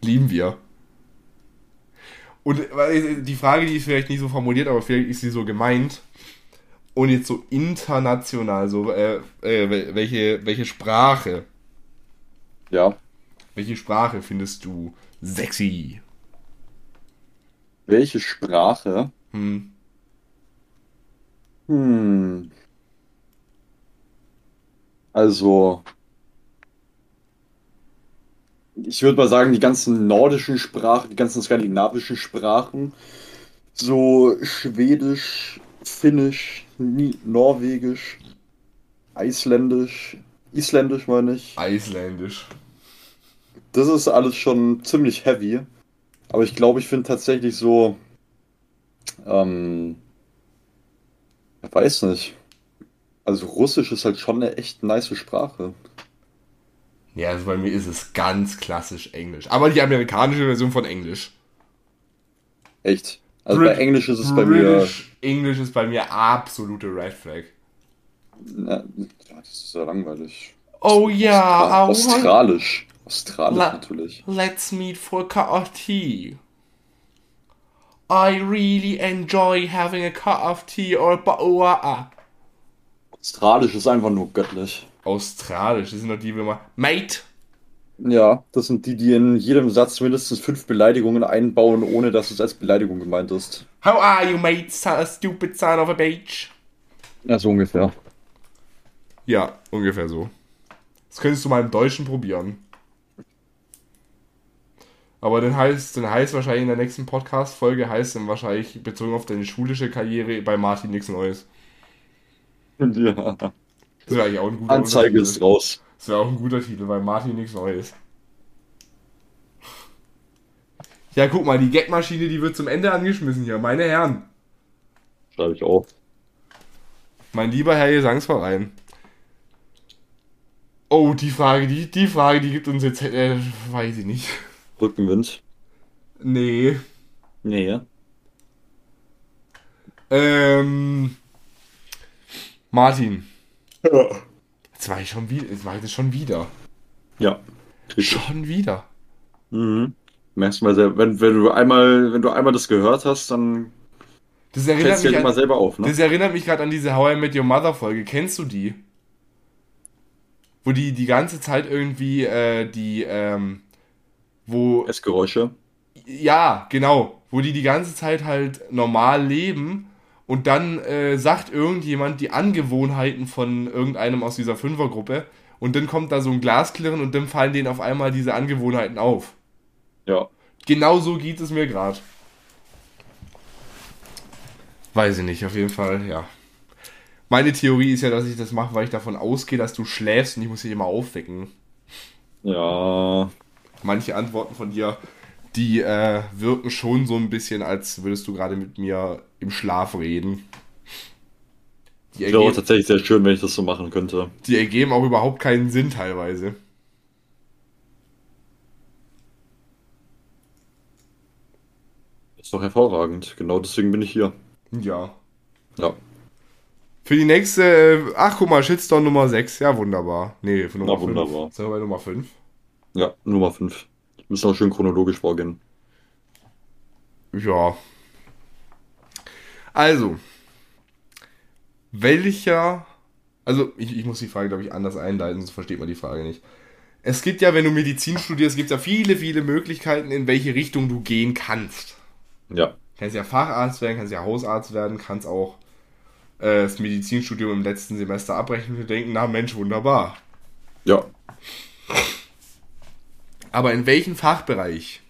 Lieben wir. Und weil, die Frage, die ist vielleicht nicht so formuliert, aber vielleicht ist sie so gemeint. Und jetzt so international, so äh, äh, welche, welche Sprache, Ja. welche Sprache findest du sexy? Welche Sprache? Hm. Hm. Also, ich würde mal sagen, die ganzen nordischen Sprachen, die ganzen skandinavischen Sprachen, so Schwedisch, Finnisch, Ni- Norwegisch, Isländisch, Isländisch meine ich. Isländisch. Das ist alles schon ziemlich heavy. Aber ich glaube, ich finde tatsächlich so, ähm, ich weiß nicht. Also Russisch ist halt schon eine echt nice Sprache. Ja, also bei mir ist es ganz klassisch Englisch. Aber die amerikanische Version von Englisch. Echt. Also Brit- bei Englisch ist es bei mir, British Englisch ist bei mir absolute Red Flag. na, das ist ja langweilig. Oh ja, I want- Australisch. Australisch La- natürlich. Let's meet for a cup of tea. I really enjoy having a cup of tea or a bottle of water. Australisch ist einfach nur göttlich. Australisch, das sind doch die, wie man. Mate! Ja, das sind die, die in jedem Satz mindestens fünf Beleidigungen einbauen, ohne dass es als Beleidigung gemeint ist. How are you, mate? Son- Stupid son of a bitch. Ja, so ungefähr. Ja, ungefähr so. Das könntest du mal im Deutschen probieren. Aber dann heißt, dann heißt wahrscheinlich in der nächsten Podcast-Folge heißt dann wahrscheinlich bezogen auf deine schulische Karriere bei Martin nichts Neues. Ja. Das wäre eigentlich auch ein guter Anzeige ist raus. Das wäre auch ein guter Titel, bei Martin nichts Neues. Ja, guck mal, die Gagmaschine, die wird zum Ende angeschmissen hier. Meine Herren, Schreibe ich auf. mein lieber Herr Gesangsverein. Oh, die Frage, die, die Frage, die gibt uns jetzt, äh, weiß ich nicht. Rückenwind. Nee. Nee. Ähm, Martin, Ja. jetzt war ich schon wieder, jetzt war ich das schon wieder. Ja. Schon wieder. Mhm. Merkst du mal selber, wenn, wenn du einmal, wenn du einmal das gehört hast, dann Das erinnert mich ja immer an, selber auf, ne? das erinnert mich gerade an diese How I Met Your Mother Folge. Kennst du die? Wo die die ganze Zeit irgendwie, äh, die, ähm, wo Essgeräusche. Ja, genau. Wo die die ganze Zeit halt normal leben und dann äh, sagt irgendjemand die Angewohnheiten von irgendeinem aus dieser Fünfergruppe und dann kommt da so ein Glasklirren und dann fallen denen auf einmal diese Angewohnheiten auf. Ja. Genau so geht es mir gerade. Weiß ich nicht, auf jeden Fall, ja. Meine Theorie ist ja, dass ich das mache, weil ich davon ausgehe, dass du schläfst und ich muss dich immer aufwecken. Ja. manche Antworten von dir, die äh, wirken schon so ein bisschen, als würdest du gerade mit mir im Schlaf reden. Die Wäre auch ergeben, tatsächlich sehr schön, wenn ich das so machen könnte. die ergeben auch überhaupt keinen Sinn teilweise. Ist doch hervorragend. Genau deswegen bin ich hier. Ja. Ja. Für die nächste, äh, ach guck mal, Shitstorm Nummer 6, ja wunderbar. Nee, für Nummer Na, 5. wunderbar. Sind wir bei Nummer 5? Ja, Nummer 5. Müssen auch schön chronologisch vorgehen. Ja. Also, welcher, also ich, ich muss die Frage, glaube ich, anders einleiten, sonst versteht man die Frage nicht. Es gibt ja, wenn du Medizin studierst, gibt es ja viele, viele Möglichkeiten, in welche Richtung du gehen kannst. Ja. Kannst ja Facharzt werden, kannst ja Hausarzt werden, kannst auch äh, das Medizinstudium im letzten Semester abbrechen und denken, na Mensch, wunderbar. Ja. Aber in welchem Fachbereich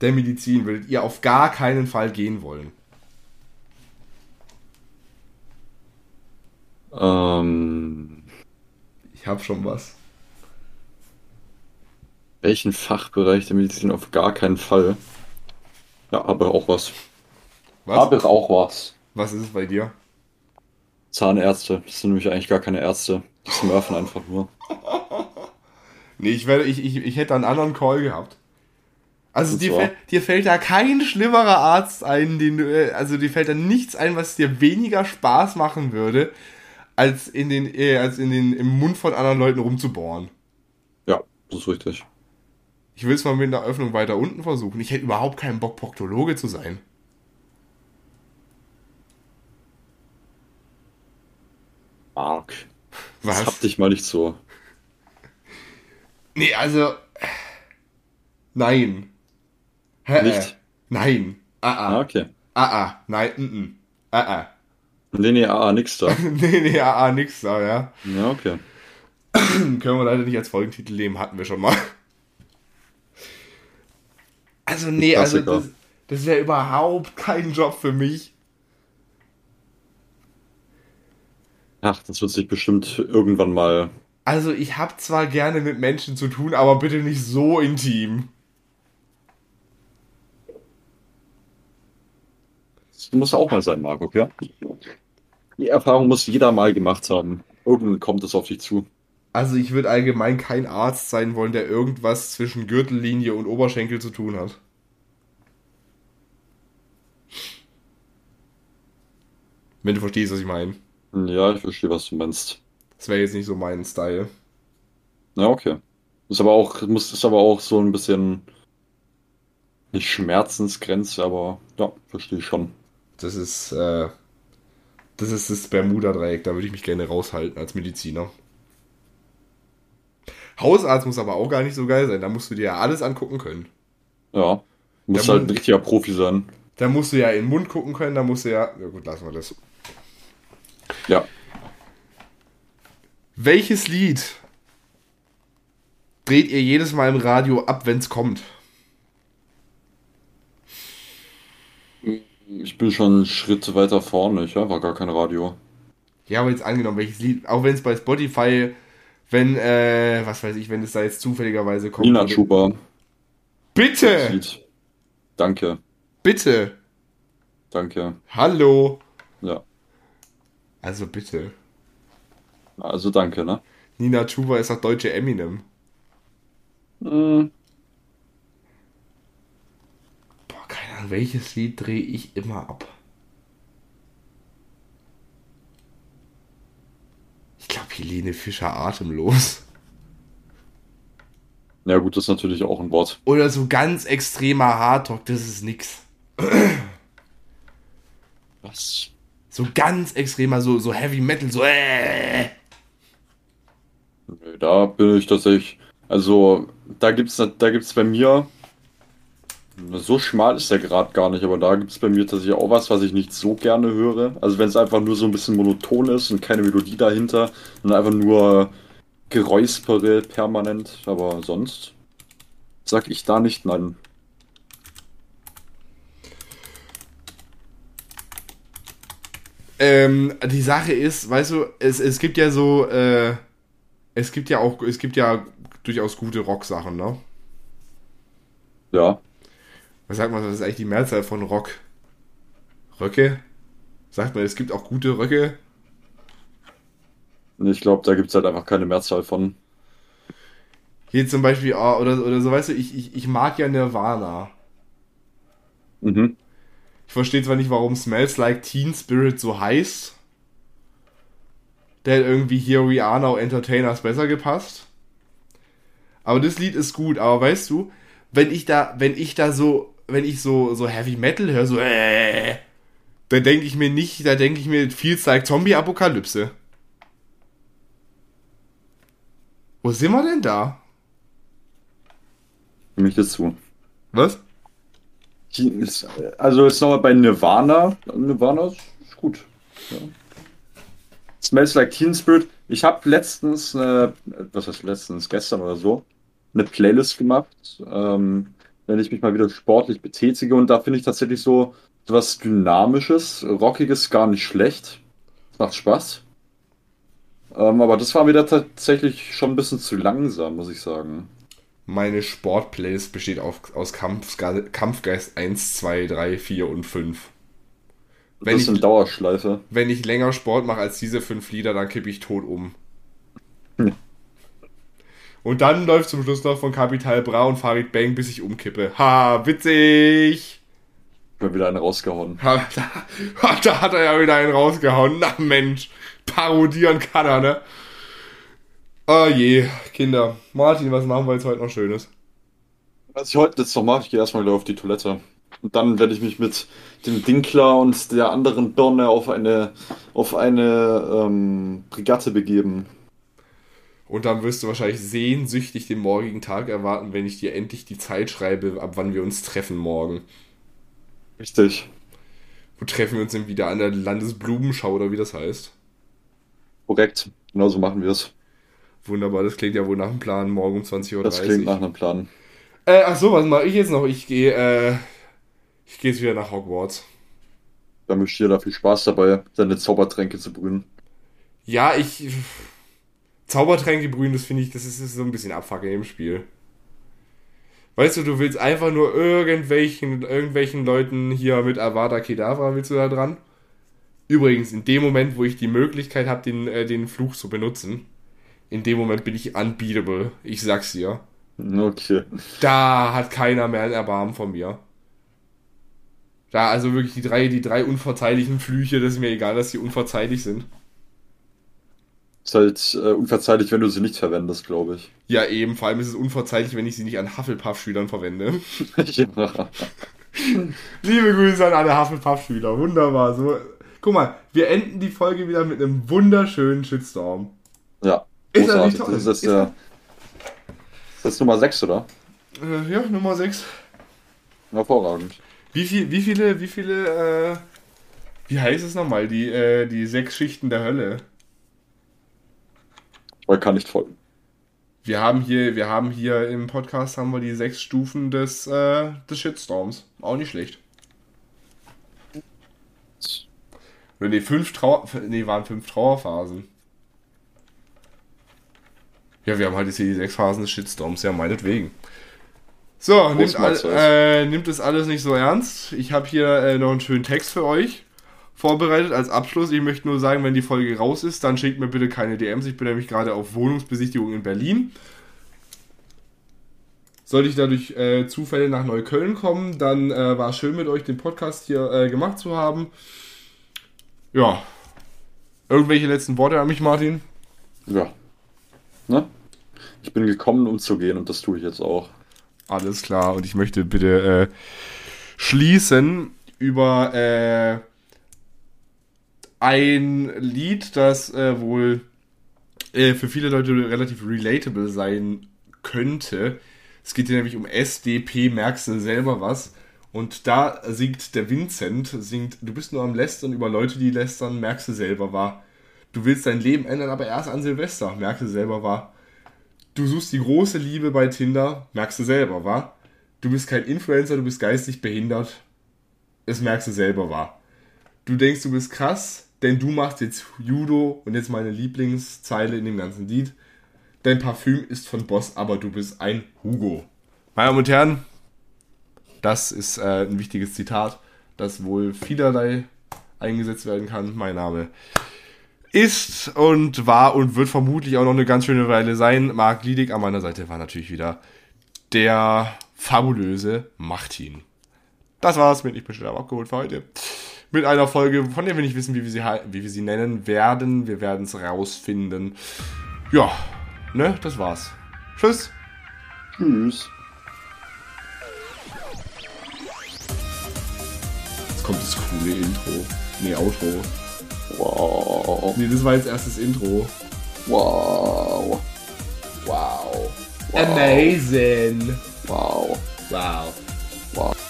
der Medizin würdet ihr auf gar keinen Fall gehen wollen? Ähm, Ich habe schon was. welchen Fachbereich der Medizin auf gar keinen Fall? Ja, aber auch was. Was? Aber auch was. Was ist es bei dir? Zahnärzte, das sind nämlich eigentlich gar keine Ärzte. Die smurfen einfach nur. Nee, ich, werde, ich, ich, ich hätte einen anderen Call gehabt. Also dir, dir fällt da kein schlimmerer Arzt ein, den du, äh, also dir fällt da nichts ein, was dir weniger Spaß machen würde, als in den, äh, als in den, im Mund von anderen Leuten rumzubohren. Ja, das ist richtig. Ich will es mal mit einer Öffnung weiter unten versuchen. Ich hätte überhaupt keinen Bock, Proktologe zu sein. Mark. Was? Das hab dich mal nicht so. Nee, also. Nein. Hä, Nicht? Äh, nein. Ah, Ah, ah. okay. Ah, ah. Nein, mm, mm. Ah, ah. Nee, nee, ah, nix da. nee, nee, ah, ah, nix da, ja. Ja, okay. Können wir leider nicht als Folgentitel nehmen, hatten wir schon mal. Also, nee, also das, das wäre überhaupt kein Job für mich. Ach, das wird sich bestimmt irgendwann mal. Also, ich habe zwar gerne mit Menschen zu tun, aber bitte nicht so intim. Das muss auch mal sein, Marco, ja? Die Erfahrung muss jeder mal gemacht haben. Irgendwann kommt es auf dich zu. Also, ich würde allgemein kein Arzt sein wollen, der irgendwas zwischen Gürtellinie und Oberschenkel zu tun hat. Wenn du verstehst, was ich meine. Ja, ich verstehe, was du meinst. Das wäre jetzt nicht so mein Style. Ja, okay. Ist aber auch, muss, ist aber auch so ein bisschen nicht Schmerzensgrenze, aber ja, verstehe ich schon. Das ist, äh, das ist das Bermuda-Dreieck, da würde ich mich gerne raushalten als Mediziner. Hausarzt muss aber auch gar nicht so geil sein, da musst du dir ja alles angucken können. Ja. Muss halt ein richtiger Profi sein. Da musst du ja in den Mund gucken können, da musst du ja. Ja gut, lassen wir das. Ja. Welches Lied dreht ihr jedes Mal im Radio ab, wenn es kommt? Ich bin schon einen Schritt weiter vorne. Ich habe gar kein Radio. Ja, aber jetzt angenommen, welches Lied, auch wenn es bei Spotify, wenn, äh, was weiß ich, wenn es da jetzt zufälligerweise kommt. Nina Schuber. Bitte! Danke. Bitte! Danke. Hallo! Ja. Also bitte. Also danke, ne? Nina Chuba ist doch deutsche Eminem. Hm, Boah, keine Ahnung, welches Lied drehe ich immer ab? Ich glaube, Helene Fischer atemlos. Ja gut, das ist natürlich auch ein Wort. Oder so ganz extremer Hardrock, das ist nix. Was? So ganz extremer, so, so Heavy Metal, so äh. Da bin ich tatsächlich. Also, da gibt's da gibt's bei mir. So schmal ist der Grad gar nicht, aber da gibt's bei mir tatsächlich auch was, was ich nicht so gerne höre. Also wenn es einfach nur so ein bisschen monoton ist und keine Melodie dahinter, sondern einfach nur Geräuspere permanent, aber sonst sag ich da nicht nein. Ähm, die Sache ist, weißt du, es, es gibt ja so, äh, es gibt ja auch, es gibt ja durchaus gute Rock-Sachen, ne? Ja, Was sagt man, was ist eigentlich die Mehrzahl von Rock? Röcke? Sagt man, es gibt auch gute Röcke? ich glaube, da gibt's halt einfach keine Mehrzahl von. Hier zum Beispiel, ah, oder, oder so, weißt du, ich, ich, ich mag ja Nirvana. Mhm. Ich verstehe zwar nicht, warum Smells Like Teen Spirit so heißt. Der hat irgendwie hier Rihanna Entertainers besser gepasst. Aber das Lied ist gut, aber weißt du, wenn ich da, wenn ich da so, wenn ich so, so Heavy Metal höre, so äh, da denke ich mir nicht, da denke ich mir viel like Zombie-Apokalypse. Wo sind wir denn da? Nehme ich das zu. Was? Ist- Also jetzt nochmal bei Nirvana. Nirvana ist ist gut. Ja. Smells Like Teen Spirit. Ich habe letztens, äh, was heißt letztens, gestern oder so, eine Playlist gemacht. Ähm, wenn ich mich mal wieder sportlich betätige. Und da finde ich tatsächlich so was Dynamisches, Rockiges gar nicht schlecht. Macht Spaß. Ähm, aber das war mir da tatsächlich schon ein bisschen zu langsam, muss ich sagen. Meine Sportplaylist besteht auf, aus Kampfge Kampfgeist 1, 2, 3, 4 und 5. Wenn das ist eine Dauerschleife. Wenn ich länger Sport mache als diese fünf Lieder, dann kippe ich tot um. Hm. Und dann läuft zum Schluss noch von Capital Bra und Farid Bang, bis ich umkippe. Ha, witzig! Mal wieder einen rausgehauen. Ha, da, da, hat er ja wieder einen rausgehauen. Na Mensch, parodieren kann er, ne? Oh je, Kinder. Martin, was machen wir jetzt heute noch Schönes? Was ich heute jetzt noch mache, ich gehe erstmal wieder auf die Toilette. Und dann werde ich mich mit dem Dinkler und der anderen Birne auf eine, auf eine ähm, Regatte begeben. Und dann wirst du wahrscheinlich sehnsüchtig den morgigen Tag erwarten, wenn ich dir endlich die Zeit schreibe, ab wann wir uns treffen morgen. Richtig. Wo treffen wir uns denn wieder an der Landesblumenschau oder wie das heißt? Korrekt, genauso machen wir es. Wunderbar, das klingt ja wohl nach einem Plan, morgen um 20.30 Uhr. Das klingt nach einem Plan. Äh, ach so, was mache ich jetzt noch? Ich gehe äh, ich gehe jetzt wieder nach Hogwarts. Dann wünsche ich dir da viel Spaß dabei, deine Zaubertränke zu brühen. Ja, ich. Zaubertränke brühen, das finde ich, das ist, das ist so ein bisschen Abfucke im Spiel. Weißt du, du willst einfach nur irgendwelchen, irgendwelchen Leuten hier mit Avada Kedavra, willst du da dran? Übrigens, in dem Moment, wo ich die Möglichkeit habe, den, äh, den Fluch zu benutzen, in dem Moment bin ich unbeatable. Ich sag's dir. Okay. Da hat keiner mehr ein Erbarmen von mir. Da, also wirklich die drei, die drei unverzeihlichen Flüche, das ist mir egal, dass sie unverzeihlich sind. Ist halt äh, unverzeihlich, wenn du sie nicht verwendest, glaube ich. Ja, eben. Vor allem ist es unverzeihlich, wenn ich sie nicht an Hufflepuff-Schülern verwende. ja. Liebe Grüße an alle Hufflepuff-Schüler. Wunderbar. So, guck mal, wir enden die Folge wieder mit einem wunderschönen Shitstorm. Ja. Ist das nicht toll? Das ist, das, ist der, das ist Nummer 6, oder? Äh, ja, Nummer 6. Hervorragend. Wie, viel, wie viele, wie viele, äh, wie heißt es nochmal, die, äh, die sechs Schichten der Hölle? Man kann nicht folgen. Wir haben hier, wir haben hier im Podcast haben wir die sechs Stufen des, äh, des Shitstorms. Auch nicht schlecht. Nee, fünf Trauer, nee, waren fünf Trauerphasen. Ja, wir haben halt jetzt hier die sechs Phasen des Shitstorms, ja, meinetwegen. So, nimmt, all, äh, nimmt es alles nicht so ernst. Ich habe hier äh, noch einen schönen Text für euch vorbereitet als Abschluss. Ich möchte nur sagen, wenn die Folge raus ist, dann schickt mir bitte keine DMs. Ich bin nämlich gerade auf Wohnungsbesichtigung in Berlin. Sollte ich dadurch äh, Zufälle nach Neukölln kommen, dann äh, war es schön mit euch den Podcast hier äh, gemacht zu haben. Ja. Irgendwelche letzten Worte an mich, Martin? Ja. Ne? Ich bin gekommen, um zu gehen und das tue ich jetzt auch. Alles klar. Und ich möchte bitte äh, schließen über äh, ein Lied, das äh, wohl äh, für viele Leute relativ relatable sein könnte. Es geht hier nämlich um SDP, merkst du selber was? Und da singt der Vincent, singt, du bist nur am Lästern über Leute, die lästern, merkst du selber war. Du willst dein Leben ändern, aber erst an Silvester, merkst du selber war. Du suchst die große Liebe bei Tinder, merkst du selber, wa? Du bist kein Influencer, du bist geistig behindert. Das merkst du selber, wa? Du denkst, du bist krass, denn du machst jetzt Judo und jetzt meine Lieblingszeile in dem ganzen Lied. Dein Parfüm ist von Boss, aber du bist ein Hugo. Meine Damen und Herren, das ist äh, ein wichtiges Zitat, das wohl vielerlei eingesetzt werden kann. Mein Name ist und war und wird vermutlich auch noch eine ganz schöne Weile sein. Marc Liedig an meiner Seite war natürlich wieder der fabulöse Martin. Das war's mit Ich bin schon abgeholt für heute. Mit einer Folge, von der wir nicht wissen, wie wir sie, wie wir sie nennen werden. Wir werden es rausfinden. Ja, ne, das war's. Tschüss. Tschüss. Jetzt kommt das coole Intro. Nee, Outro. Wow. Nee, das war jetzt erstes Intro. Wow. Wow. wow. Amazing. Wow. Wow. Wow.